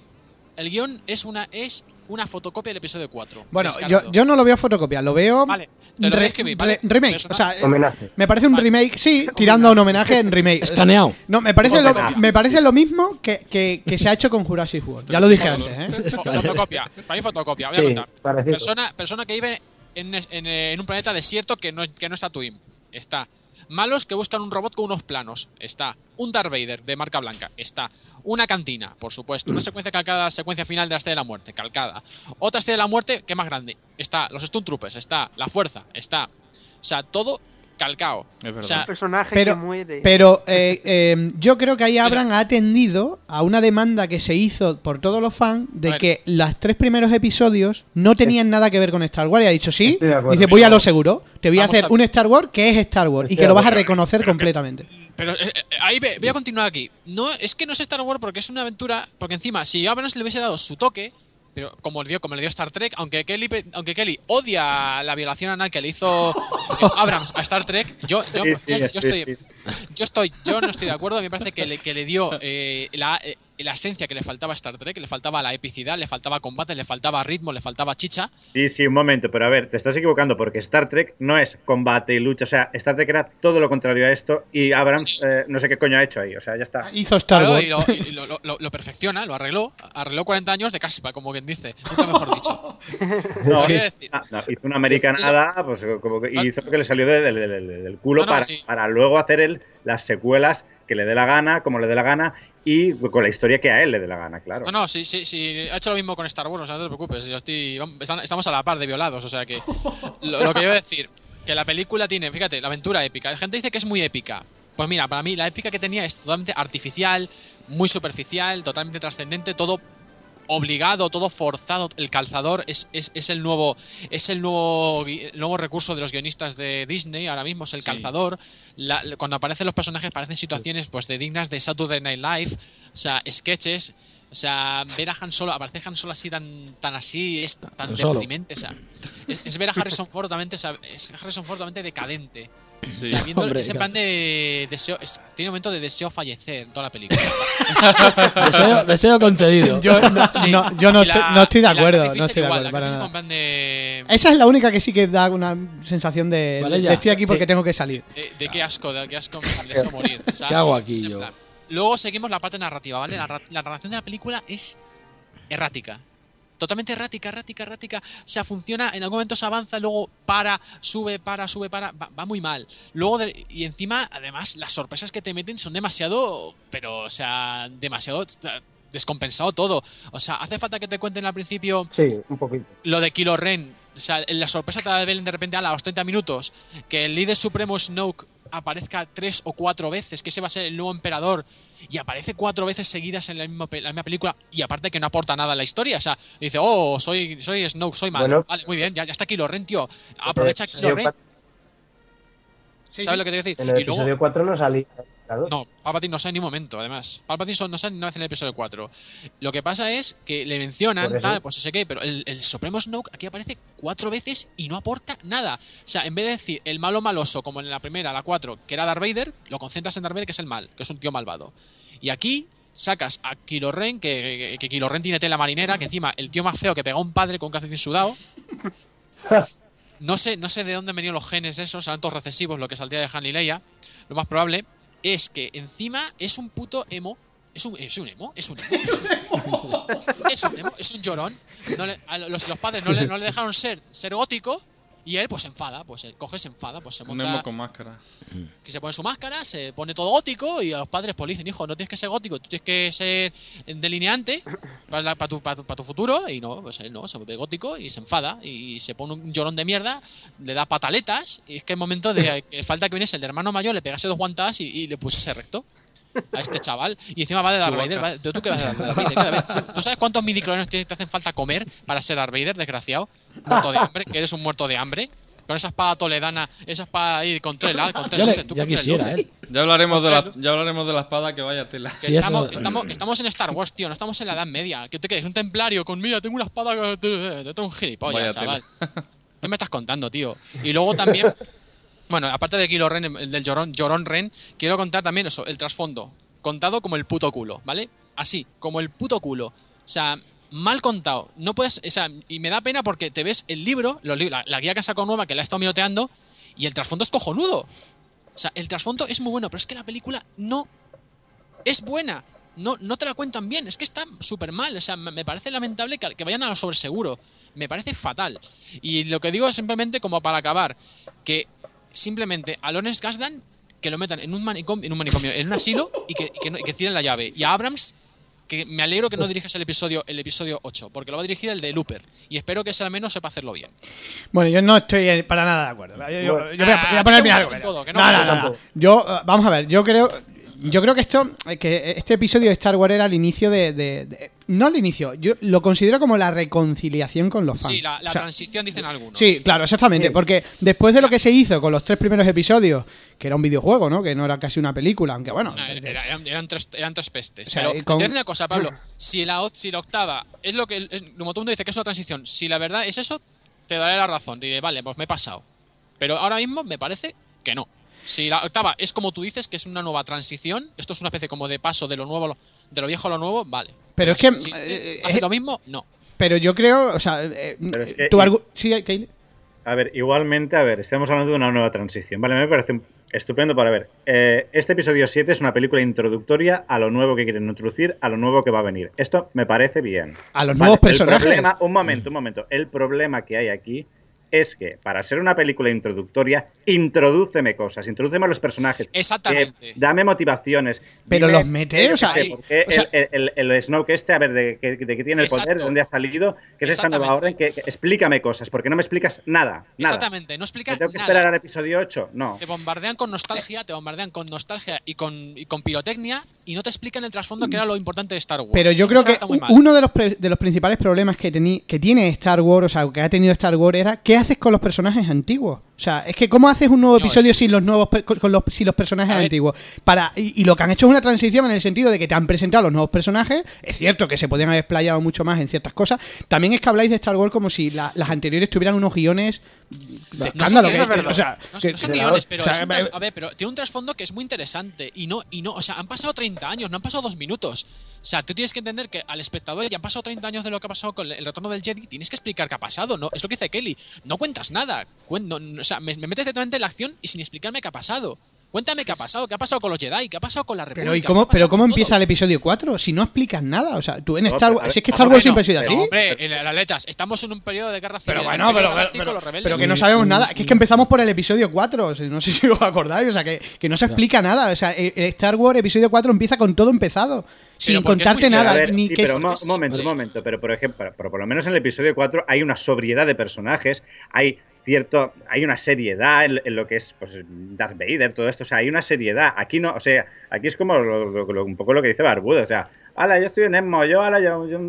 El guion es una, es una fotocopia del episodio 4. Bueno, yo, yo no lo veo fotocopiar, lo veo Vale, te lo voy a escribir, ¿vale? re- remake. O sea, eh, me parece un remake, sí, tirando a un homenaje en remake. Escaneado. No, me parece, lo, Fotocopia. me parece lo mismo que, que- que se ha hecho con Jurassic World. Ya lo dije antes, ¿eh? Fo- Fotocopia, para mí fotocopia, voy a Sí, contar. Persona, persona que vive eh, en un planeta desierto que no, que no está Twin. Está. Malos que buscan un robot con unos planos. Está. Un Darth Vader de marca blanca. Está. Una cantina, por supuesto. Una secuencia calcada, secuencia final de la Estrella de la Muerte. Calcada. Otra Estrella de la Muerte, que más grande. Está. Los Stone Troopers. Está. La Fuerza. Está. O sea, todo calcao. O sea, Un personaje Pero, que muere. pero eh, eh, yo creo que ahí Abraham ha atendido a una demanda que se hizo por todos los fans de que los tres primeros episodios no tenían nada que ver con Star Wars y ha dicho sí. Dice, voy a lo seguro. Te voy a hacer a- un Star Wars que es Star Wars y que lo vas a reconocer completamente. Pero eh, eh, ahí ve- voy a continuar aquí. No, es que no es Star Wars porque es una aventura. Porque encima, si Abrams le hubiese dado su toque, pero como le dio, como le dio Star Trek, aunque Kelly, aunque Kelly odia la violación anal que le hizo (laughs) Abrams a Star Trek, yo, yo, yo- yo estoy, yo estoy, yo no estoy de acuerdo. A mí me parece que le, que le dio eh, la, eh, la esencia que le faltaba a Star Trek, le faltaba la epicidad, le faltaba combate, le faltaba ritmo, le faltaba chicha. Sí, sí, un momento, pero a ver, te estás equivocando porque Star Trek no es combate y lucha, o sea, Star Trek era todo lo contrario a esto y Abrams eh, no sé qué coño ha hecho ahí, o sea, ya está. Hizo Star Claro, y, lo, y lo- lo- lo perfecciona, lo arregló. Arregló 40 años de caspa, como quien dice. Nunca mejor dicho. No, decir. ah, no, hizo una americanada, pues como que y hizo lo que le salió de- de- de- de- del culo No, no, para, sí. para luego hacer él las secuelas que le dé la gana, como le dé la gana y con la historia que a él le dé la gana, claro. No, no, sí, sí, sí. Ha hecho lo mismo con Star Wars, o sea, no te preocupes. Yo estoy, estamos a la par de violados, o sea que. (laughs) Lo, lo que yo iba a decir, que la película tiene, fíjate, la aventura épica. La gente dice que es muy épica. Pues mira, para mí la épica que tenía es totalmente artificial, muy superficial, totalmente trascendente, todo obligado, todo forzado. El calzador es, es, es el nuevo es el nuevo el nuevo recurso de los guionistas de Disney ahora mismo es el calzador. La- cuando aparecen los personajes parecen situaciones pues de dignas de Saturday Night Live, o sea, sketches. O sea, ver a Han Solo, aparecer Han Solo así tan, tan así, es tan deprimente. O sea, es, es ver a Harrison Ford totalmente, o sea, es Harrison Ford totalmente decadente. O Sí. sea, viendo Hombre, ese claro. plan de deseo, es- tiene un momento de deseo fallecer en toda la película. (laughs) Deseo, deseo concedido. Yo no, Sí. no- yo no, la- estoy, no estoy de acuerdo. No estoy de acuerdo para nada. de, Esa es la única que sí que da una sensación de, Vale, de ya. estoy aquí porque tengo que salir. de, de qué asco, de qué asco me deseo morir. o sea, ¿Qué hago aquí yo? plan. Luego seguimos la parte narrativa, ¿vale? La, ra- la narración de la película es errática. Totalmente errática, errática, errática. O sea, funciona, en algún momento se avanza, luego para, sube, para, sube, para. Va, va muy mal. Luego, de- y encima, además, las sorpresas que te meten son demasiado. Pero, o sea, demasiado. Descompensado todo. O sea, hace falta que te cuenten al principio Sí, un poquito. lo de Kilo Ren. O sea, la sorpresa te ver de repente a los 30 minutos que el líder supremo Snoke aparezca tres o cuatro veces, que ese va a ser el nuevo emperador, y aparece cuatro veces seguidas en la misma, pe- la misma película, y aparte que no aporta nada a la historia. O sea, dice, oh, soy, soy Snoke, soy malo. Bueno. vale, muy bien, ya, ya está Kilo Ren, tío. Aprovecha Kilo Yo- Ren. ¿Sabes lo que te quiero decir? En el y luego, episodio 4 no salía. Claro. no, Palpatine no sale ni un momento, además. Palpatine no sale ni una vez en el episodio 4. Lo que pasa es que le mencionan, tal, pues no sé qué, pero el, el Supremo Snoke aquí aparece cuatro veces y no aporta nada. O sea, en vez de decir el malo maloso, como en la primera, la 4, que era Darth Vader, lo concentras en Darth Vader, que es el mal, que es un tío malvado. Y aquí sacas a Kylo Ren, que, que, que Ren tiene tela marinera, que encima el tío más feo que pega a un padre con un calcetín sudado. (laughs) No sé, no sé de dónde han venido los genes esos, altos recesivos, lo que saldría de Han y Leia. Lo más probable es que encima es un puto emo. Es un, es un emo, es un emo, es un emo. (laughs) Es un emo, es un llorón. No le- a los, los padres no le, no le dejaron ser, ser gótico y él pues se enfada, pues él coge, se enfada, pues se Un monta, emo con máscara. que se pone su máscara, se pone todo gótico y a los padres pues le dicen, hijo, no tienes que ser gótico, tú tienes que ser delineante para, la- para tu, para, tu, para tu futuro y no, pues él no, se vuelve gótico y se enfada y se pone un llorón de mierda, le da pataletas y es que el momento de (laughs) que falta que viniese el hermano mayor, le pegase dos guantadas y, y le pusiese recto. A este chaval. Y encima va de Darth Vader. va- ¿Pero tú qué vas de Darth. ¿Tú sabes cuántos midiclones te te hacen falta comer para ser Darth Vader, desgraciado? Muerto de hambre, que eres un muerto de hambre. Con esa espada toledana, esa espada ahí con tres lados, con tres Ya, le- luces, tú ya con tres quisiera, luces. ¿eh? Ya hablaremos, de la, ya hablaremos de la espada que vaya tela. Que Sí, estamos, eso- estamos, estamos en Star Wars, tío, no estamos en la Edad Media. ¿Qué te crees? Un templario con, mira, tengo una espada. que- Yo tengo un gilipollas, Vaya chaval. ¿Qué me estás contando, tío? Y luego también, bueno, aparte de Kilo Ren, el del Llorón, Llorón Ren, quiero contar también eso, el trasfondo. Contado como el puto culo, ¿vale? Así, como el puto culo. O sea, mal contado. No puedes, o sea, y me da pena porque te ves el libro, los li- la, guía que sacado nueva, que la he estado miroteando, y el trasfondo es cojonudo. O sea, el trasfondo es muy bueno, pero es que la película no es buena. No, no te la cuentan bien, es que está súper mal. O sea, me me parece lamentable que, que vayan a lo sobreseguro. Me parece fatal. Y lo que digo es simplemente como para acabar, que simplemente a Lawrence Kasdan que lo metan en un manicomio, en un manicomio, en un asilo y que, y que, no- y que cierren la llave. Y a Abrams que me alegro que no dirijas el episodio el episodio 8, porque lo va a dirigir el de Looper y espero que ese al menos sepa hacerlo bien. Bueno, yo no estoy para nada de acuerdo. Yo, yo- Bueno. yo voy, a, Ah, voy a a poner mi argumento. no No. Yo, eh, vamos a ver, yo creo, yo creo que esto, eh, que este episodio de Star Wars era el inicio de, de- de- no el inicio, yo lo considero como la reconciliación con los fans. Sí, la, la O sea, transición dicen algunos. Sí, claro, exactamente. Porque después de lo que se hizo con los tres primeros episodios, que era un videojuego, ¿no? Que no era casi una película, aunque bueno. No, era- eran, eran tres, eran tres pestes. O sea, pero y con- te una cosa, Pablo. Si la, si la octava es lo que. Es, como todo el mundo dice que es una transición, si la verdad es eso, te daré la razón. Diré, vale, pues me he pasado. Pero ahora mismo me parece que no. Si la octava es como tú dices, que es una nueva transición, esto es una especie como de paso de lo nuevo, a lo- de lo viejo a lo nuevo, vale. Pero es que, si eh, hace eh, lo mismo, no. Pero yo creo, o sea, eh, es que- tu Sí, Kaylee. A ver, igualmente, a ver, estamos hablando de una nueva transición. Vale, me parece estupendo para ver. Eh, este episodio 7 es una película introductoria a lo nuevo que quieren introducir, a lo nuevo que va a venir. Esto me parece bien. A los Vale, nuevos personajes. problema- un momento, un momento. El problema que hay aquí es que para ser una película introductoria, introdúceme cosas, introdúceme a los personajes. Exactamente. Eh, dame motivaciones. Pero dime, los mete, o sea, de hay- por qué o sea- el, el, el, el Snoke este, a ver, de, qué- de qué tiene el poder, de dónde ha salido, qué es esta nueva orden, que, que- explícame cosas, porque no me explicas nada. nada. Exactamente, no explica ¿Me tengo que nada. esperar al episodio 8? No. Te bombardean con nostalgia, te bombardean con nostalgia y con, y con pirotecnia y no te explican el trasfondo que era lo importante de Star Wars. Pero yo Eso creo que está muy mal. uno de los, pre- de los principales problemas que, que tiene Star Wars, o sea, que ha tenido Star Wars, era ¿qué haces con los personajes antiguos? O sea, es que ¿cómo haces un nuevo episodio sin los nuevos con los, sin los personajes antiguos? Para, y, y lo que han hecho es una transición en el sentido de que te han presentado los nuevos personajes. Es cierto que se podían haber explayado mucho más en ciertas cosas. También es que habláis de Star Wars como si la- las anteriores tuvieran unos guiones No escándalo. son guiones, que- o sea, no, que- no son guiones, o pero, sea, es un tras- a ver, pero tiene un trasfondo que es muy interesante y no y no, o sea, han pasado 30 años, no han pasado dos minutos. O sea, tú tienes que entender que al espectador ya han pasado 30 años de lo que ha pasado con el retorno del Jedi, tienes que explicar qué ha pasado, no, es lo que dice Kelly, no cuentas nada, Cuen- no- no- o sea, me, me metes directamente en la acción y sin explicarme qué ha pasado. Cuéntame qué ha pasado, qué ha pasado con los Jedi, qué ha pasado con la República. Pero, ¿y qué cómo, pero ¿cómo empieza todo. el episodio 4? Si no explicas nada. O sea, tú en No, Star pero, Wars. Si es que Star Wars siempre ha sido pero, así. Hombre, en las letras, estamos en un periodo de guerra civil. Pero el bueno, pero, pero- los rebeldes, pero que no sabemos nada. Que es que empezamos por el episodio 4. o sea, no sé (laughs) si os acordáis. O sea, que, que no se explica nada. O sea, eh, eh, Star Wars episodio 4 empieza con todo empezado. Sin contarte nada. Ver, ni sí, que pero un mo- un momento, un momento. Pero por ejemplo, pero por lo menos en el episodio 4 hay una sobriedad de personajes, hay cierto, hay una seriedad en, en lo que es pues, Darth Vader, todo esto, o sea, hay una seriedad. Aquí no, o sea, aquí es como lo- lo- lo- un poco lo que dice Barbudo, o sea, ala, yo soy un Emmo, yo, ala, yo, yo,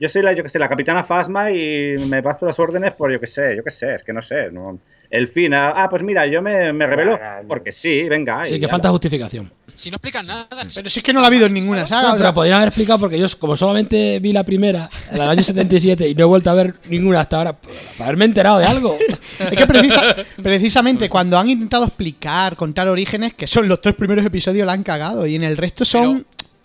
yo soy la, yo que sé, la capitana Fasma y me paso las órdenes por, yo que sé, yo que sé, es que no sé, no. El fin, ah, ah, pues mira, yo me, me revelo porque sí, venga. Sí, y que ala. falta justificación. Si no explican nada. Pero si es que no lo ha habido en ninguna saga. No, o pero sea, podrían haber explicado porque yo, como solamente vi la primera, la del año 77, y no he vuelto a ver ninguna hasta ahora, pues, para haberme enterado de algo. es que precisa- precisamente cuando han intentado explicar, contar orígenes, que son los tres primeros episodios, la han cagado. Y en el resto son.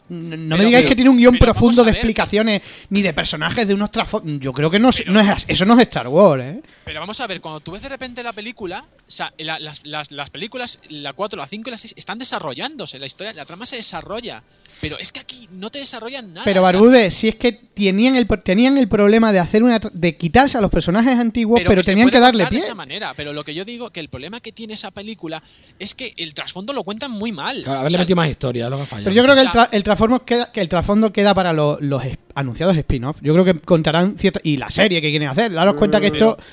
No me pero- digáis que tiene un guion profundo de explicaciones ni de personajes de unos trasfondos. Yo creo que no, no es, eso no es Star Wars, ¿eh? Pero vamos a ver, cuando tú ves de repente la película, o sea, la- las, las- las películas, la 4, la 5 y la 6, están desarrollándose, la historia, la trama se desarrolla. Pero es que aquí no te desarrollan nada. Pero o sea, Barbude, si es que tenían el, tenían el problema de hacer una tra- de quitarse a los personajes antiguos, pero, tenían puede que darle pie. de esa manera. Pero lo que yo digo, que el problema que tiene esa película es que el trasfondo lo cuentan muy mal. Claro, O haberle sea, metido más historia, es lo que ha fallado. Pero yo creo que el, O sea- tra- el trasfondo queda, que el trasfondo queda para lo- los anunciados spin-off. Yo creo que contarán cierto y la serie que quieren hacer. Daros cuenta que esto Pero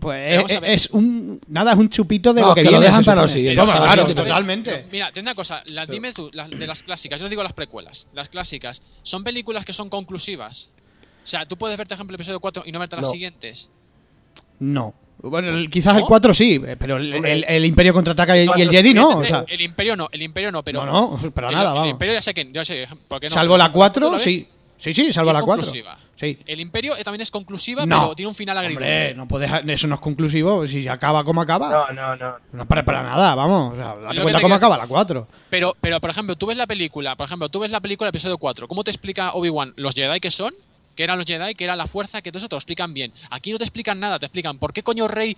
vamos es, ver. es un nada es un chupito de No, lo que, que lo viene. dejan para lo supone. siguiente. Vamos, Para claro, siguiente. totalmente. Mira, ten una cosa, la- dime tú, la- de las clásicas, yo no digo las precuelas, las clásicas, ¿son películas que son conclusivas? O sea, tú puedes verte, por ejemplo, el episodio 4 y no verte las siguientes. No. Bueno, el- quizás el ¿No? 4 sí, eh, pero el, el- el Imperio contraataca y, y el Jedi no. O sea, el Imperio no, el Imperio no, pero. No, no, para el, nada, el vamos. Imperio ya sé que. Ya sé, ¿por qué no? salvo la ¿Tú lo 4, ves? sí. Sí, sí, salvo la 4. conclusiva. Sí. El Imperio también es conclusiva, No. pero tiene un final agridulce. Hombre, no puedes, eso no es conclusivo. Si acaba como acaba. No, no, no. No para, para nada, vamos. O sea, date cuenta cómo acaba la 4. Pero, pero, por ejemplo, tú ves la película, por ejemplo, tú ves la película episodio 4. ¿Cómo te explica Obi-Wan los Jedi que son? Que eran los Jedi, que era la fuerza, que todo eso te lo explican bien. Aquí no te explican nada, te explican por qué coño Rey.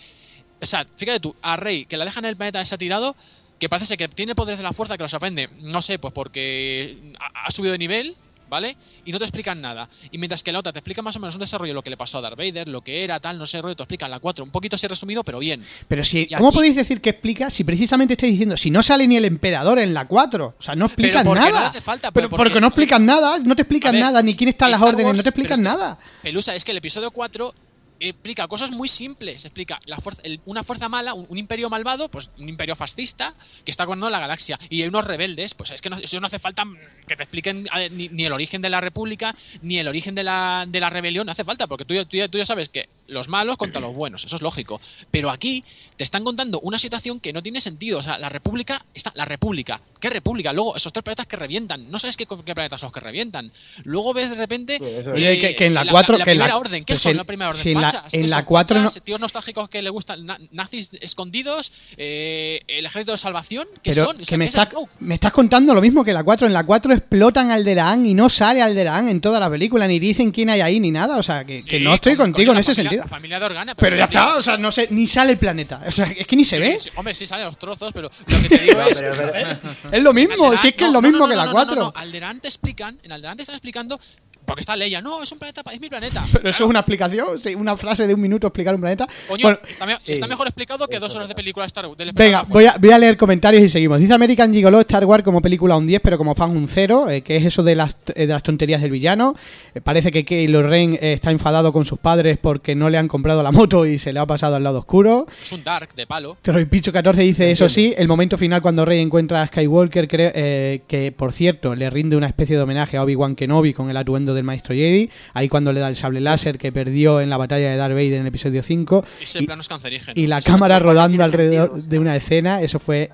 O sea, fíjate tú, a Rey, que la dejan en el planeta ese tirado, que parece ser que tiene poderes de la fuerza, que los aprende, no sé, pues porque ha, ha subido de nivel, ¿vale? Y no te explican nada. Y mientras que la otra te explica más o menos un desarrollo, lo que le pasó a Darth Vader, lo que era, tal, no sé, rollo, te explica en la 4. Un poquito así resumido, pero bien. Pero si, Y ¿cómo aquí- podéis decir que explica si precisamente estáis diciendo, si no sale ni el emperador en la 4? O sea, no explican nada. no hace falta, pero pero porque, porque- no explican nada, no te explican ver, nada, ni quién está en las órdenes, no te explican que- nada. Pelusa, es que el episodio 4 explica cosas muy simples. Explica la fuerza, el- una fuerza mala, un, imperio malvado, pues un imperio fascista que está gobernando la galaxia. Y hay unos rebeldes, pues es que no, eso no hace falta que te expliquen ni, el origen de la república, ni el origen de la, de la rebelión. No hace falta, porque tú, tú, tú ya sabes que los malos contra los buenos, eso es lógico. Pero aquí te están contando una situación que no tiene sentido. O sea, la república está. La república. ¿Qué república? Luego, esos tres planetas que revientan. No sabes qué, qué planetas son los que revientan. Luego ves de repente. Eh, que- que en la la, 4 la que en la- primera orden, ¿qué son la primera orden? si en la- Fachas, en ¿qué la son? 4 no- tíos nostálgicos que le gustan, na- nazis escondidos, eh, el ejército de salvación, ¿qué Pero son? O sea, que me ¿qué es estás, Snoke? me estás contando lo mismo que la 4. En la 4 explotan Alderaan y no sale Alderaan en toda la película, ni dicen quién hay ahí ni nada. O sea, que, que no estoy contigo en la ese familia- sentido. La familia de Organa, Pero ya es que- está, o sea, no sé, ni sale el planeta. O sea, es que ni se Sí, ve. sí, hombre, sí salen los trozos, pero lo que te digo es. (laughs) Es lo mismo, si es que es lo no, no, mismo no, que la no, 4. No, no, Alderaan te explican, en Alderaan te están explicando. Porque está Leia, no, es un planeta, es mi planeta. (laughs) Pero eso es una explicación, sí, una frase de un minuto explicar un planeta. Coño, Bueno, está, me- está mejor explicado que dos horas de película de Star Wars. Venga, voy a, voy a leer comentarios y seguimos. Dice American Gigolo Star Wars como película un 10, pero como fan un 0, eh, que es eso de las, eh, de las tonterías del villano. Eh, parece que Kylo Ren eh, está enfadado con sus padres porque no le han comprado la moto y se le ha pasado al lado oscuro. Es un Dark de palo. Troy Picho 14 dice, eso sí, el momento final cuando Rey encuentra a Skywalker, creo, eh, que por cierto le rinde una especie de homenaje a Obi-Wan Kenobi con el atuendo del maestro Jedi, ahí cuando le da el sable láser que perdió en la batalla de Darth Vader en el episodio 5. Ese y, plano es cancerígeno. y la Ese cámara rodando alrededor sentido, de una escena, eso fue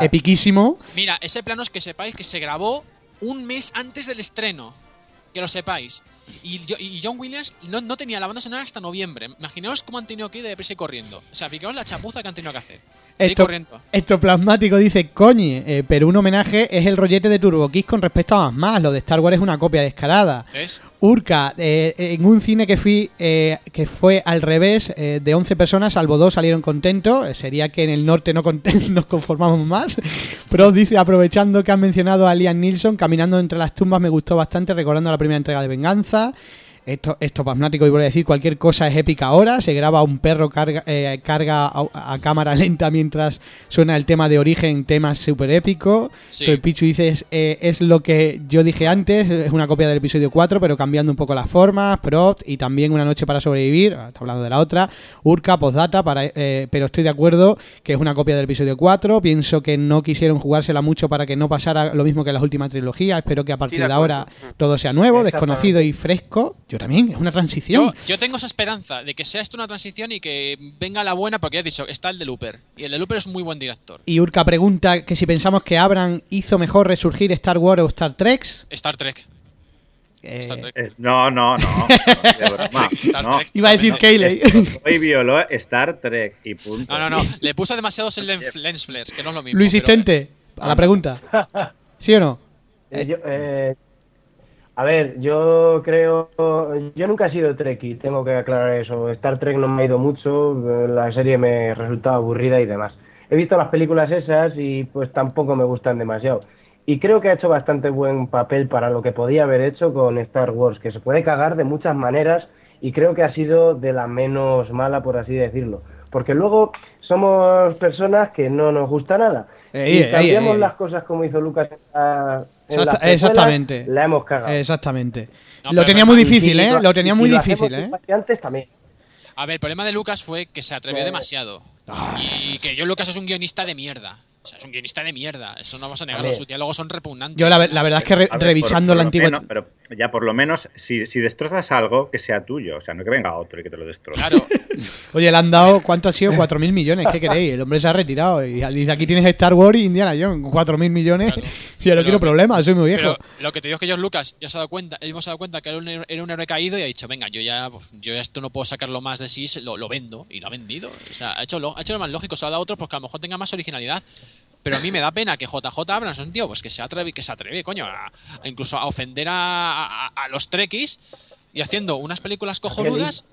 epiquísimo. Mira, ese plano es que sepáis que se grabó un mes antes del estreno. Que lo sepáis. Y, yo- y John Williams no, no tenía la banda sonora hasta noviembre. Imaginaos cómo han tenido que ir de deprisa y corriendo. O sea, fijaos la chapuza que han tenido que hacer. Esto, corriendo. esto plasmático dice, coño, eh, pero un homenaje es el rollete de Turbo Kiss con respecto a más más. Lo de Star Wars es una copia descarada. ¿Ves? Urca, eh, en un cine que fui, eh, que fue al revés, eh, de 11 personas, salvo dos salieron contentos. Sería que en el norte no (laughs) nos conformamos más. Pero dice, aprovechando que han mencionado a Liam Nilsson, caminando entre las tumbas me gustó bastante, recordando la primera entrega de Venganza. passa Esto, esto pasmático, y voy a decir, cualquier cosa es épica ahora. Se graba un perro carga, eh, carga a, a cámara (laughs) lenta mientras suena el tema de origen, tema súper épico. Sí. Pero el Pichu dice, es, eh, es lo que yo dije antes, es una copia del episodio 4, pero cambiando un poco las formas, prop y también Una noche para sobrevivir, ah, está hablando de la otra, Urca, postdata, para, eh, pero estoy de acuerdo que es una copia del episodio 4, pienso que no quisieron jugársela mucho para que no pasara lo mismo que las últimas trilogías, espero que a partir de de ahora todo sea nuevo, desconocido y fresco. Yo también, es una transición. Yo, yo tengo esa esperanza de que sea esto una transición y que venga la buena, porque ya he dicho, está el de Looper. Y el de Looper es un muy buen director. Y Urca pregunta que si pensamos que Abram hizo mejor resurgir Star Wars o Star Trek. Star Trek. Eh. Eh, no, no, no. (laughs) Star no. Trek. Iba a decir No. Kayley. Hoy violó Star Trek y punto. No, no, no. Le puso demasiados lens, lens flares, que no es lo mismo. Luis pero- Insistente, a la pregunta. ¿Sí o no? Eh, yo, eh, a ver, yo creo. Yo nunca he sido Trekkie, tengo que aclarar eso. Star Trek no me ha ido mucho, la serie me resultaba aburrida y demás. He visto las películas esas y pues tampoco me gustan demasiado. Y creo que ha hecho bastante buen papel para lo que podía haber hecho con Star Wars, que se puede cagar de muchas maneras y creo que ha sido de la menos mala, por así decirlo. Porque luego somos personas que no nos gusta nada. Ey, y ey, cambiamos ey. las cosas como hizo Lucas Exacta- precuelas, exactamente. La hemos cagado. Exactamente. No, lo tenía es muy verdad. difícil, Y- y ¿eh? Lo tenía muy lo difícil, ¿eh? antes también. A ver, el problema de Lucas fue que se atrevió Eh. demasiado. Y que John Lucas es un guionista de mierda. O sea, es un guionista de mierda. Eso no vas a negarlo. Sus diálogos son repugnantes. Yo la, la verdad es que re- A ver, revisando por- por la antigua... menos- pero ya por lo menos, si, si destrozas algo, que sea tuyo. O sea, no que venga otro y que te lo destroce. Claro. (laughs) Oye, le han dado, ¿cuánto ha sido? 4.000 millones, ¿qué queréis? El hombre se ha retirado y dice, aquí tienes Star Wars y Indiana Jones, con 4.000 millones. Si (laughs) yo no quiero problemas, soy muy viejo. Pero lo que te digo es que George Lucas ya se ha dado cuenta, ha dado cuenta que era un, héroe- era un héroe caído y ha dicho, venga, yo ya, pues, yo ya esto no puedo sacarlo más de sí, lo, lo vendo. Y lo ha vendido. O sea, ha hecho, lo, ha hecho lo más lógico, se lo ha dado a otros porque a lo mejor tenga más originalidad. Pero a mí me da pena que JJ Abrams es un tío pues que se atreve, que se atreve, coño, a, a incluso a ofender a, a- a los trekkies y haciendo unas películas cojonudas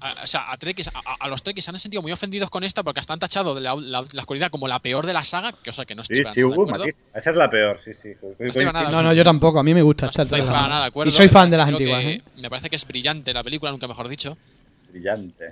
a- o sea, a, Trekkies, a, los Trekkies se han sentido muy ofendidos con esta porque hasta han tachado de la, la- la oscuridad como la peor de la saga, que o sea que no estoy Sí, para sí, nada de hubo acuerdo. matiz. Esa es la peor, sí, sí. estoy para nada No, no, yo tampoco. A mí me gusta esta estoy para nada de acuerdo. Y soy fan de las que antiguas. ¿eh? Me parece que es brillante la película, nunca mejor dicho. Brillante.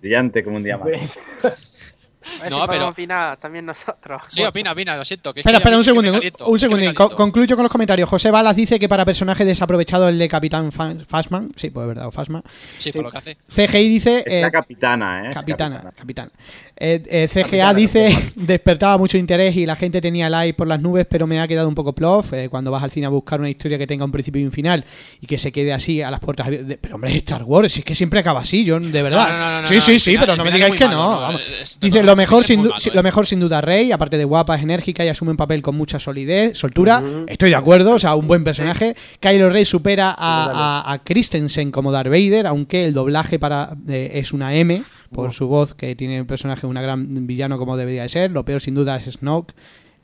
Brillante como un diamante. (laughs) A ver No, si pero- opinar también nosotros. Sí, opina, opina, lo siento. Que es Espera, espera, un segundo, caliento, un segundo. concluyo con los comentarios. José Balas dice que para personaje desaprovechado el de Capitán Fa- Fasman, sí, pues es verdad, o Fasma. Sí, por lo que hace. CGI dice. Es la eh, capitana, ¿eh? Capitana, capitana. Eh, eh, CGA Capitana, dice (laughs) despertaba mucho interés y la gente tenía like por las nubes, pero me ha quedado un poco plof eh, cuando vas al cine a buscar una historia que tenga un principio y un final y que se quede así a las puertas abiertas. De- Pero hombre, es Star Wars, si es que siempre acaba así, yo de verdad. No, no, no, no, sí, no, sí, sí, final- pero no me digáis que no. malo, no, vamos. Dice no, lo mejor sin si- eh. lo mejor sin duda Rey, aparte de guapa, es enérgica y asume un papel con mucha solidez, soltura. Estoy de acuerdo, o sea, un buen personaje. Kylo Rey supera a, a, a Christensen como Darth Vader, aunque el doblaje para eh, es una M por su voz que tiene el personaje una gran villano como debería de ser. Lo peor sin duda es Snoke.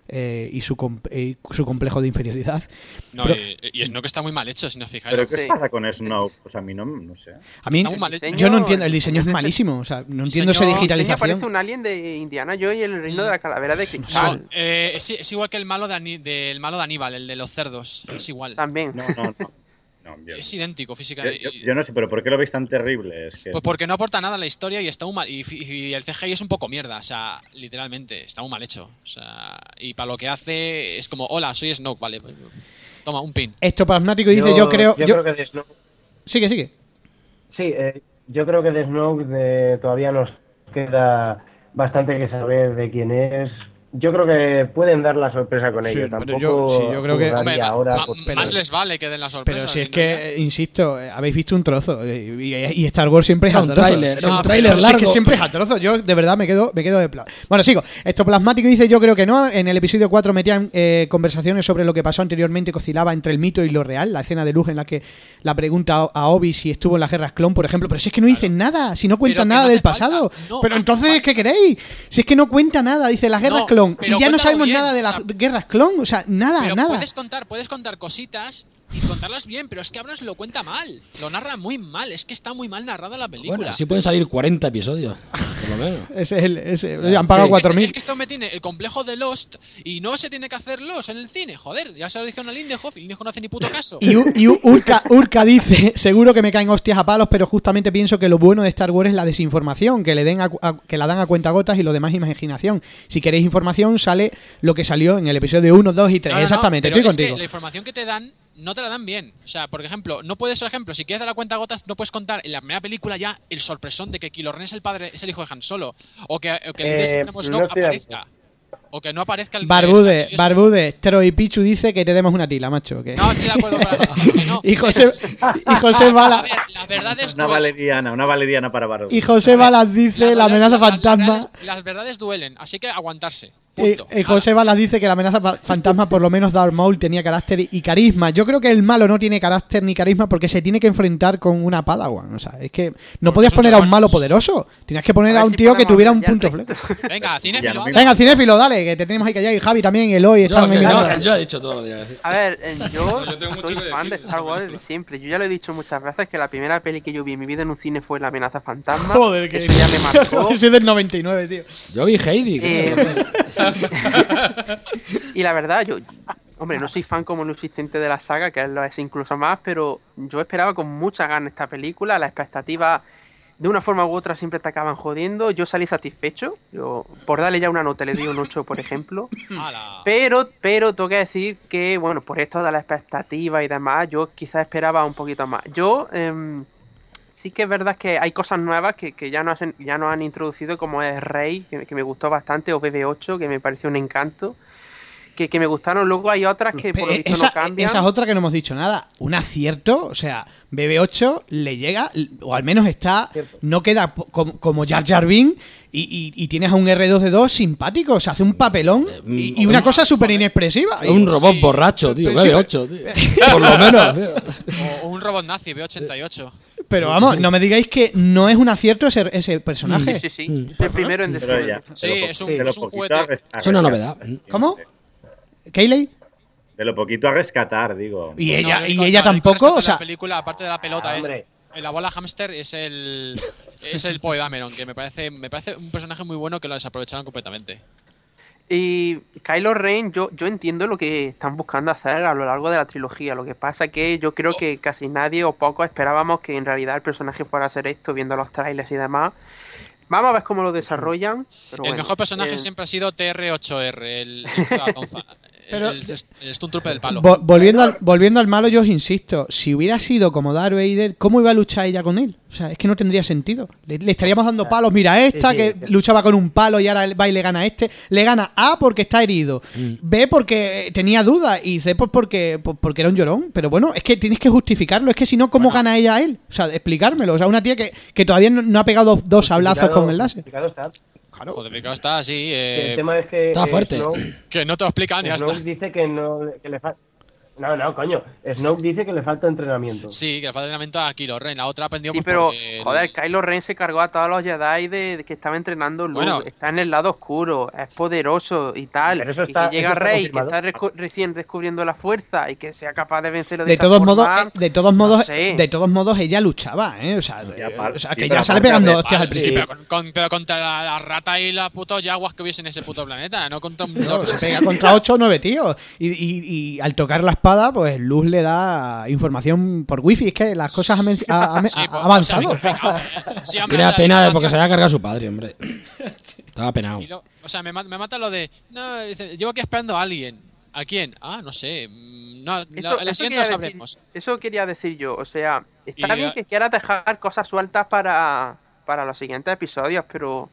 Eh, y su, com- eh, su complejo de inferioridad. (laughs) No, Pero- y, y Snoke está muy mal hecho, si no os fijáis. ¿Pero qué pasa con Snoke? Pues a mí no, no sé. a mí, está muy mal hecho. yo no entiendo, el diseño es malísimo, o sea, no entiendo esa El diseño digitalización. parece un alien de Indiana Jones y el reino de la calavera de No, cristal. eh, es, es igual que el malo de, Ani- del malo de Aníbal, el de los cerdos. Es igual. También. No, no, no. No, yo, Es idéntico físicamente. yo- yo no sé, pero ¿por qué lo veis tan terrible? Es que Pues porque no aporta nada a la historia y está muy mal. Y, el CGI es un poco mierda, o sea, literalmente, está muy mal hecho. O sea, y para lo que hace es como, hola, soy Snoke, vale. pues, toma, un pin. Ectoplasmático dice, yo, creo... Yo, yo- creo que de Snoke. Sigue, sigue. Sí, eh, yo creo que de Snoke de- todavía nos queda bastante que saber de quién es. Yo creo que pueden dar la sorpresa con Sí, ello. pero Tampoco yo- sí, yo creo que- juzgaría Hombre, ma- ahora ma- por- más les vale que den la sorpresa. Pero si es que, insisto, habéis visto un trozo eh, y, y Star Wars siempre es un tráiler, era un No, tráiler pero si es que largo. siempre es atrozo. Yo de verdad me quedo, me quedo de plan. Bueno, sigo. Esto plasmático dice, yo creo que no. En el episodio 4 metían eh, conversaciones sobre lo que pasó anteriormente que oscilaba entre el mito y lo real. La escena de luz en la que la pregunta a, a Obi si estuvo en las guerras clon, por ejemplo. Pero si es que no dicen nada, si no cuentan nada no del falta. pasado. No pero entonces, ¿qué queréis? Si es que no cuenta nada, dice las guerras No, clon. pero Y ya no sabemos bien, nada de o las sea, guerras clon. O sea, nada, Pero nada. puedes contar, puedes contar cositas y contarlas bien, pero es que Abrams lo cuenta mal. Lo narra muy mal, es que está muy mal narrada la película. Bueno, así pueden salir 40 episodios, por lo menos. (laughs) Ese es el, ese- han pagado Es que- 4.000. Es que esto me tiene el complejo de Lost y no se tiene que hacer Lost en el cine. Joder, ya se lo dijeron a Lindehoff y Lindehoff no hace ni puto caso. Y, y Urca, (laughs) Urca dice, seguro que me caen hostias a palos, pero justamente pienso que lo bueno de Star Wars es la desinformación, que le den a- a- que la dan a cuentagotas y lo demás imaginación. Si queréis información, sale lo que salió en el episodio 1, 2 y 3. No, no, no, Exactamente, pero estoy es que contigo. la información que te dan no te la dan bien. O sea, por ejemplo, no puedes, por ejemplo, si quieres dar la cuenta gotas, no puedes contar en la primera película ya el sorpresón de que Kylo Ren es el padre, es el hijo de Han Solo. O que, o que el Eh, no aparezca. O que no aparezca el Barbude, el- Barbude, Troy Pichu dice que te demos una tila, macho. que- No estoy de acuerdo con la (laughs) que no. y José, (laughs) y José A Balas, ver, las verdades Una valeriana, una valeriana para Bardo. y José Balas dice la amenaza fantasma. verdades- Las verdades duelen, así que aguantarse. Eh, eh, José Balas dice que la amenaza fa- fantasma, por lo menos Darth Maul, tenía carácter y carisma. Yo creo que el malo no tiene carácter ni carisma porque se tiene que enfrentar con una Padawan. O sea, es que no podías poner a un malo poderoso. Tenías que poner A un si tío que tuviera un punto fleco. (laughs) Venga, cinéfilo. Venga, cinéfilo, dale, que te tenemos ahí callado. Y Javi también, Eloy, Yo, mirando. no, yo he dicho todo lo que tenía que decir. A ver, eh, (laughs) yo, Yo soy fan de Star Wars desde siempre. Yo ya lo he dicho muchas veces que la primera peli que yo vi en mi vida en un cine fue La amenaza fantasma. Joder, que Eso ya me (laughs) marcó. Ese es del 99, tío. Yo vi Heidi. Eh, (laughs) y la verdad, yo, hombre, no soy fan como lo existente de la saga, que lo es incluso más, pero yo esperaba con mucha gana esta película. La expectativa, de una forma u otra, siempre te acaban jodiendo. Yo salí satisfecho. Yo, por darle ya una nota, le di un 8, por ejemplo. (laughs) Pero, pero tengo que decir que, bueno, por esto de la expectativa y demás, yo quizás esperaba un poquito más. Yo, em, sí que es verdad que hay cosas nuevas que, que ya, no hacen, ya nos han introducido, como es Rey, que, que me gustó bastante, o BB8, que me pareció un encanto. Que, que me gustaron, luego hay otras que por lo Eh, visto esa, no cambian. esa es otra que no hemos dicho nada. Un acierto, o sea, BB8 le llega, o al menos está, no queda como, como Jar Jar Binks y, y- y tienes a un R2D2 simpático, o sea, hace un papelón y, y una cosa súper inexpresiva. Es un robot borracho, tío. Sí, B8, tío. (laughs) Por lo menos. tío. O un robot nazi, B88. Pero vamos, no me digáis que no es un acierto ese, ese personaje. Sí, sí, sí. Yo soy el primero en ya, Sí, es un- es un juguete. Es una novedad. ¿Cómo? ¿Kayley? De lo poquito a rescatar, digo. Y ella, No, y ella no, tampoco, o sea, la película, aparte de la pelota, es. La bola hamster es el es el Poe Dameron, que me parece me parece un personaje muy bueno que lo desaprovecharon completamente. Y Kylo Ren, yo, yo entiendo lo que están buscando hacer a lo largo de la trilogía. Lo que pasa que yo creo que casi nadie o pocos esperábamos que en realidad el personaje fuera a ser esto, viendo los trailers y demás. Vamos a ver cómo lo desarrollan. pero el bueno, mejor personaje eh, siempre ha sido TR8R, el, Pero- el, el, el Stunt Trooper del palo. Vo- volviendo, al, volviendo al malo, yo os insisto, si hubiera sido como Darth Vader, ¿cómo iba a luchar ella con él? O sea, es que no tendría sentido. Le, le estaríamos dando palos, mira a esta, sí, que sí. luchaba con un palo y ahora va y le gana a este. Le gana A porque está herido, B porque tenía dudas y C pues porque, pues porque era un llorón. Pero bueno, es que tienes que justificarlo, es que si no, ¿cómo gana ella a él? O sea, explicármelo. O sea, una tía que, que todavía no, no ha pegado dos sablazos con el láser. Está. Joder, complicado está así. Que Eh, el tema es que. está eh, fuerte. Que no te lo explican, ya está. dice que no que le falta. No, no, coño. Snoke dice que le falta entrenamiento. Sí, que le falta entrenamiento a Kylo Ren. La otra aprendió Sí, pues, pero porque- joder, Kylo Ren se cargó a todos los Jedi de, de que estaba entrenando Luke. Bueno. está en el lado oscuro, es poderoso y tal. Pero eso y está- que llega eso está Rey, que está recién descubriendo la fuerza y que sea capaz de vencerlo de, De todos modos, eh, de todos modos, sé. de todos modos, ella luchaba, ¿eh? O sea, eh, o sea que ya sale pegando hostias al Vale, sí, principio. pero, con- con- pero contra la, la rata y la puto yaguas que hubiese en ese puto planeta, no contra un No, se pega contra 8 o 9 tíos. Y, y- y al tocar la espada, pues Luz le da información por wifi. Es que las cosas han men- ha, ha- Sí, ha pues, avanzado. o sea, Sí, hombre, Tenía o sea, pena porque se había cargado a su padre, hombre. Estaba penado. lo- o sea, me, me mata lo de. No, dice, llevo aquí esperando a alguien. ¿A quién? Ah, no sé. mm, No, Eso, la, la eso siguiente quería decir, sabremos. eso quería decir yo. O sea, está Y- bien que quieras dejar cosas sueltas para, para los siguientes episodios, pero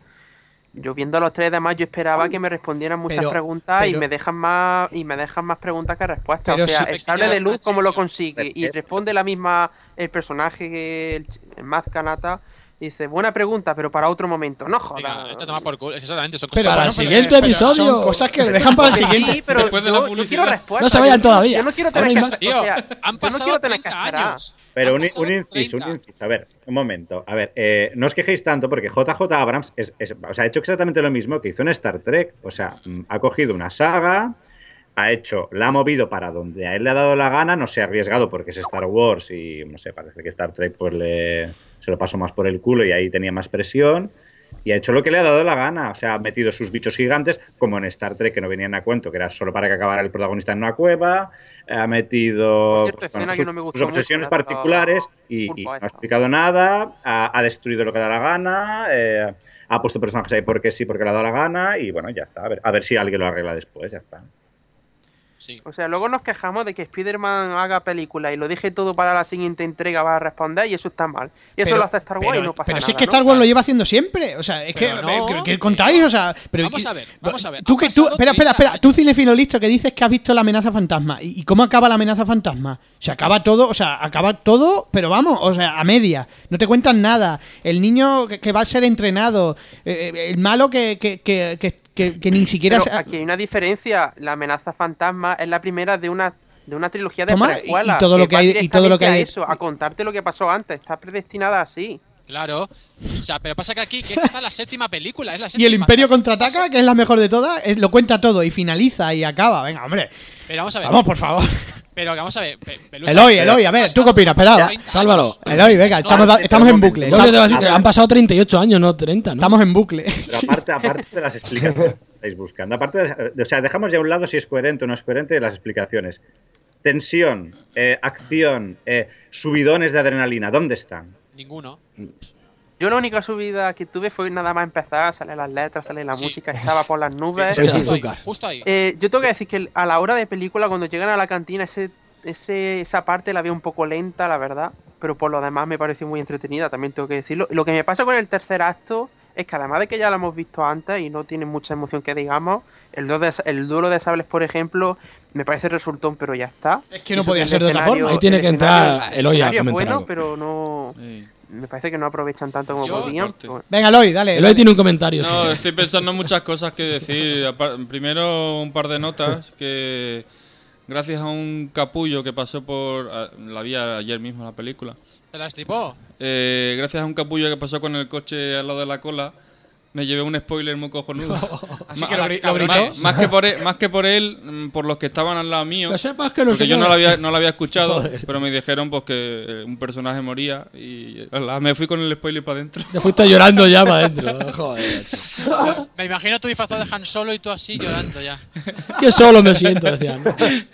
yo viendo los tres demás, yo esperaba que me respondieran muchas Pero- preguntas y me dejan más y me dejan más preguntas que respuestas. O sea, si- el sable de luz, ¿cómo lo consigue? Y responde la misma el personaje que el, el Maz Kanata. Dice, buena pregunta, pero para otro momento. No Venga, jodas. esto toma por culo. Exactamente, son cosas Pero Para el siguiente pero episodio. Son cosas que le dejan para el siguiente. Sí, pero Después de la yo, quiero respuestas. No se vayan todavía. Yo no quiero tener que más. o Tío, sea, han yo no pasado quiero tener que 30 esperar. años. Pero un, pasado un inciso, 30. un inciso. A ver, un momento. A ver, eh, no os quejéis tanto porque JJ Abrams es, es- o sea, ha hecho exactamente lo mismo que hizo en Star Trek. O sea, mm, ha cogido una saga, ha hecho, la ha movido para donde a él le ha dado la gana, no se ha arriesgado porque es Star Wars y no sé, parece que Star Trek pues le, se lo pasó más por el culo y ahí tenía más presión. Y ha hecho lo que le ha dado la gana. O sea, ha metido sus bichos gigantes, como en Star Trek, que no venían a cuento, que era solo para que acabara el protagonista en una cueva. Ha metido cierto, pues, bueno, sus- no me gustó sus mucho, obsesiones particulares y, no ha explicado nada. Ha, ha destruido lo que da la gana. eh, ha puesto personajes ahí porque sí, porque le ha dado la gana. Y bueno, ya está. A ver, a ver si alguien lo arregla después. Ya está. Sí. O sea, luego nos quejamos de que Spider-Man haga película y lo deje todo para la siguiente entrega va a responder y eso está mal. Y eso Pero- lo hace Star Wars pero, y no pasa pero nada. si es que. Star Wars lo lleva haciendo siempre. O sea, es que, Pero no. ¿qué- ¿qué contáis? O sea, pero Vamos a ver, vamos a ver. Tú que tú, espera, espera, 30 espera. Tú cinefilo listo que dices que has visto la amenaza fantasma. ¿Y, y cómo acaba la amenaza fantasma? Se acaba todo, o sea, acaba todo, pero vamos, o sea, a media. No te cuentan nada. El niño que, que va a ser entrenado, eh, eh, el malo que, que, que, que, que- que ni siquiera Pero se- aquí hay una diferencia. La amenaza fantasma es la primera de una de una trilogía de. Y- precuelas. y todo lo que va hay- y todo lo que directamente a hay- eso, a contarte lo que pasó antes. Está predestinada así. Claro. O sea, pero pasa que aquí que esta es la séptima película. Es la Y séptima. el Imperio contraataca, que es la mejor de todas, es- lo cuenta todo y finaliza y acaba. Venga, hombre. Pero vamos a ver. Vamos, por favor. Pero vamos a ver. Pe- Pelusa, Eloy, pero- Eloy, a ver, ¿tú qué opinas? Espera. 30 Sálvalo. Eloy, venga, No, estamos, en bucle. Que te que han pasado 38 años, no 30, ¿no? estamos en bucle. Pero aparte, aparte de las explicaciones que estáis buscando, aparte de- o sea, dejamos ya a un lado si es coherente o no es coherente de las explicaciones. Tensión, eh, acción, eh, subidones de adrenalina, ¿dónde están? Ninguno. Yo la única subida que tuve fue nada más empezar, sale las letras, sale la Sí. música, estaba por las nubes. Sí. Justo ahí. Justo ahí. Eh, yo tengo que decir que a la hora de película, cuando llegan a la cantina, ese, ese, esa parte la veo un poco lenta, la verdad. Pero por lo demás me pareció muy entretenida, también tengo que decirlo. Lo que me pasa con el tercer acto es que además de que ya lo hemos visto antes y no tiene mucha emoción que digamos, el, duelo de, el duelo de sables, por ejemplo, me parece resultón, pero ya está. Es que no Eso podía el ser de otra forma. Ahí tiene el que entrar el es comentar bueno, algo. pero no... Sí. Me parece que no aprovechan tanto como podían. Bueno. Venga, Eloy, dale. Eloy dale. tiene un comentario. No, sí. estoy pensando en muchas cosas que decir. (laughs) Primero, un par de notas que, gracias a un capullo que pasó por. La vi ayer mismo la película. ¿Se la estripó? Eh, gracias a un capullo que pasó con el coche al lado de la cola, me llevé un spoiler muy cojonudo. (laughs) Así que lo gri- lo gritó. más, más que por él, más que por él, mm, por los que estaban al lado mío. Que sepas que no porque yo no lo había, no lo había escuchado, Joder. pero me dijeron pues que eh, un personaje moría y ala, me fui con el spoiler para adentro. Te fuiste llorando ya para adentro. (laughs) Joder, macho. Me imagino tú disfrazado de Han Solo y tú así llorando ya. Que solo me siento, decían. (laughs)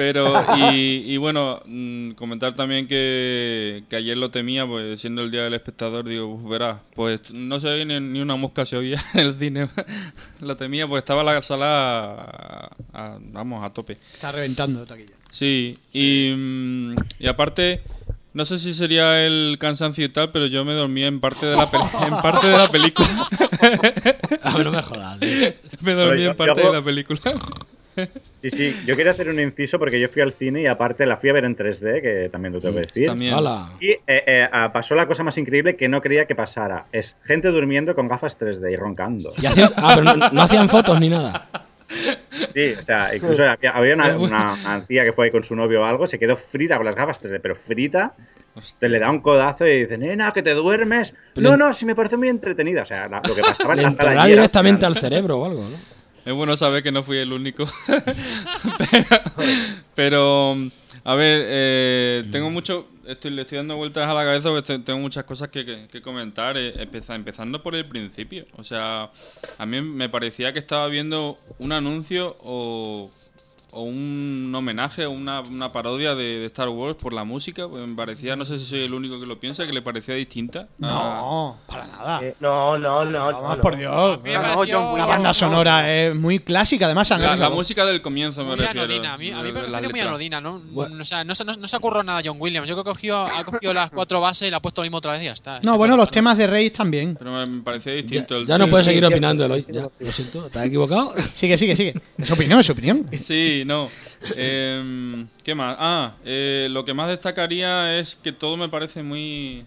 Pero, (laughs) y, y bueno, mm, comentar también que, que ayer lo temía, pues siendo el día del espectador, digo, pues, verás, pues no se oye ni, ni una mosca se oía (laughs) en el cine. (laughs) lo temía, pues estaba la sala, a- a- vamos, a tope. Está reventando taquilla. Sí, Y, mm, y aparte, no sé si sería el cansancio y tal, pero yo me dormía en parte de la, en parte de la película. A ver, no me jodas, tío. me dormí yo- en parte yo de la película. Sí, sí, yo quería hacer un inciso porque yo fui al cine y aparte la fui a ver en 3D, que también lo tengo que decir. también. Y eh, eh, pasó la cosa más increíble que no creía que pasara. Es gente durmiendo con gafas 3D y roncando. Y hacían- ah, pero no, no hacían fotos ni nada. Sí, o sea, incluso había, había una, una, una tía que fue ahí con su novio o algo, se quedó frita con las gafas 3D, pero frita, te le da un codazo y dice, nena, que te duermes. Pero- no, no, si me parece muy entretenida. O sea, la- lo que pasaba en la entrará directamente al cerebro o algo, ¿no? Es bueno saber que no fui el único. (laughs) pero, pero, a ver, eh, tengo mucho. Estoy, le estoy dando vueltas a la cabeza porque te- tengo muchas cosas que, que- que comentar. eh, empeza- empezando por el principio. O sea, a mí me parecía que estaba viendo un anuncio o, o un homenaje o una, una parodia de, de Star Wars por la música. pues me parecía, no sé si soy el único que lo piensa, que le parecía distinta. a- No, para nada. Eh, no, no, no. Vamos, no, por no. Dios. La banda sonora es muy clásica, además. la, música del comienzo, me Muy refiero. anodina, a mí, a mí me parece muy anodina, ¿no? O sea, no, se- no, no se ocurrió nada a John Williams. Yo creo que cogió, ha cogido las cuatro bases y la ha puesto lo mismo otra vez y ya está. No, bueno, los temas de Rey también. Pero me, parecía distinto. el- Ya no puedes seguir opinando, Eloy. Ya, lo siento, ¿te has equivocado? Sigue, sigue, sigue. Es su opinión, es su opinión. Sí, no. Em, ¿Qué más? Ah, eh, lo que más destacaría es que todo me parece muy...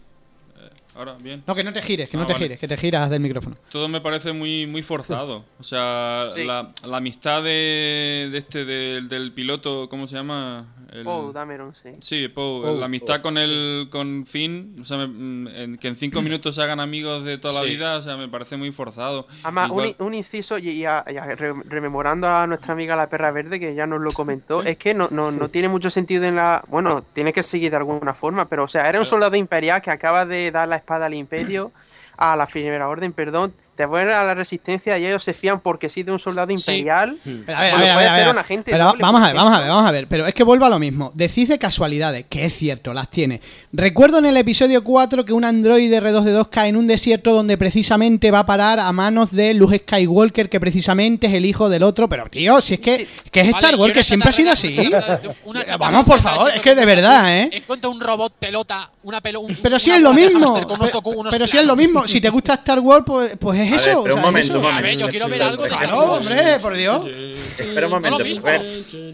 ahora, bien. No, que no te gires, que no Ah, te vale. gires, que te giras del micrófono. Todo me parece muy muy forzado. O sea, Sí. la, la amistad de, de este del, del piloto, ¿cómo se llama? El- Oh, Dameron, sí. Sí, Poe, Poe, la amistad Poe, con el con Finn, o sea, me- mm, en- que en cinco (clears throat) minutos se hagan amigos de toda la vida, o sea, me parece muy forzado. Además, un, Igual- un inciso, y, y a- y a- re- rememorando a nuestra amiga la perra verde, que ya nos lo comentó, es que no, no, no tiene mucho sentido en la... Bueno, tiene que seguir de alguna forma, pero o sea, era un soldado imperial que acaba de dar la espada al imperio, a la primera orden, perdón, te vuelven a la resistencia y ellos se fían porque sí de un soldado imperial. A ver, cuando a ver, a puede ver, a ser ver. un agente Pero doble, vamos a ver, vamos a ver, vamos a ver. Pero es que vuelvo a lo mismo. Decís de casualidades, que es cierto, las tiene. Recuerdo en el episodio 4 que un androide R2D2 cae en un desierto donde precisamente va a parar a manos de Luke Skywalker, que precisamente es el hijo del otro. Pero, tío, si es que, que es Star Wars, que siempre ha sido así. Vamos, por favor, es que de verdad, ¿eh? Encuentra un robot pelota, una pelo, un, Pero si una es lo mismo. Pero, pero si es lo mismo. Si te gusta Star Wars, pues, pues es ver, eso. pero o un momento, un momento. A ver, yo quiero ver algo de Star No, Wars. hombre, por Dios. Espera un momento. lo ver,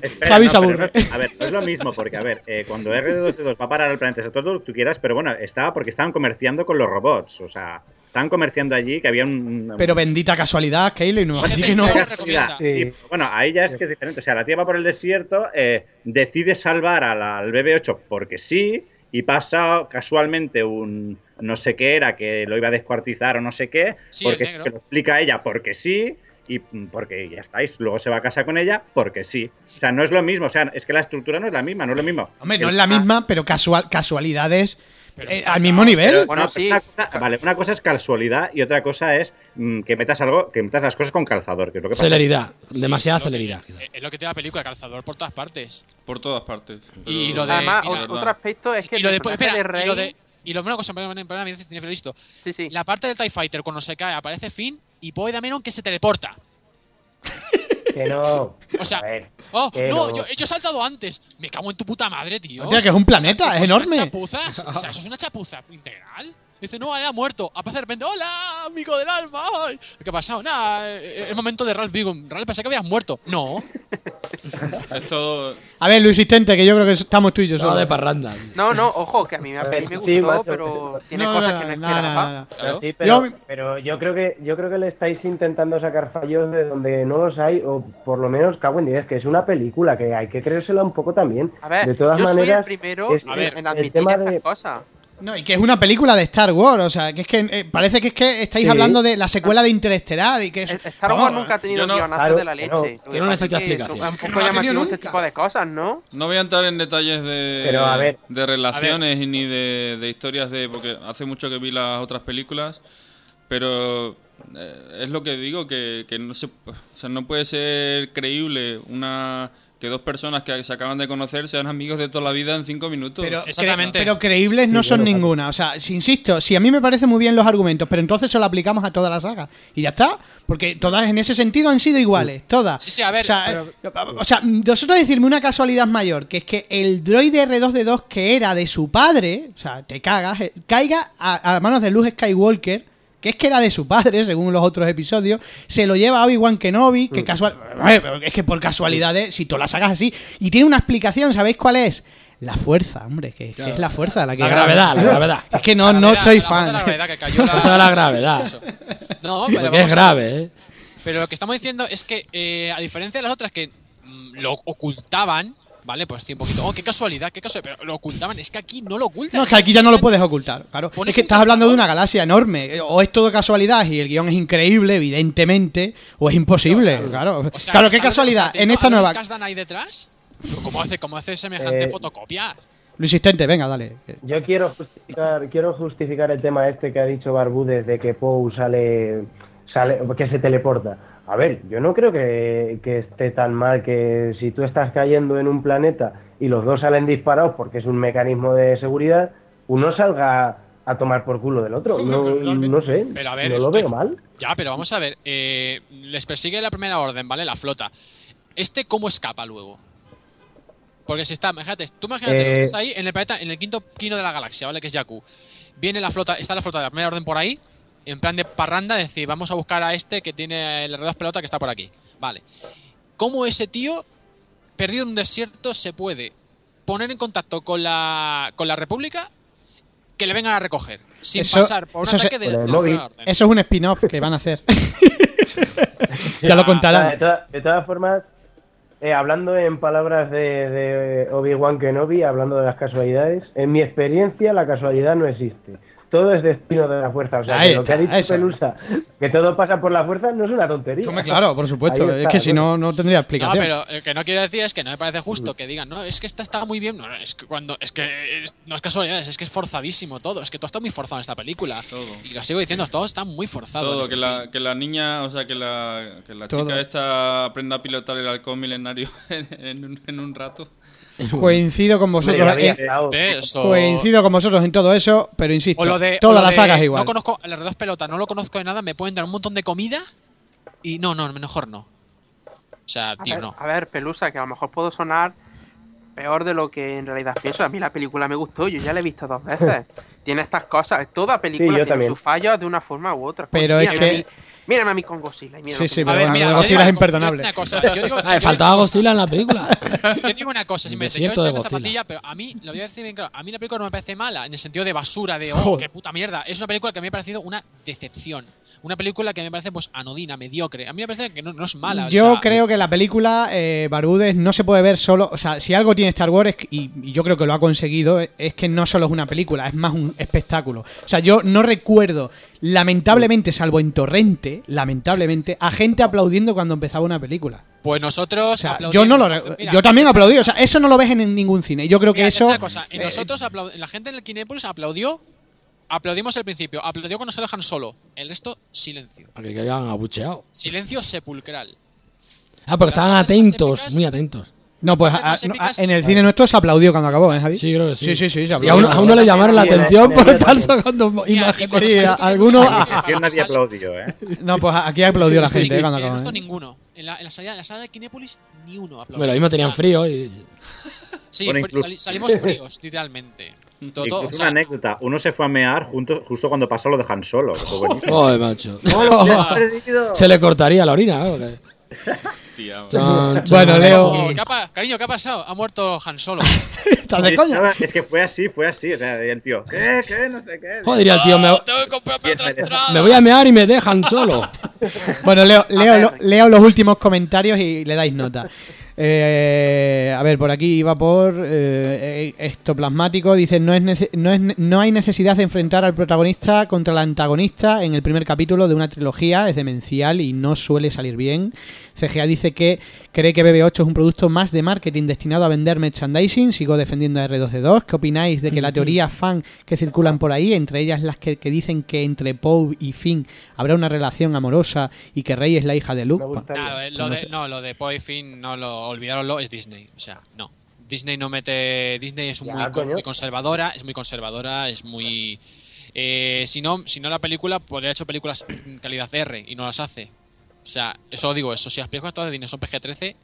espera, Javi no, se aburre. a ver, no es lo mismo, porque, a ver, eh, cuando R2D2 va a parar al planeta, eso todo lo que tú quieras, pero bueno, estaba porque estaban comerciando con los robots, o sea, estaban comerciando allí que había un... Pero bendita casualidad, Kaylee, no. Así sí, que no. Sí. Sí, bueno, ahí ya es que es diferente. O sea, la tía va por el desierto, eh, decide salvar a la- al BB-8 porque sí, y pasa casualmente un no sé qué era que lo iba a descuartizar o no sé qué, Sí, porque que lo explica ella porque sí, y porque ya estáis, luego se va a casa con ella porque sí. O sea, no es lo mismo, o sea, es que la estructura no es la misma, no es lo mismo. Hombre, no es la misma, pero casual, casualidades eh, al mismo nivel. pero Bueno, una- sí. una cosa- vale, una cosa es casualidad y otra cosa es mm, que metas algo, que metas las cosas con calzador, que es lo que pasa. Celeridad, demasiada celeridad. quizá. Es lo que tiene la película, calzador por todas partes. Por todas partes. Y lo de- Además, y lo- ot- otro aspecto es que y lo de, espera, de Rey... y lo de y lo una cosa, perdón, perdón, listo. Sí, sí. La parte del TIE Fighter cuando se cae aparece Finn y Poe Dameron que se teleporta. (laughs) Que no. O sea, A ver, oh, no, no. yo, yo he saltado antes. Me cago en tu puta madre, tío. Hostia, que es un planeta, O sea, es ¿qué cosa, enorme. chapuzas? O sea, eso es una chapuza integral. Dice, no, él ha muerto. Aparece de repente, hola, amigo del alma. Ay, ¿Qué ha pasado? Nada, eh, el momento de Ralph Bigo. Ralph, pensé que habías muerto. No. (laughs) Es todo. A ver, Luis Asistente, que yo creo que estamos tú y yo No, solos. de parranda. No, no, ojo, que a mí me, a mí me Sí, gustó, macho, pero tiene No, cosas no, que no no, esperaba. no, no, no. Pero, sí, Yo- pero, pero yo creo que yo creo que le estáis intentando sacar fallos de donde no los hay o por lo menos cago en 10 que es una película que hay que creérsela un poco también. A ver, de todas yo soy el maneras, primero es- en, es en el admitir tema estas de cosas. No, y que es una película de Star Wars, o sea, que es que eh, parece que es que estáis Sí. hablando de la secuela de Interestelar y que es... Star Wars nunca ha tenido no- guionazos Claro, de la que leche. no, que no necesita explicación. un (laughs) poco llamativo este tipo de cosas, ¿no? No voy a entrar en detalles de, Pero, a ver, de relaciones y ni de, de historias de. Porque hace mucho que vi las otras películas. Pero eh, es lo que digo, que, que no, se, o sea, no puede ser creíble una que dos personas que se acaban de conocer sean amigos de toda la vida en cinco minutos. Pero, cre- pero creíbles no son ninguna. O sea, si insisto, si a mí me parecen muy bien los argumentos, pero entonces se lo aplicamos a toda la saga. Y ya está. Porque todas en ese sentido han sido iguales. Todas. Sí, sí, a ver. O sea, pero- o sea, vosotros decirme una casualidad mayor, que es que el droide R2D2 que era de su padre, o sea, te cagas, eh, caiga a, a manos de Luke Skywalker, que es que era de su padre, según los otros episodios, se lo lleva a Obi-Wan Kenobi, Mm. que casual... a ver, pero es que por casualidades, si tú la sacas así, y tiene una explicación, ¿sabéis cuál es? La fuerza, hombre, que, que es la fuerza la que... La gravedad, la gravedad. Es que no, no Gravedad, soy la fuerza fan. de la gravedad que cayó (laughs) la- Fuerza de la gravedad. Eso. No, Porque pero es vamos a- grave, ¿eh? Pero lo que estamos diciendo es que, eh, a diferencia de las otras que mm, lo ocultaban, ¿vale? Pues sí, un poquito. Oh, qué casualidad, qué casualidad. Pero lo ocultaban. Es que aquí no lo ocultan. No, es que aquí ya no lo puedes ocultar, claro. Es que estás hablando de una galaxia enorme. eh, O es todo casualidad y el guion es increíble, evidentemente, o es imposible, claro. O sea, claro, qué ¿sabes- casualidad. o sea, en ¿teniendo esta nueva... Luis ahí detrás? ¿Cómo hace, cómo hace semejante Eh, fotocopia? Lo insistente, venga, dale. Yo quiero justificar, quiero justificar el tema este que ha dicho Barbudes de que Poe sale, sale, que se teleporta. A ver, yo no creo que, que esté tan mal que si tú estás cayendo en un planeta y los dos salen disparados porque es un mecanismo de seguridad, uno salga a tomar por culo del otro. No, no sé, Pero a ver, no lo veo mal. Ya, pero vamos a ver. eh, les persigue la primera orden, ¿vale? La flota. ¿Este cómo escapa luego? Porque si está, imagínate, tú imagínate, Eh, estás ahí en el planeta, en el quinto quino de la galaxia, ¿vale? Que es Jakku. Viene la flota, está la flota de la primera orden por ahí, en plan de parranda, es decir, vamos a buscar a este que tiene el R2 pelota que está por aquí. Vale. ¿Cómo ese tío, perdido en un desierto, se puede poner en contacto con la, con la República que le vengan a recoger? Sin Eso- pasar por un eso se- ataque de la primera orden. Eso es un spin-off que van a hacer. (laughs) ya lo De, contarán. toda- de todas formas, eh, hablando en palabras de, de Obi-Wan Kenobi, hablando de las casualidades, en mi experiencia la casualidad no existe. Todo es destino de la fuerza. O sea, que lo que ha dicho eso. Pelusa, que todo pasa por la fuerza, no es una tontería. Claro, por supuesto. Es que si no, no tendría No, explicación. pero lo que no quiero decir es que no me parece justo que digan, no, es que esta está muy bien. No, es que cuando. Es que es- no es casualidad, es que es forzadísimo todo. Es que todo está muy forzado en esta película. Y lo sigo diciendo, todo está muy forzado. Todo, este que la, que la niña, o sea, que la, que la Todo. chica esta aprenda a pilotar el halcón milenario (laughs) en, en un, en un rato. (laughs) Coincido con vosotros. En- coincido con vosotros en todo eso, pero insisto, O lo de. toda o lo la de, saga es igual. No conozco el R2 pelota, no lo conozco de nada, me pueden dar un montón de comida y no, no, mejor no. O sea, A tío, ver, no. a ver, Pelusa, que a lo mejor puedo sonar peor de lo que en realidad pienso. A mí la película me gustó, yo ya la he visto dos veces. (laughs) tiene estas cosas, toda película tiene también. sus fallos de una forma u otra. Pero es que- a mí- mírame a mí con Godzilla. y mírame Sí, sí, pero A bueno, mira, Godzilla digo es una- imperdonable. Una cosa, yo (laughs) digo, Ah, yo faltaba digo- Godzilla en la película. (laughs) Yo digo una cosa, El simplemente. Yo de zapatilla, pero a mí, lo voy a decir bien claro, a mí la película no me parece mala, en el sentido de basura, de oh, Joder. qué puta mierda. Es una película que me ha parecido una decepción. Una película que me parece, pues, anodina, mediocre. A mí me parece que no, no es mala. o Yo sea, creo que la película eh, Barudes no se puede ver solo. O sea, si algo tiene Star Wars, y, y yo creo que lo ha conseguido, es, es que no solo es una película, es más un espectáculo. O sea, yo no recuerdo, lamentablemente, salvo en Torrente, lamentablemente, a gente aplaudiendo cuando empezaba una película. Pues nosotros. O sea, aplaudimos. yo no lo Mira, yo también ¿qué aplaudí, o sea, eso no lo ves en ningún cine. Yo creo que eso una cosa, y eh, nosotros la gente en el Kinépolis aplaudió. Aplaudimos al principio, aplaudió cuando se dejan solo. El resto, silencio. A que habían abucheado. Silencio sepulcral. Ah, pero estaban atentos, épicas- muy atentos. No, pues a- no, a- en el cine nuestro se aplaudió cuando acabó, ¿eh, Javi? Sí, creo que sí. Sí, sí, sí, se Y a aplaudió. uno, a uno le llamaron la atención por estar sacando imágenes. Sí, salió a- que algunos- salió que Aquí nadie aplaudió, ¿eh? No, pues aquí aplaudió la gente eh, cuando en acabó. resto ¿eh? ninguno. En la, en la salida, en la sala de Kinépolis, ni uno aplaudió. Bueno, lo mismo tenían O sea, frío y. Sí, Bueno, fri- incluso- sali- salimos fríos, literalmente. Todo, Incluso o sea, una anécdota. Uno se fue a mear junto, justo cuando pasa lo de Han Solo. que fue buenísimo. Joder, macho. ¡No, lo que has perdido! Se le cortaría la orina, ¿eh? (laughs) Chan, Bueno. Leo- ¿qué- qué ha cariño, ¿qué ha pasado? Ha muerto Han Solo. (laughs) ¿Estás de coña? Es que fue así, fue así. O sea, y el tío, ¿qué? ¿Qué? No sé qué. Joder, el tío, me, entrada. me voy a mear y me dejan solo. (laughs) Bueno, leo, leo, lo- leo los últimos comentarios y le dais nota. Eh, a ver, por aquí iba por eh, ectoplasmático. Dice, no, es nece- no, es no hay necesidad de enfrentar al protagonista contra el antagonista en el primer capítulo de una trilogía. Es demencial y no suele salir bien. CGA dice que cree que BB8 es un producto más de marketing destinado a vender merchandising. Sigo defendiendo a R2D2. ¿Qué opináis de que la teoría fan que circulan por ahí, entre ellas las que, que dicen que entre Poe y Finn habrá una relación amorosa y que Rey es la hija de Luke? Claro, eh, lo No de, sé. no, lo de Poe y Finn, no lo olvidaronlo, es Disney. O sea, no. Disney no mete. Disney es Ya, muy, con- coño. muy conservadora, es muy conservadora, es muy. eh, si no, si no la película, podría haber hecho películas en calidad R y no las hace. O sea, eso lo digo, eso. Si las películas todas de Disney son PG-13,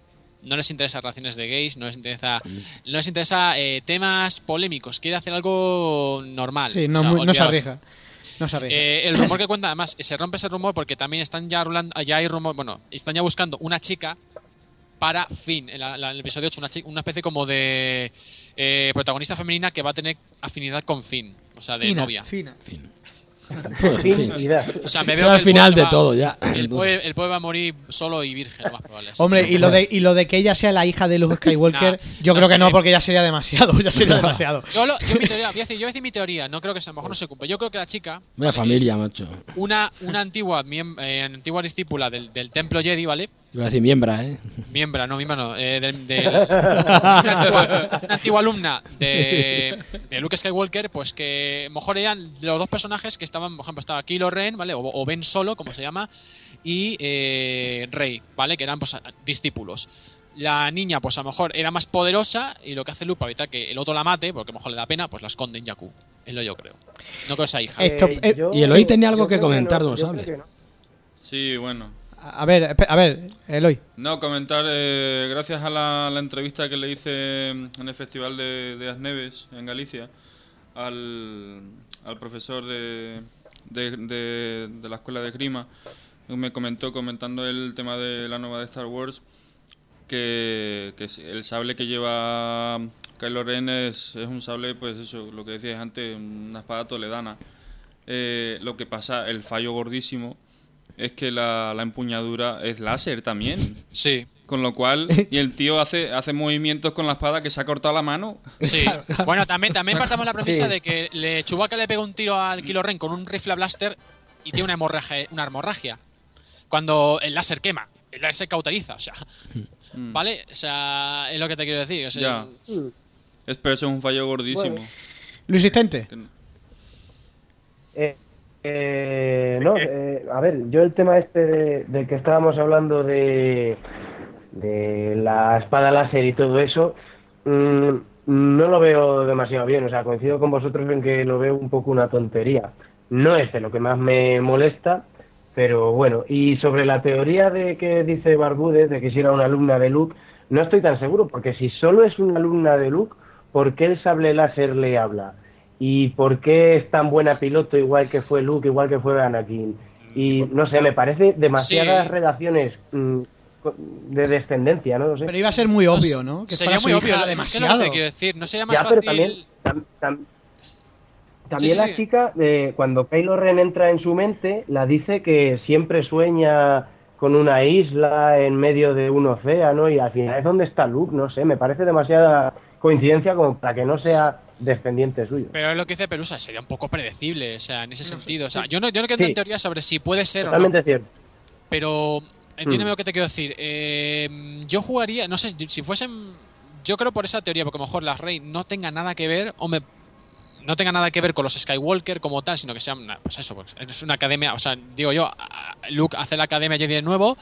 no les interesa relaciones de gays, no les interesa, no les interesa eh, temas polémicos. Quiere hacer algo normal. Sí, o no, sea, muy- no se arriesga. No se arriesga. Eh, el rumor que cuenta, además, se rompe ese rumor porque también están ya rulando, ya hay rumor, bueno, están ya buscando una chica para Finn, en, la- la- en el episodio 8, una, una especie como de eh, protagonista femenina que va a tener afinidad con Finn, o sea, de Fina, novia. fina. Finn. O sea, me veo al final de va- todo, ya. El Poe va a morir solo y virgen, lo más probable. así Hombre, y lo de y lo de que ella sea la hija de Luke Skywalker, Nah, yo no creo que no, porque ya sería demasiado, ya sería demasiado. Yo, lo- yo mi teoría, voy a decir, yo voy a decir mi teoría, no creo que sea, a lo mejor no se cumple. Yo creo que la chica Vaya familia, macho. una, una antigua, eh, antigua discípula del, del templo Jedi, ¿vale? Iba a decir miembra, ¿eh? Miembra, no, miembra no. eh, del- del- una, (laughs) antigua, una antigua alumna de, de Luke Skywalker, pues que a lo mejor eran los dos personajes que estaban, por ejemplo, estaba Kylo Ren, ¿vale? O, o Ben Solo, como se llama, y eh, Rey, ¿vale? Que eran pues discípulos. La niña, pues a lo mejor era más poderosa y lo que hace Luke para evitar que el otro la mate, porque a lo mejor le da pena, pues la esconde en Jakku. Es lo yo creo. No creo que sea hija. Esto- eh, Y Eloy tenía algo que comentar, ¿no lo sabes? Sí, bueno. A ver, a ver, Eloy. No, comentar, eh, gracias a la, entrevista que le hice en el Festival de, de Asneves, en Galicia, al, al profesor de, de, la Escuela de Grima, me comentó, comentando el tema de la nueva de Star Wars, que, el sable que lleva Kylo Ren es, es un sable, pues eso, lo que decías antes, una espada toledana. Eh, lo que pasa, el fallo gordísimo, es que la, la empuñadura es láser también. Sí. Con lo cual, y el tío hace, hace movimientos con la espada que se ha cortado la mano. Sí. (laughs) Bueno, también, también partamos la premisa Sí. de que le, Chewbacca le pega un tiro al Kylo Ren con un rifle blaster y tiene una hemorragia, una hemorragia. Cuando el láser quema, el láser cauteriza, o sea. ¿Vale? O sea, es lo que te quiero decir. o sea, Ya. Es, pero eso es un fallo gordísimo. Luis Asistente. Eh, eh, no, (laughs) eh, a ver, yo el tema este de, del que estábamos hablando de, de la espada láser y todo eso, mm, no lo veo demasiado bien. O sea, coincido con vosotros en que lo veo un poco una tontería. No es de lo que más me molesta, pero bueno. Y sobre la teoría de que dice Barbudes, de que si era una alumna de Luke, no estoy tan seguro, porque si solo es una alumna de Luke, ¿por qué el sable láser le habla? ¿Y por qué es tan buena piloto igual que fue Luke, igual que fue Anakin? Y no sé, me parece demasiadas Sí. relaciones mm, de descendencia, ¿no? No sé. Pero iba a ser muy obvio, ¿no? Que sería muy obvio. hija ¿qué es lo demasiado. que te quiero decir? ¿No sería más Ya, pero fácil? también, tam- tam- también Sí, sí, la sí. chica, eh, cuando Kylo Ren entra en su mente, la dice que siempre sueña con una isla en medio de un océano y al final es donde está Luke, no sé, me parece demasiada coincidencia como para que no sea descendiente suyo. Pero es lo que dice Pelusa, sería un poco predecible, o sea, en ese sentido. O sea, yo no, yo no quiero Sí. en teoría sobre si puede ser Totalmente o no. cierto. Pero entiéndeme Mm. lo que te quiero decir. Eh, yo jugaría, no sé, si fuesen. Yo creo por esa teoría, porque a lo mejor la Rey no tenga nada que ver, o me. No tenga nada que ver con los Skywalker como tal, sino que sea una, pues eso, pues es una academia, o sea, digo yo, Luke hace la academia Jedi de nuevo,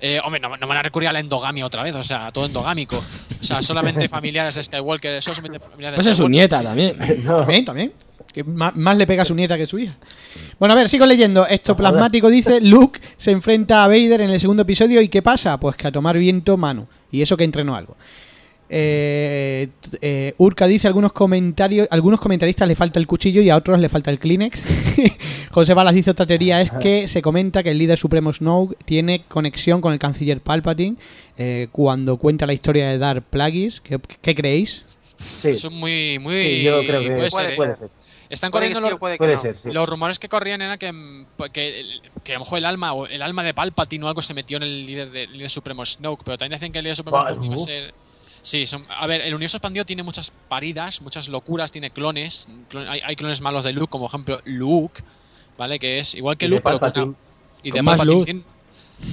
eh, hombre, no, no van a recurrir a la endogamia otra vez, o sea, todo endogámico, o sea, solamente familiares de Skywalker, solamente familiares de Pues es su nieta también. (laughs) También, también. Que más, más le pega a su nieta que a su hija. Bueno, a ver, sigo leyendo. Esto plasmático dice: Luke se enfrenta a Vader en el segundo episodio. ¿Y qué pasa? Pues que a tomar viento, mano. Y eso que entrenó algo. Eh, eh, Urca dice algunos comentarios, algunos comentaristas le falta el cuchillo y a otros le falta el Kleenex. (laughs) José Balas dice otra teoría es que se comenta que el líder supremo Snoke tiene conexión con el canciller Palpatine eh, cuando cuenta la historia de Darth Plagueis. ¿Qué, qué creéis? Sí. Eso es muy, muy. Sí, yo creo que puede puede, ser, ¿eh? puede ser. Están Puede corriendo que sí los, o puede que Puede no. ser, sí. los rumores que corrían era que, mm, que, que a lo mejor el alma o el alma de Palpatine o algo se metió en el líder, de, el líder supremo Snoke, pero también decían que el líder supremo Snoke iba a uh. ser... Sí, son, a ver, el universo expandido tiene muchas paridas, muchas locuras, tiene clones. clon- hay, hay clones malos de Luke, como por ejemplo Luke, ¿vale? Que es igual que Y Luke, pero con una- y Con de más Palpatine tiene-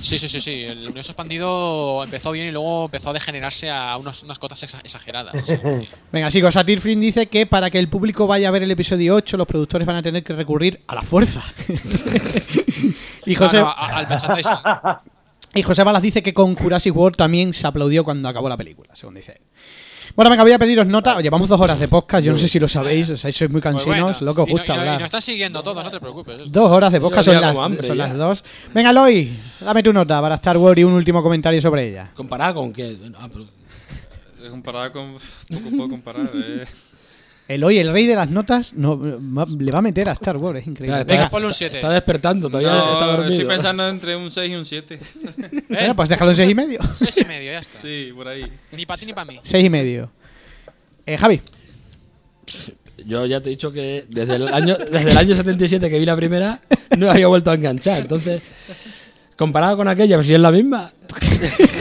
Sí, sí, sí, sí. El universo expandido empezó bien y luego empezó a degenerarse a unos- unas cotas exa- exageradas. (laughs) Venga, chicos, Satir Flynn dice que para que el público vaya a ver el episodio 8, los productores van a tener que recurrir a la fuerza. (laughs) y José, No, no, a- al merchandising. Y José Balas dice que con Jurassic World también se aplaudió cuando acabó la película, según dice él. Bueno, venga, voy a pediros nota. Llevamos dos horas de podcast, yo no sé si lo sabéis, o sea, sois muy Pues cansinos, bueno, lo que os y no- gusta y no, y hablar. nos estás siguiendo todo, no te preocupes. Dos horas de podcast Yo son las, como hambre, son ya. las dos. Venga, Loy, dame tu nota para Star Wars y un último comentario sobre ella. ¿Comparada con qué? Ah, pero- Comparada con. (laughs) Poco puedo comparar. Eh. Eloy, el rey de las notas, no, le va a meter a Star Wars, es increíble. Está, Venga, ponle un 7. está despertando, todavía No, está dormido. Estoy pensando entre un 6 y un 7. venga, (laughs) pues déjalo en seis y medio. (laughs) Seis y medio, ya está. Sí, por ahí. Ni para ti ni para mí. Seis y medio. Eh, Javi, Yo ya te he dicho que desde el año desde el año 77 que vi la primera no había vuelto a enganchar. Entonces, comparado con aquella, pues si es la misma. (laughs)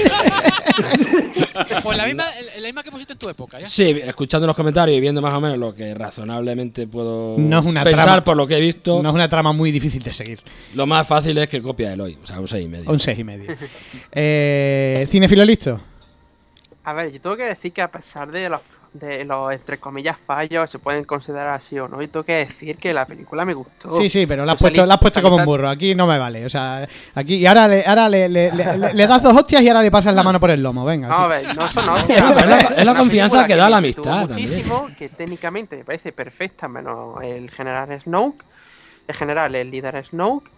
(laughs) Pues la misma, el- la misma que pusiste en tu época, ya. Sí, escuchando los comentarios y viendo más o menos lo que razonablemente puedo no es una pensar trama, por lo que he visto, No es una trama muy difícil de seguir. lo más fácil es que copia Eloy, o sea, un 6 y medio. Un seis y medio. (laughs) Eh, ¿Cinefilo listo? A ver, yo tengo que decir que a pesar de los, de los entre comillas fallos, se pueden considerar así o no, y tengo que decir que la película me gustó. Sí, sí, pero la has puesto, la has puesto como un burro. Aquí no me vale. O sea, aquí. Y ahora le, ahora le, le- le- le- le das dos hostias y ahora le pasas la mano por el lomo. Venga. No, sí. a ver, no son hostias. Es la- es la Una confianza que da la amistad también. muchísimo, que técnicamente me parece perfecta, menos el general Snoke. El general, el líder Snoke.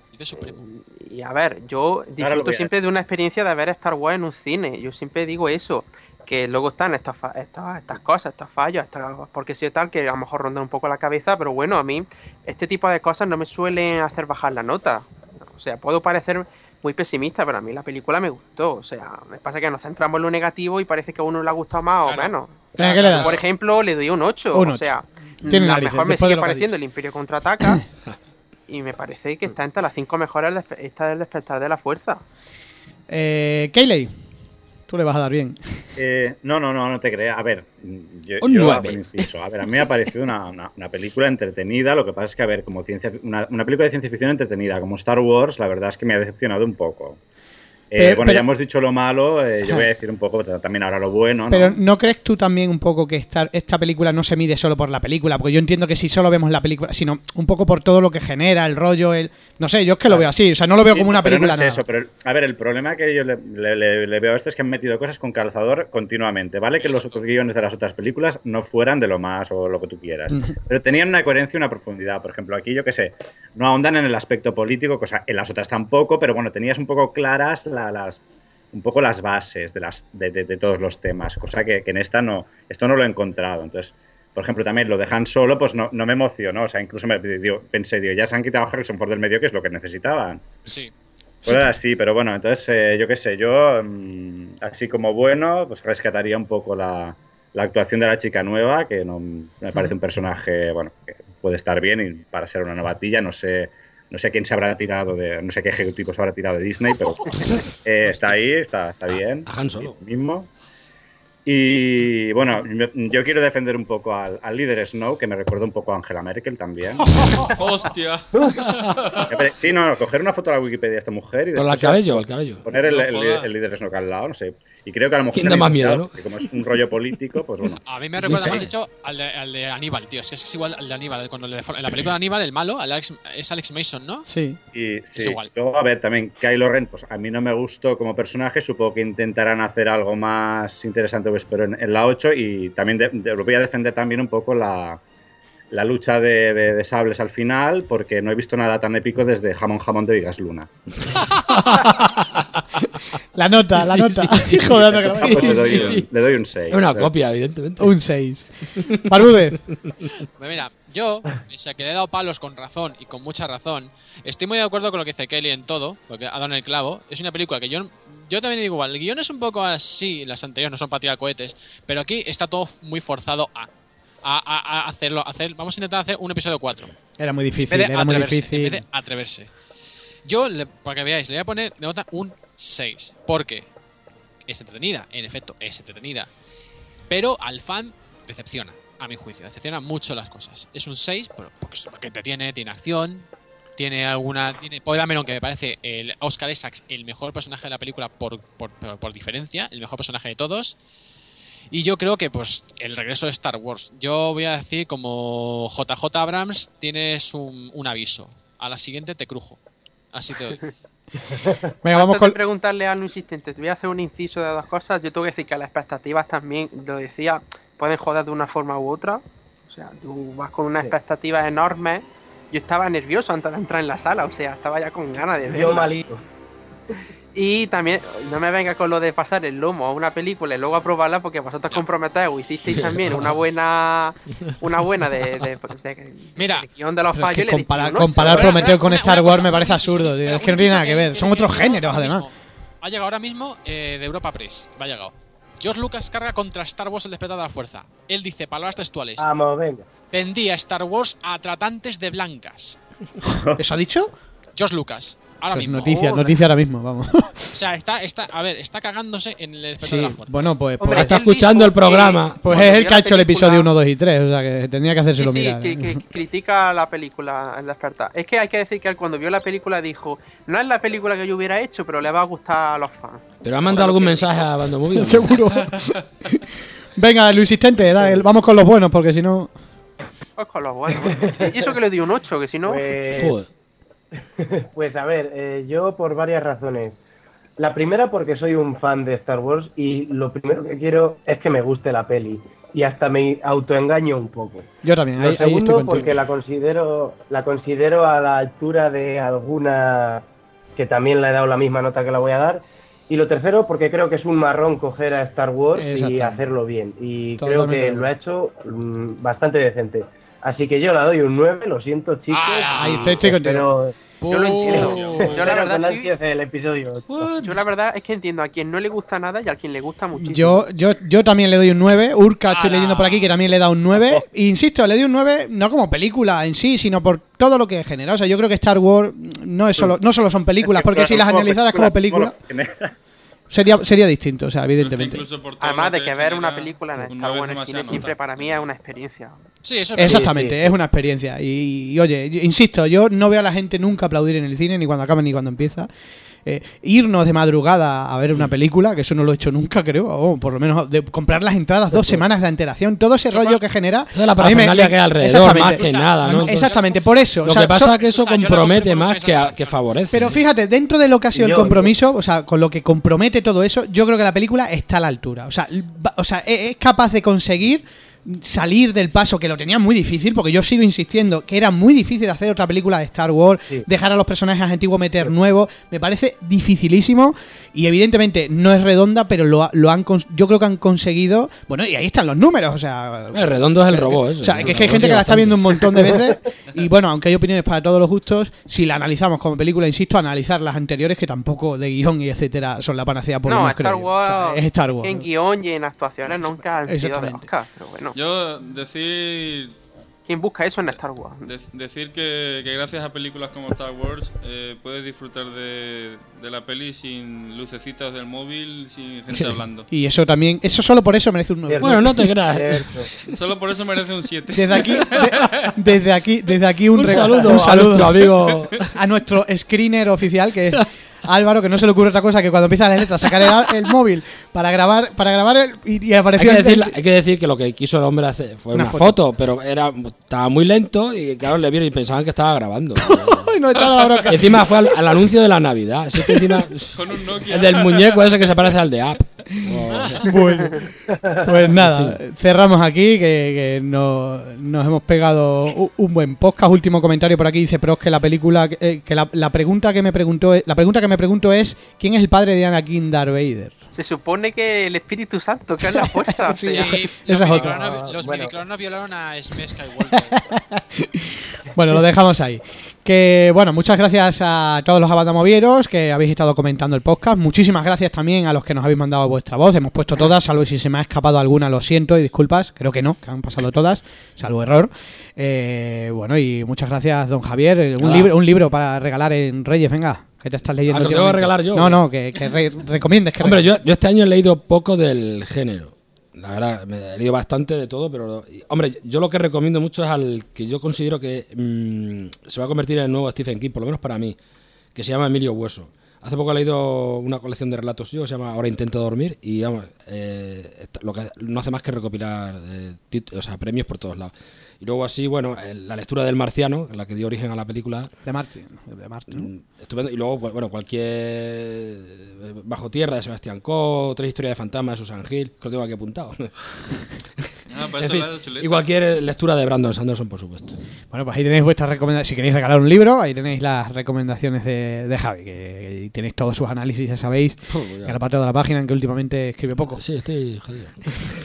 Y a ver, yo disfruto siempre de una experiencia de ver Star Wars en un cine. Yo siempre digo eso. Que luego están estas, fa- estas, estas cosas, estos fallos, estas, porque si tal, que a lo mejor rondan un poco la cabeza, pero bueno, a mí este tipo de cosas no me suelen hacer bajar la nota. O sea, puedo parecer muy pesimista, pero a mí la película me gustó. O sea, me pasa que nos centramos en lo negativo y parece que a uno le ha gustado más o menos. Venga, ¿qué le das? Por ejemplo, le doy un 8. Un o sea, Tiene la narices, mejor me sigue lo pareciendo el Imperio contraataca. (laughs) y me parece que está entre las cinco mejores despe- esta del despertar de la fuerza. Eh, Kayley, tú le vas a dar bien. Eh, no, no, no, no te creas. A ver, yo, Un. A ver, a mí me ha parecido una, una- una película entretenida. Lo que pasa es que, a ver, como ciencia, una, una película de ciencia ficción entretenida como Star Wars, la verdad es que me ha decepcionado un poco. Eh, bueno, pero- ya hemos dicho lo malo, eh, yo voy a decir un poco también ahora lo bueno. ¿no? Pero ¿no crees tú también un poco que esta, esta película no se mide solo por la película? Porque yo entiendo que si solo vemos la película, sino un poco por todo lo que genera, el rollo, el... No sé, yo es que lo veo así, o sea, no lo veo Sí, como una no película nada. eso, pero, a ver, el problema que yo le, le- le- le veo a esto es que han metido cosas con calzador continuamente. Vale que los otros guiones de las otras películas no fueran de lo más o lo que tú quieras. Pero tenían una coherencia y una profundidad. Por ejemplo, aquí yo qué sé, no ahondan en el aspecto político, cosa en las otras tampoco, pero bueno, tenías un poco claras la- las un poco las bases de las de, de- de todos los temas, cosa que, que en esta no, esto no lo he encontrado. Entonces, por ejemplo, también lo dejan solo, pues no, no me emocionó. O sea, incluso me digo, pensé, digo, ya se han quitado a Harrison Ford del medio, que es lo que necesitaban. Sí. Pues era así, pero bueno, entonces eh, yo qué sé, yo mm, así como bueno, pues rescataría un poco la, la actuación de la chica nueva, que no me parece un personaje, bueno, que puede estar bien y para ser una novatilla, no sé, no sé quién se habrá tirado de, no sé qué ejecutivo se habrá tirado de Disney, pero eh, está ahí, está, está bien. A Han Solo. Mismo. Y bueno, yo, quiero defender un poco al, al líder Snow, que me recuerda un poco a Angela Merkel también. (laughs) Hostia. Sí, no, no, coger una foto de la Wikipedia de esta mujer y Con el cabello, el cabello. Poner el, el líder Snow al lado, no sé. Y creo que a lo mejor. ¿Quién da más miedo, que como es un rollo político, pues bueno. A mí me No recuerda más hecho al de, al de Aníbal, tío. Es que es igual al de Aníbal. Cuando le en la película de Aníbal, el malo Alex- es Alex Mason, ¿no? Sí. Y, Es sí. igual. Luego, a ver, también Kylo Ren, pues a mí no me gustó como personaje. Supongo que intentarán hacer algo más interesante, pues, pero en, en la 8. Y también de- de- voy a defender también un poco la, la lucha de, de- de sables al final, porque no he visto nada tan épico desde Jamón Jamón de Vigas Luna. (laughs) La nota, la Sí, nota. (laughs) le, doy un, sí. le doy un 6. Es una copia, evidentemente. Un 6. Barúdez. Pues mira, yo, pese a que le he dado palos con razón y con mucha razón, estoy muy de acuerdo con lo que dice Kelly en todo, porque ha dado en el clavo. Es una película que yo, yo también digo igual, el guion es un poco así, las anteriores no son para tirar cohetes, pero aquí está todo muy forzado a. a, a- a hacerlo. Hacer, vamos a intentar hacer un episodio 4. Era muy En difícil, vez de era muy difícil. En vez de atreverse. Yo, le- para que veáis, le voy a poner nota un 6. Porque es entretenida, en efecto, es entretenida. Pero al fan decepciona, a mi juicio. Decepciona mucho las cosas. Es un 6 pero porque, porque te tiene, tiene acción, tiene alguna. Tiene Dameron, que me parece el Oscar Isaacs el mejor personaje de la película por, por, por- por diferencia, el mejor personaje de todos. Y yo creo que, pues, el regreso de Star Wars. Yo voy a decir, como JJ Abrams, tienes un, un aviso. A la siguiente te crujo. Así te doy. (laughs) (laughs) Venga, vamos Antes con. de preguntarle a lo insistente, te voy a hacer un inciso de dos cosas. Yo tengo que decir que las expectativas también, lo decía, pueden joder de una forma u otra. O sea, tú vas con unas expectativas enormes. Yo estaba nervioso antes de entrar en la sala, o sea, estaba ya con ganas de Yo verla. malito. (laughs) Y también, no me venga con lo de pasar el lomo a una película y luego aprobarla porque vosotros comprometéis o hicisteis también una (laughs) buena una buena de, de, de- Mira, de guion de los es fallos. que comparar, comparar Prometeo con una- Star Wars cosa, me parece absurdo. tío. espera, Es que no tiene nada que ver. que- Son que- otros que- géneros, además. mismo. Ha llegado ahora mismo eh, de Europa Press. Va llegado. George Lucas carga contra Star Wars el despertar de la fuerza. Él dice, palabras textuales. Vamos, venga. Vendía Star Wars a tratantes de blancas. (laughs) ¿Eso ha dicho? George Lucas. Ahora mismo. noticia, noticia ahora mismo, vamos. O sea, está, está, a ver, está cagándose en el despertar Sí, de la fuerza. bueno, pues, Hombre, pues, Está él escuchando el programa. que pues es el que ha hecho el episodio 1, 2 y 3, o sea que tendría que Sí, hacérselo sí, mirar. que, que (laughs) critica la película, el despertar. Es que hay que decir que él cuando vio la película dijo, no es la película que yo hubiera hecho, pero le va a gustar a los fans. ¿Pero ha mandado algún mensaje a Bando Movie? (laughs) Seguro. (laughs) Venga, Luis Insistente, vamos con los buenos, porque si no. Pues con los buenos. Y eso que le dio un 8, que si no... Pues, Joder. (laughs) pues a ver, eh, yo por varias razones. La primera porque soy un fan de Star Wars y lo primero que quiero es que me guste la peli. Y hasta me autoengaño un poco. Yo también, Lo ahí, ahí estoy segundo porque la considero, la considero a la altura de alguna que también le he dado la misma nota que la voy a dar. Y lo tercero porque creo que es un marrón coger a Star Wars y hacerlo bien. Y Totalmente creo que lo ha hecho mm, bastante decente. Así que yo la doy un 9, lo siento chicos. Ah, ahí estoy- estoy contigo. Pero Yo lo entiendo. Yo la verdad el episodio. Yo la verdad es que entiendo a quien no le gusta nada y a quien le gusta muchísimo. Yo, yo, yo también le doy un 9. Urca, estoy leyendo por aquí que también le da un 9. Insisto, le doy un 9 no como película en sí, sino por todo lo que genera. O sea, yo creo que Star Wars no es solo, no solo son películas, porque si las analizaras como película, sería, sería distinto, o sea, evidentemente. Además de que ver una película en Star Wars en el cine nota. siempre para mí es una experiencia. Sí, eso es. Exactamente, Sí, sí. es una experiencia. Y, y, oye, yo- insisto, yo no veo a la gente nunca aplaudir en el cine, ni cuando acaba ni cuando empieza. Eh, irnos de madrugada a ver una película, que eso no lo he hecho nunca, creo, o por lo menos de comprar las entradas dos semanas de antelación, todo ese rollo que genera. Eso es la parafernalia que hay alrededor, exactamente. más que O sea, nada, Exactamente, por eso. Lo o sea, que pasa so- es que eso o sea, compromete más que, a- mensaje que favorece. Pero fíjate, dentro de lo que ha sido el compromiso, o sea, con lo que compromete todo eso, yo creo que la película está a la altura. O sea, o sea es, es capaz de conseguir salir del paso, que lo tenía muy difícil, porque yo sigo insistiendo que era muy difícil hacer otra película de Star Wars, Sí. dejar a los personajes antiguos meter nuevos, me parece dificilísimo y evidentemente no es redonda, pero lo, ha- lo han yo creo que han conseguido, bueno, y ahí están los números, o sea, El redondo es el robot, ese. o sea, que es que hay gente que la está viendo un montón de veces y (laughs) bueno, aunque hay opiniones para todos los gustos, si la analizamos como película, insisto, analizar las anteriores que tampoco de guion y etcétera son la panacea por no, Star. O Wars, sea, es Star Wars. en guion y en actuaciones nunca han sido de. Oscar, pero bueno. Yo decir ¿Quién busca eso en Star Wars? de- decir que, que gracias a películas como Star Wars eh, puedes disfrutar de, de la peli sin lucecitas del móvil, sin gente hablando. Y eso también, eso solo por eso merece un 9. Cierto. Bueno, no te creas. (laughs) Solo por eso merece un 7. Desde aquí, de- desde aquí, desde aquí un, saludo un a saludo nuestro amigo. (laughs) a nuestro screener oficial que es Álvaro, que no se le ocurre otra cosa que cuando empieza las letras sacar el, el móvil para grabar, para grabar el, y, y Hay apareció que, el- decir, hay que decir que lo que quiso el hombre hacer fue Una una, foto. foto. pero era estaba muy lento y claro, le vieron y pensaban que estaba grabando. (laughs) No la. Y encima fue al, al anuncio de la Navidad. Así que encima. Con un Nokia. El del muñeco ese que se parece al de App. (laughs) Bueno, pues nada, cerramos aquí, que, que no- nos hemos pegado un buen podcast. Último comentario por aquí dice Pros que la película, eh, que la, la pregunta que me preguntó, es- la pregunta que me pregunto es ¿quién es el padre de Anakin Darth Vader? Se supone que el Espíritu Santo, que es la fuerza. o (laughs) Sí, sea, esa es otra. Los Bueno. violaron a Skywalker. (laughs) Bueno, lo dejamos ahí. Que bueno, muchas gracias a todos los abandamovieros que habéis estado comentando el podcast. Muchísimas gracias también a los que nos habéis mandado vuestra voz. Hemos puesto todas, salvo si se me ha escapado alguna, lo siento y disculpas. Creo que no, que han pasado todas, salvo error. Eh, bueno, y muchas gracias, don Javier. Eh, Un, Ah. libro, un libro para regalar en Reyes, venga, que te estás leyendo. Ah, ¿que lo tengo que últimamente. regalar yo? No, no, que, que re- recomiendes. Que Hombre, re- yo, yo este año he leído poco del género. La verdad, me he leído bastante de todo, pero... Hombre, yo lo que recomiendo mucho es al que yo considero que mm, se va a convertir en el nuevo Stephen King, por lo menos para mí, que se llama Emilio Hueso. Hace poco he leído una colección de relatos suyos que se llama Ahora intento dormir y vamos, eh, lo que no hace más que recopilar eh, o sea, premios por todos lados. Y luego así, bueno, la lectura del Marciano, la que dio origen a la película, De Martin. De Martin. Estupendo. Y luego, bueno, cualquier eh, Bajo Tierra de Sebastián Coe, Tres historias de fantasma de Susan Hill, que lo tengo aquí apuntado. (laughs) Ah, En fin, y cualquier lectura de Brandon Sanderson, por supuesto. Bueno, pues ahí tenéis vuestras recomendaciones. Si queréis regalar un libro, ahí tenéis las recomendaciones de, de Javi, que y tenéis todos sus análisis, ya sabéis. ya. En el apartado de la página, en que últimamente escribe poco. Sí, estoy jodido.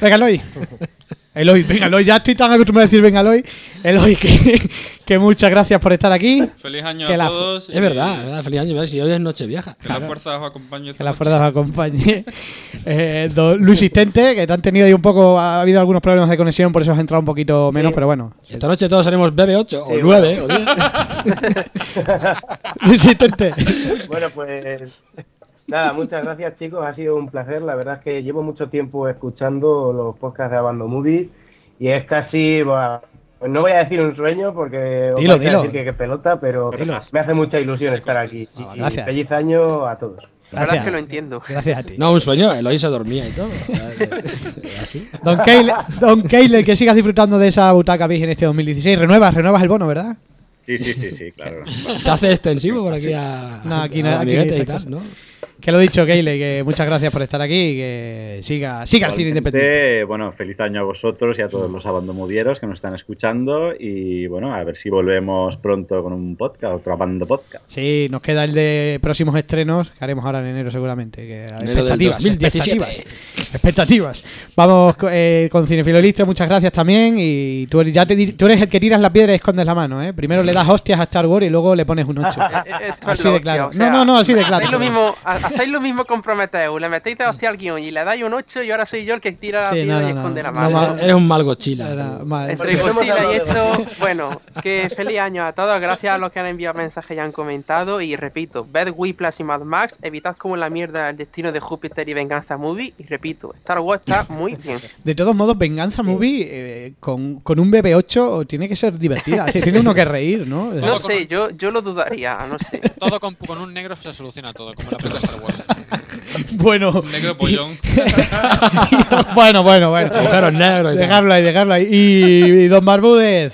Venga, Eloy. (laughs) Eloy, venga, Eloy, ya estoy tan acostumbrado a decir venga, Eloy. Eloy, que, que muchas gracias por estar aquí. Feliz año Que a la- todos. Es verdad, es verdad, feliz año, si hoy es Nochevieja. Que la fuerza os acompañe. Que la fuerza os acompañe. (laughs) Eh, don Luis Sistente, que te han tenido ahí un poco, ha habido algunos problemas de conexión, por eso has entrado un poquito menos, pero bueno. Esta noche todos haremos BB8 o Sí, 9 bueno. o 10. (laughs) (laughs) Luis Sistente. bueno, pues nada, muchas gracias chicos, ha sido un placer. La verdad es que llevo mucho tiempo escuchando los podcasts de Abando Movie y es casi, pues no voy a decir un sueño porque os Dilo, a dilo. decir que, que pelota, pero me hace mucha ilusión estar aquí. Y- y gracias. feliz año a todos. La verdad es que lo entiendo. Gracias a ti. No, un sueño, Eloy se dormía y todo. (laughs) Así. Don Keil, Don Keil, que sigas disfrutando de esa butaca Big en este 2016. Renuevas, renuevas el bono, ¿verdad? Sí, sí, sí, sí, claro. (laughs) Se hace extensivo por aquí a, No, aquí a aquí y tal. ¿no? Que lo dicho, Keile, que muchas gracias por estar aquí y que siga, siga el cine independiente. Bueno, feliz año a vosotros y a todos los abandomudieros que nos están escuchando. Y bueno, a ver si volvemos pronto con un podcast, otro abando podcast. Sí, nos queda el de próximos estrenos que haremos ahora en enero seguramente. Que, Enero del expectativas, 2017. expectativas, expectativas. Vamos eh, con Cinefilo Listo, muchas gracias también. Y tú, eres- ya te di- tú eres el que tiras la piedra y escondes la mano. ¿eh? Primero le das hostias a Star Wars y luego le pones un 8. (laughs) Esto es así de claro. no, no, no, así de claro. Hacéis lo mismo, hacéis lo mismo con Prometheus, le metéis de hostia al guion y le dais un 8 y ahora soy yo el que tira la Sí, piedra no, no, y no. esconde la No, mano. ma- Eres un mal gochila. Entre Godzilla y esto, (laughs) bueno, que feliz año a todos. Gracias a los que han enviado mensajes y han comentado. Y repito, ved Whiplash y Mad Max, evitad como la mierda el destino de Júpiter y Venganza Movie. Y repito, Star Wars está muy bien. (laughs) De todos modos, Venganza Movie eh, con, con un BB8 tiene que ser divertida. Si tiene uno que reír, ¿no? No sé, yo, yo lo dudaría, no sé. (laughs) Todo con, con un negro se soluciona todo, como la película de Star Wars. (laughs) Bueno. Negro pollón. (laughs) bueno, bueno, bueno. Agujeros negros y tal. Dejarlo ahí, dejarlo ahí. Y, y Don Barbúdez.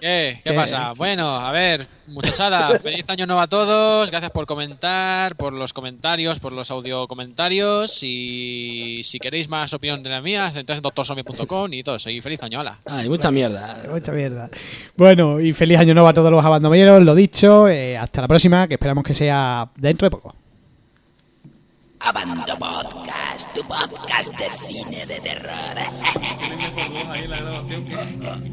¿Qué? ¿Qué ¿Qué? pasa? Bueno, a ver, muchachada, feliz año nuevo a todos. Gracias por comentar, por los comentarios, por los audio comentarios. Y si queréis más opinión de la mía, entráis en doctorsomi.com y todo. Y feliz año, ala. Ay, mucha mierda. Mucha mierda. Bueno, y feliz año nuevo a todos los abandoneros, lo dicho. eh, hasta la próxima, que esperamos que sea dentro de poco. Abando Podcast, tu podcast de cine de terror. Ahí la grabación